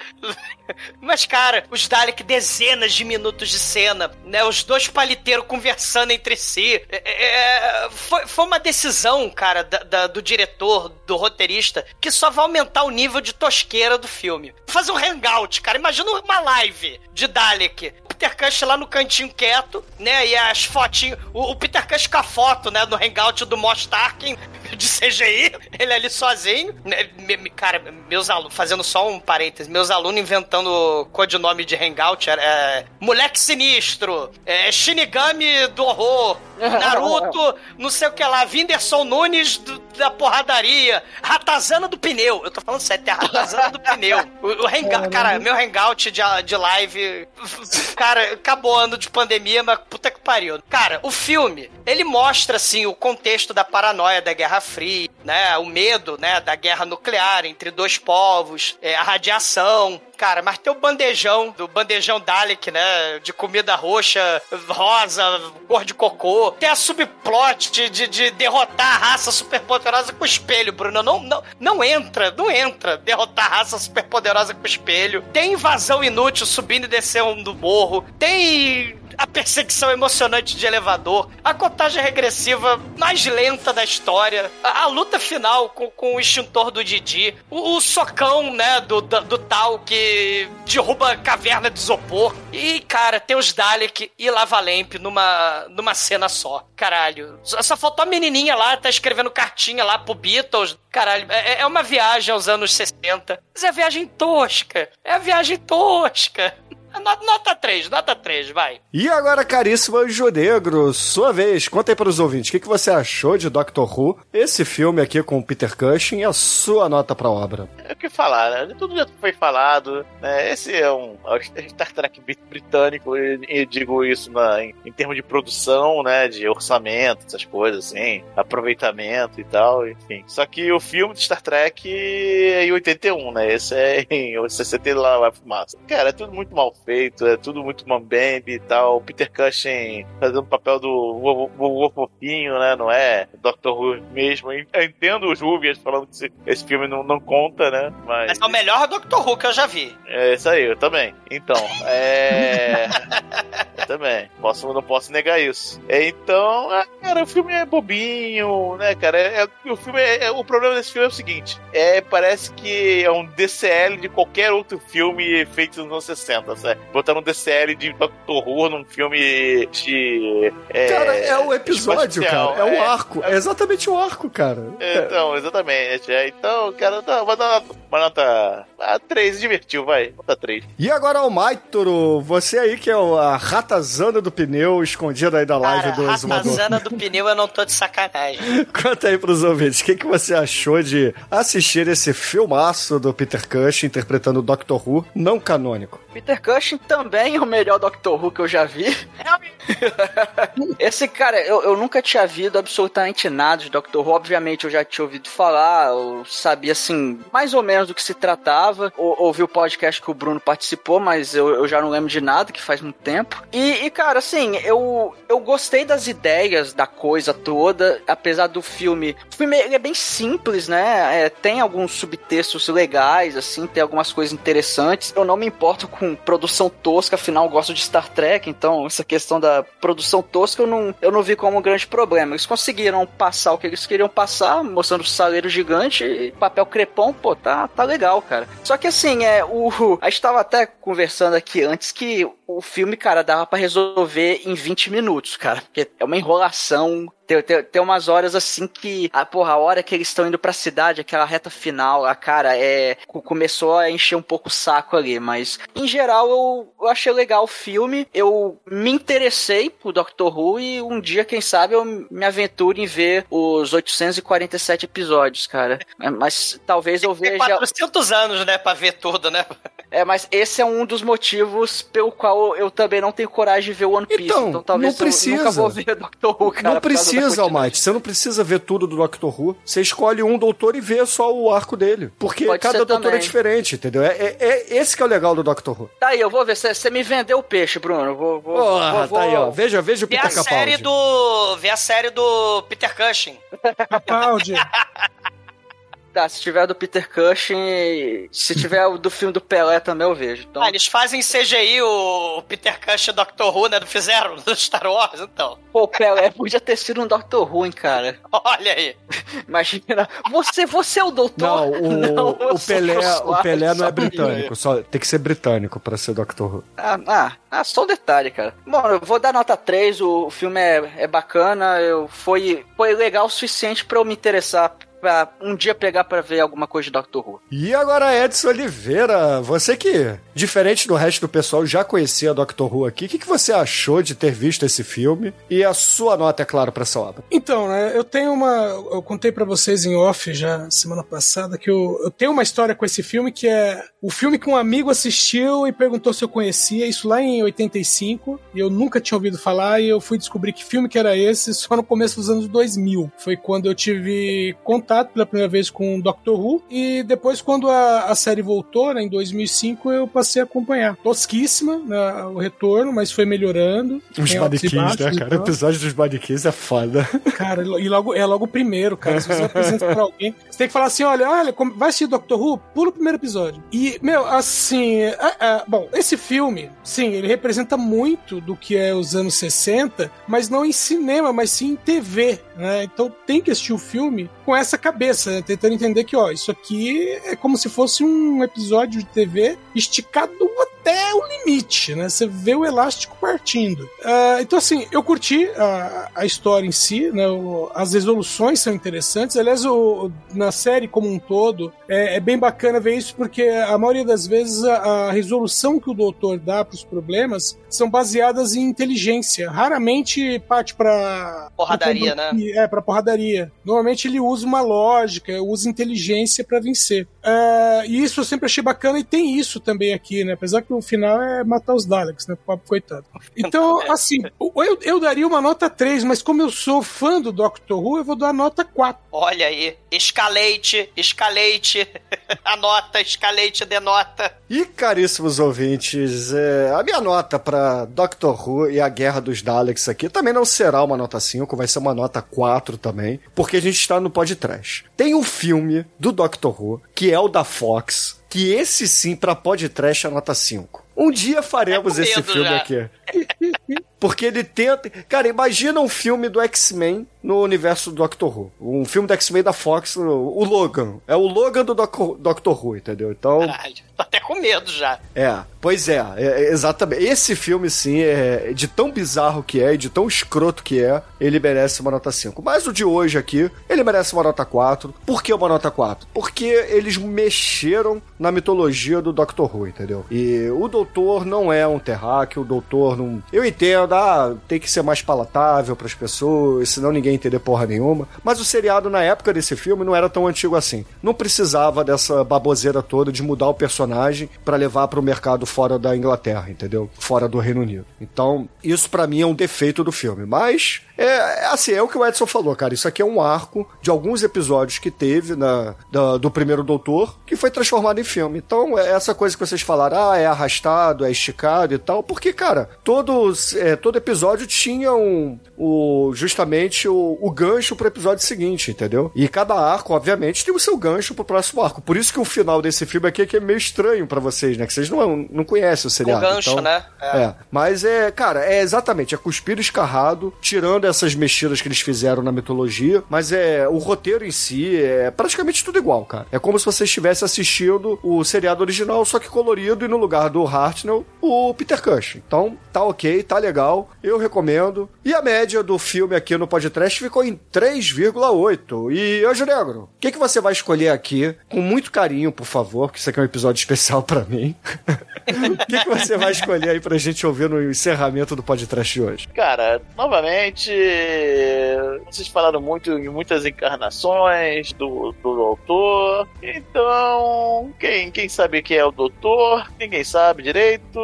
Mas, cara, os Dalek, dezenas de minutos de cena, né? Os dois paliteiros conversando entre si. É, é, é, foi, foi uma decisão, cara, da, da, do diretor, do roteirista, que só vai aumentar o nível de tosqueira do filme. Fazer um hangout, cara. Imagina uma live de Dalek. Peter Cush lá no cantinho quieto, né? E as fotinhos. O, o Peter Cush com a foto, né? No hangout do Moss Tarkin de CGI. Ele ali sozinho. Né, cara, meus alunos, fazendo só um parênteses, meus alunos inventando codinome de hangout era é, Moleque Sinistro, é, Shinigami do Horror, Naruto, não sei o que lá, Whindersson Nunes do, da porradaria, Ratazana do Pneu. Eu tô falando sério, é Ratazana do Pneu. O, o hangout, cara, meu hangout de, de live, cara, acabou ano de pandemia, mas puta que pariu. Cara, o filme, ele mostra, assim, o contexto da paranoia da Guerra Fria, né, o medo, né, da guerra nuclear entre dois povos, é, a radiação, Cara, mas tem o bandejão, do bandejão Dalek, né? De comida roxa, rosa, cor de cocô. Tem a subplot de, de, de derrotar a raça superpoderosa com espelho, Bruno. Não, não, não entra, não entra derrotar a raça superpoderosa com espelho. Tem invasão inútil subindo e descendo do morro. Tem a perseguição emocionante de elevador, a contagem regressiva mais lenta da história, a, a luta final com, com o extintor do Didi, o, o socão, né, do, do, do, tal que derruba caverna de isopor. E, cara, tem os Dalek e Lava Lamp numa, numa cena só. Caralho. Só, faltou a menininha lá, tá escrevendo cartinha lá pro Beatles. Caralho, é, é uma viagem aos anos 60. Mas é a viagem tosca. É a viagem tosca. Nota 3, nota 3, vai. E agora, caríssimo Anjo Negro, sua vez, conta aí para os ouvintes, o que, que você achou de Doctor Who, esse filme aqui com o Peter Cushing e a sua nota pra obra? É o que falar, né? Tudo já foi falado, né? Esse é um é Star Trek britânico, e digo isso na, em, em, termos de produção, né? De orçamento, essas coisas assim, aproveitamento e tal, enfim. Só que o filme de Star Trek é em 81, né? Esse é em 60 lá vai fumaça. Cara, é tudo muito mal feito, é tudo muito mambembe e tal. O Peter Cushing fazendo o papel do vovô fofinho, né? Não é Doctor Who mesmo. Eu entendo os Rubias falando que esse, esse filme não, não conta, né? Mas... Mas é o melhor Doctor Who que eu já vi. É isso aí, eu também. Então, é. eu também. Posso, não posso negar isso. É, então, ah, cara, o filme é bobinho, né, cara? É, é, o filme é, é, o problema desse filme é o seguinte: é, parece que é um DCL de qualquer outro filme feito nos anos 60, sabe? Botar um DCL de Doctor Who num filme de. É, cara, é o episódio, cara. É, é, o arco. É exatamente o arco, cara. Então, exatamente. É, então, cara, não, vai dar uma nota. Ah, 3, divertiu, vai. Nota 3. E agora o Maitoro, você aí que é a ratazana do pneu escondida aí da live cara, do Ratazana do pneu eu não tô de sacanagem. Conta aí pros ouvintes, o que, que você achou de assistir esse filmaço do Peter Cush interpretando o Doctor Who não canônico? Peter Também é o melhor Doctor Who que eu já vi. Esse cara, eu, eu nunca tinha visto absolutamente nada de Doctor Who. Obviamente, eu já tinha ouvido falar, eu sabia, assim, mais ou menos do que se tratava. Ou, ouvi o podcast que o Bruno participou, mas eu, eu já não lembro de nada, que faz muito tempo. E, e cara, assim, eu, eu gostei das ideias da coisa toda, apesar do filme. O filme é bem simples, né? É, tem alguns subtextos legais, assim, tem algumas coisas interessantes. Eu não me importo com produção tosca, afinal eu gosto de Star Trek, então essa questão da produção tosca eu não, eu não vi como um grande problema. Eles conseguiram passar o que eles queriam passar, mostrando o saleiro gigante e papel crepom, pô, tá, tá legal, cara. Só que assim, é, o, a gente tava até conversando aqui antes que o filme, cara, dava para resolver em 20 minutos, cara. Porque é uma enrolação. Tem, tem, tem umas horas assim que, a porra, a hora que eles estão indo pra cidade, aquela reta final, a cara, é. Começou a encher um pouco o saco ali. Mas, em geral, eu, eu achei legal o filme. Eu me interessei pro Doctor Who e um dia, quem sabe, eu me aventure em ver os 847 episódios, cara. Mas talvez eu veja. Tem 400 anos, né, pra ver tudo, né? É, mas esse é um dos motivos pelo qual eu também não tenho coragem de ver One Piece. Então, então talvez não precisa. eu nunca vou ver Doctor Who, cara. Não precisa, Almighty. Você não precisa ver tudo do Doctor Who. Você escolhe um doutor e vê só o arco dele. Porque Pode cada doutor é também. é diferente, entendeu? É, é, é, esse que é o legal do Doctor Who. Tá aí, eu vou ver. Você me vendeu o peixe, Bruno. Vou, vou, Porra, vou, tá aí, ó. Veja, veja o Peter Capaldi. Vê a série do... Vê a série do Peter Cushing. Capaldi. Tá, se tiver do Peter Cushing, se tiver o do filme do Pelé também eu vejo. Então... Ah, eles fazem CGI o Peter Cushing Doctor Who, né? Não fizeram no Star Wars, então. Pô, o Pelé podia ter sido um Doctor Who, hein, cara. Olha aí. Imagina, você, você é o doutor. Não, o, não, o Pelé, o Pelé não é britânico, só tem que ser britânico pra ser Doctor Who. Ah, ah, ah, só um detalhe, cara. Bom, eu vou dar nota 3, o, filme é, é bacana, eu, foi, foi legal o suficiente pra eu me interessar pra um dia pegar para ver alguma coisa de Doctor Who. E agora, Edson Oliveira, você que, diferente do resto do pessoal, já conhecia Doctor Who aqui, o que, que você achou de ter visto esse filme? E a sua nota, é claro, pra essa obra? Então, né, eu tenho uma. Eu contei para vocês em off já semana passada que eu, eu tenho uma história com esse filme que é o filme que um amigo assistiu e perguntou se eu conhecia, isso lá em 85, e eu nunca tinha ouvido falar, e eu fui descobrir que filme que era esse só no começo dos anos 2000. Foi quando eu tive contato contato pela primeira vez com o Doctor Who e depois quando a, a série voltou, né, em 2005, eu passei a acompanhar. Tosquíssima, né, o retorno, mas foi melhorando. Os manequins, né, cara? O episódio dos manequins é foda. Cara, e logo, é logo o primeiro, cara. Se você apresenta pra alguém, você tem que falar assim, olha, olha, vai assistir Doctor Who? Pula o primeiro episódio. E, meu, assim, é, é, bom, esse filme, sim, ele representa muito do que é os anos 60, mas não em cinema, mas sim em TV, né? Então tem que assistir o filme com essa cabeça, né? tentando entender que, ó, isso aqui é como se fosse um episódio de TV esticado até o limite, né? Você vê o elástico partindo. Uh, então, assim, eu curti a, a história em si, né? O, as resoluções são interessantes. Aliás, o, na série como um todo, é, é, bem bacana ver isso, porque a maioria das vezes a, a resolução que o doutor dá para os problemas são baseadas em inteligência. Raramente parte para porradaria, né? É, para porradaria. Normalmente ele usa uma lógica, usa inteligência para vencer. Uh, e isso eu sempre achei bacana e tem isso também aqui, né? Apesar que o final é matar os Daleks, né? Pobre coitado. Então, assim, eu, eu daria uma nota 3, mas como eu sou fã do Doctor Who, eu vou dar nota 4. Olha aí, escalete, escalete, anota, escalete, denota. E caríssimos ouvintes, é, a minha nota para Doctor Who e a Guerra dos Daleks aqui também não será uma nota 5, vai ser uma nota 4 também, porque a gente está no podcast. Tem um filme do Doctor Who, que é da Fox, que esse sim, pra podcast, é nota 5. Um dia faremos é esse filme já. aqui. Porque ele tenta. Cara, imagina um filme do X-Men no universo do Doctor Who. Um filme do X-Men da Fox, o Logan. É o Logan do Doctor Who, entendeu? Então. Caralho, tô até com medo já. É, pois é, é exatamente. Esse filme, sim, é de tão bizarro que é, e de tão escroto que é, ele merece uma nota 5. Mas o de hoje aqui, ele merece uma nota 4. Por que uma nota 4? Porque eles mexeram na mitologia do Doctor Who, entendeu? E o Doutor não é um terráqueo, o Doutor Eu entendo, ah, tem que ser mais palatável para as pessoas, senão ninguém entender porra nenhuma. Mas o seriado na época desse filme não era tão antigo assim. Não precisava dessa baboseira toda de mudar o personagem para levar para o mercado fora da Inglaterra, entendeu? Fora do Reino Unido. Então, isso para mim é um defeito do filme. Mas é, assim, é o que o Edson falou, cara. Isso aqui é um arco de alguns episódios que teve na, da, do primeiro Doutor que foi transformado em filme. Então, é essa coisa que vocês falaram, ah, é arrastado, é esticado e tal, porque, cara, todos, é, todo episódio tinha um, o, justamente o, o gancho pro episódio seguinte, entendeu? E cada arco, obviamente, tem o seu gancho pro próximo arco. Por isso que o final desse filme aqui é, é meio estranho para vocês, né? Que vocês não, não conhecem o seriado. Com gancho, então, né? É. é. Mas é, cara, é exatamente, é cuspir escarrado, tirando essas mexidas que eles fizeram na mitologia, mas é o roteiro em si é praticamente tudo igual, cara. É como se você estivesse assistindo o seriado original, só que colorido e no lugar do Hartnell, o Peter Cushing. Então, tá ok, tá legal, eu recomendo. E a média do filme aqui no podcast ficou em 3,8. E, Anjo Negro, o que, que você vai escolher aqui? Com muito carinho, por favor, porque isso aqui é um episódio especial para mim. O que, que você vai escolher aí pra gente ouvir no encerramento do podcast de hoje? Cara, novamente, vocês falaram muito em muitas encarnações do, do doutor. Então, quem, quem sabe quem é o doutor? Ninguém sabe direito.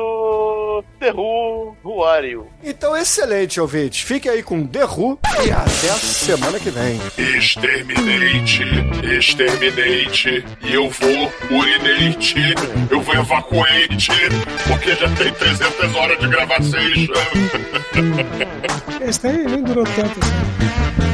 The Who, Who are you? Então, excelente, ouvinte. Fique aí com The Who e até a semana que vem. Exterminate, exterminate. E eu vou urinate, eu vou evacuate, porque já tem 300 horas de gravação. Esse aí nem durou tanto assim.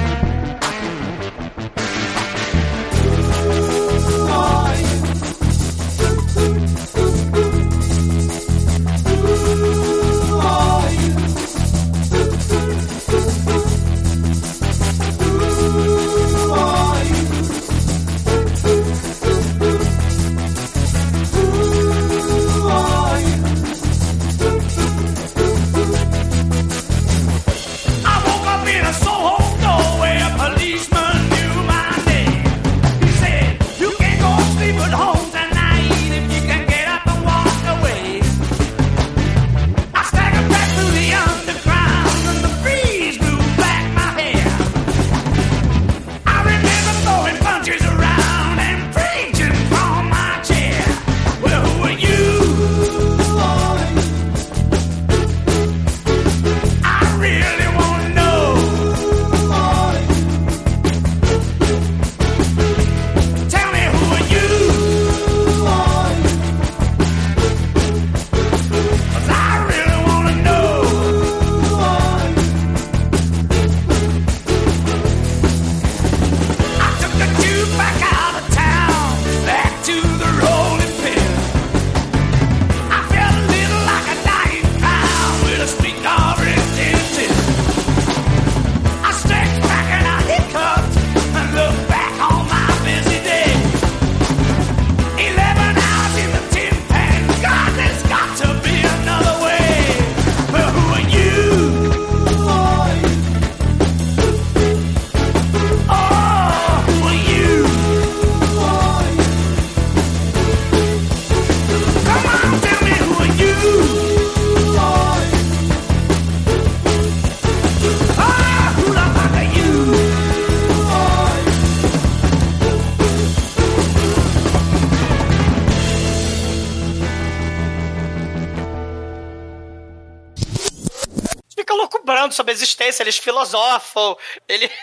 Sobre a existência, eles filosofam, ele...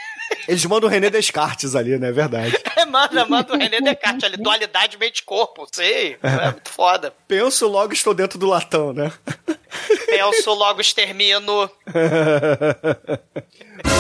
Eles mandam o René Descartes ali, né? É verdade. manda, manda o René Descartes ali, dualidade mente-corpo, sei, é muito foda. Penso, logo estou dentro do latão, né? Penso, logo extermino.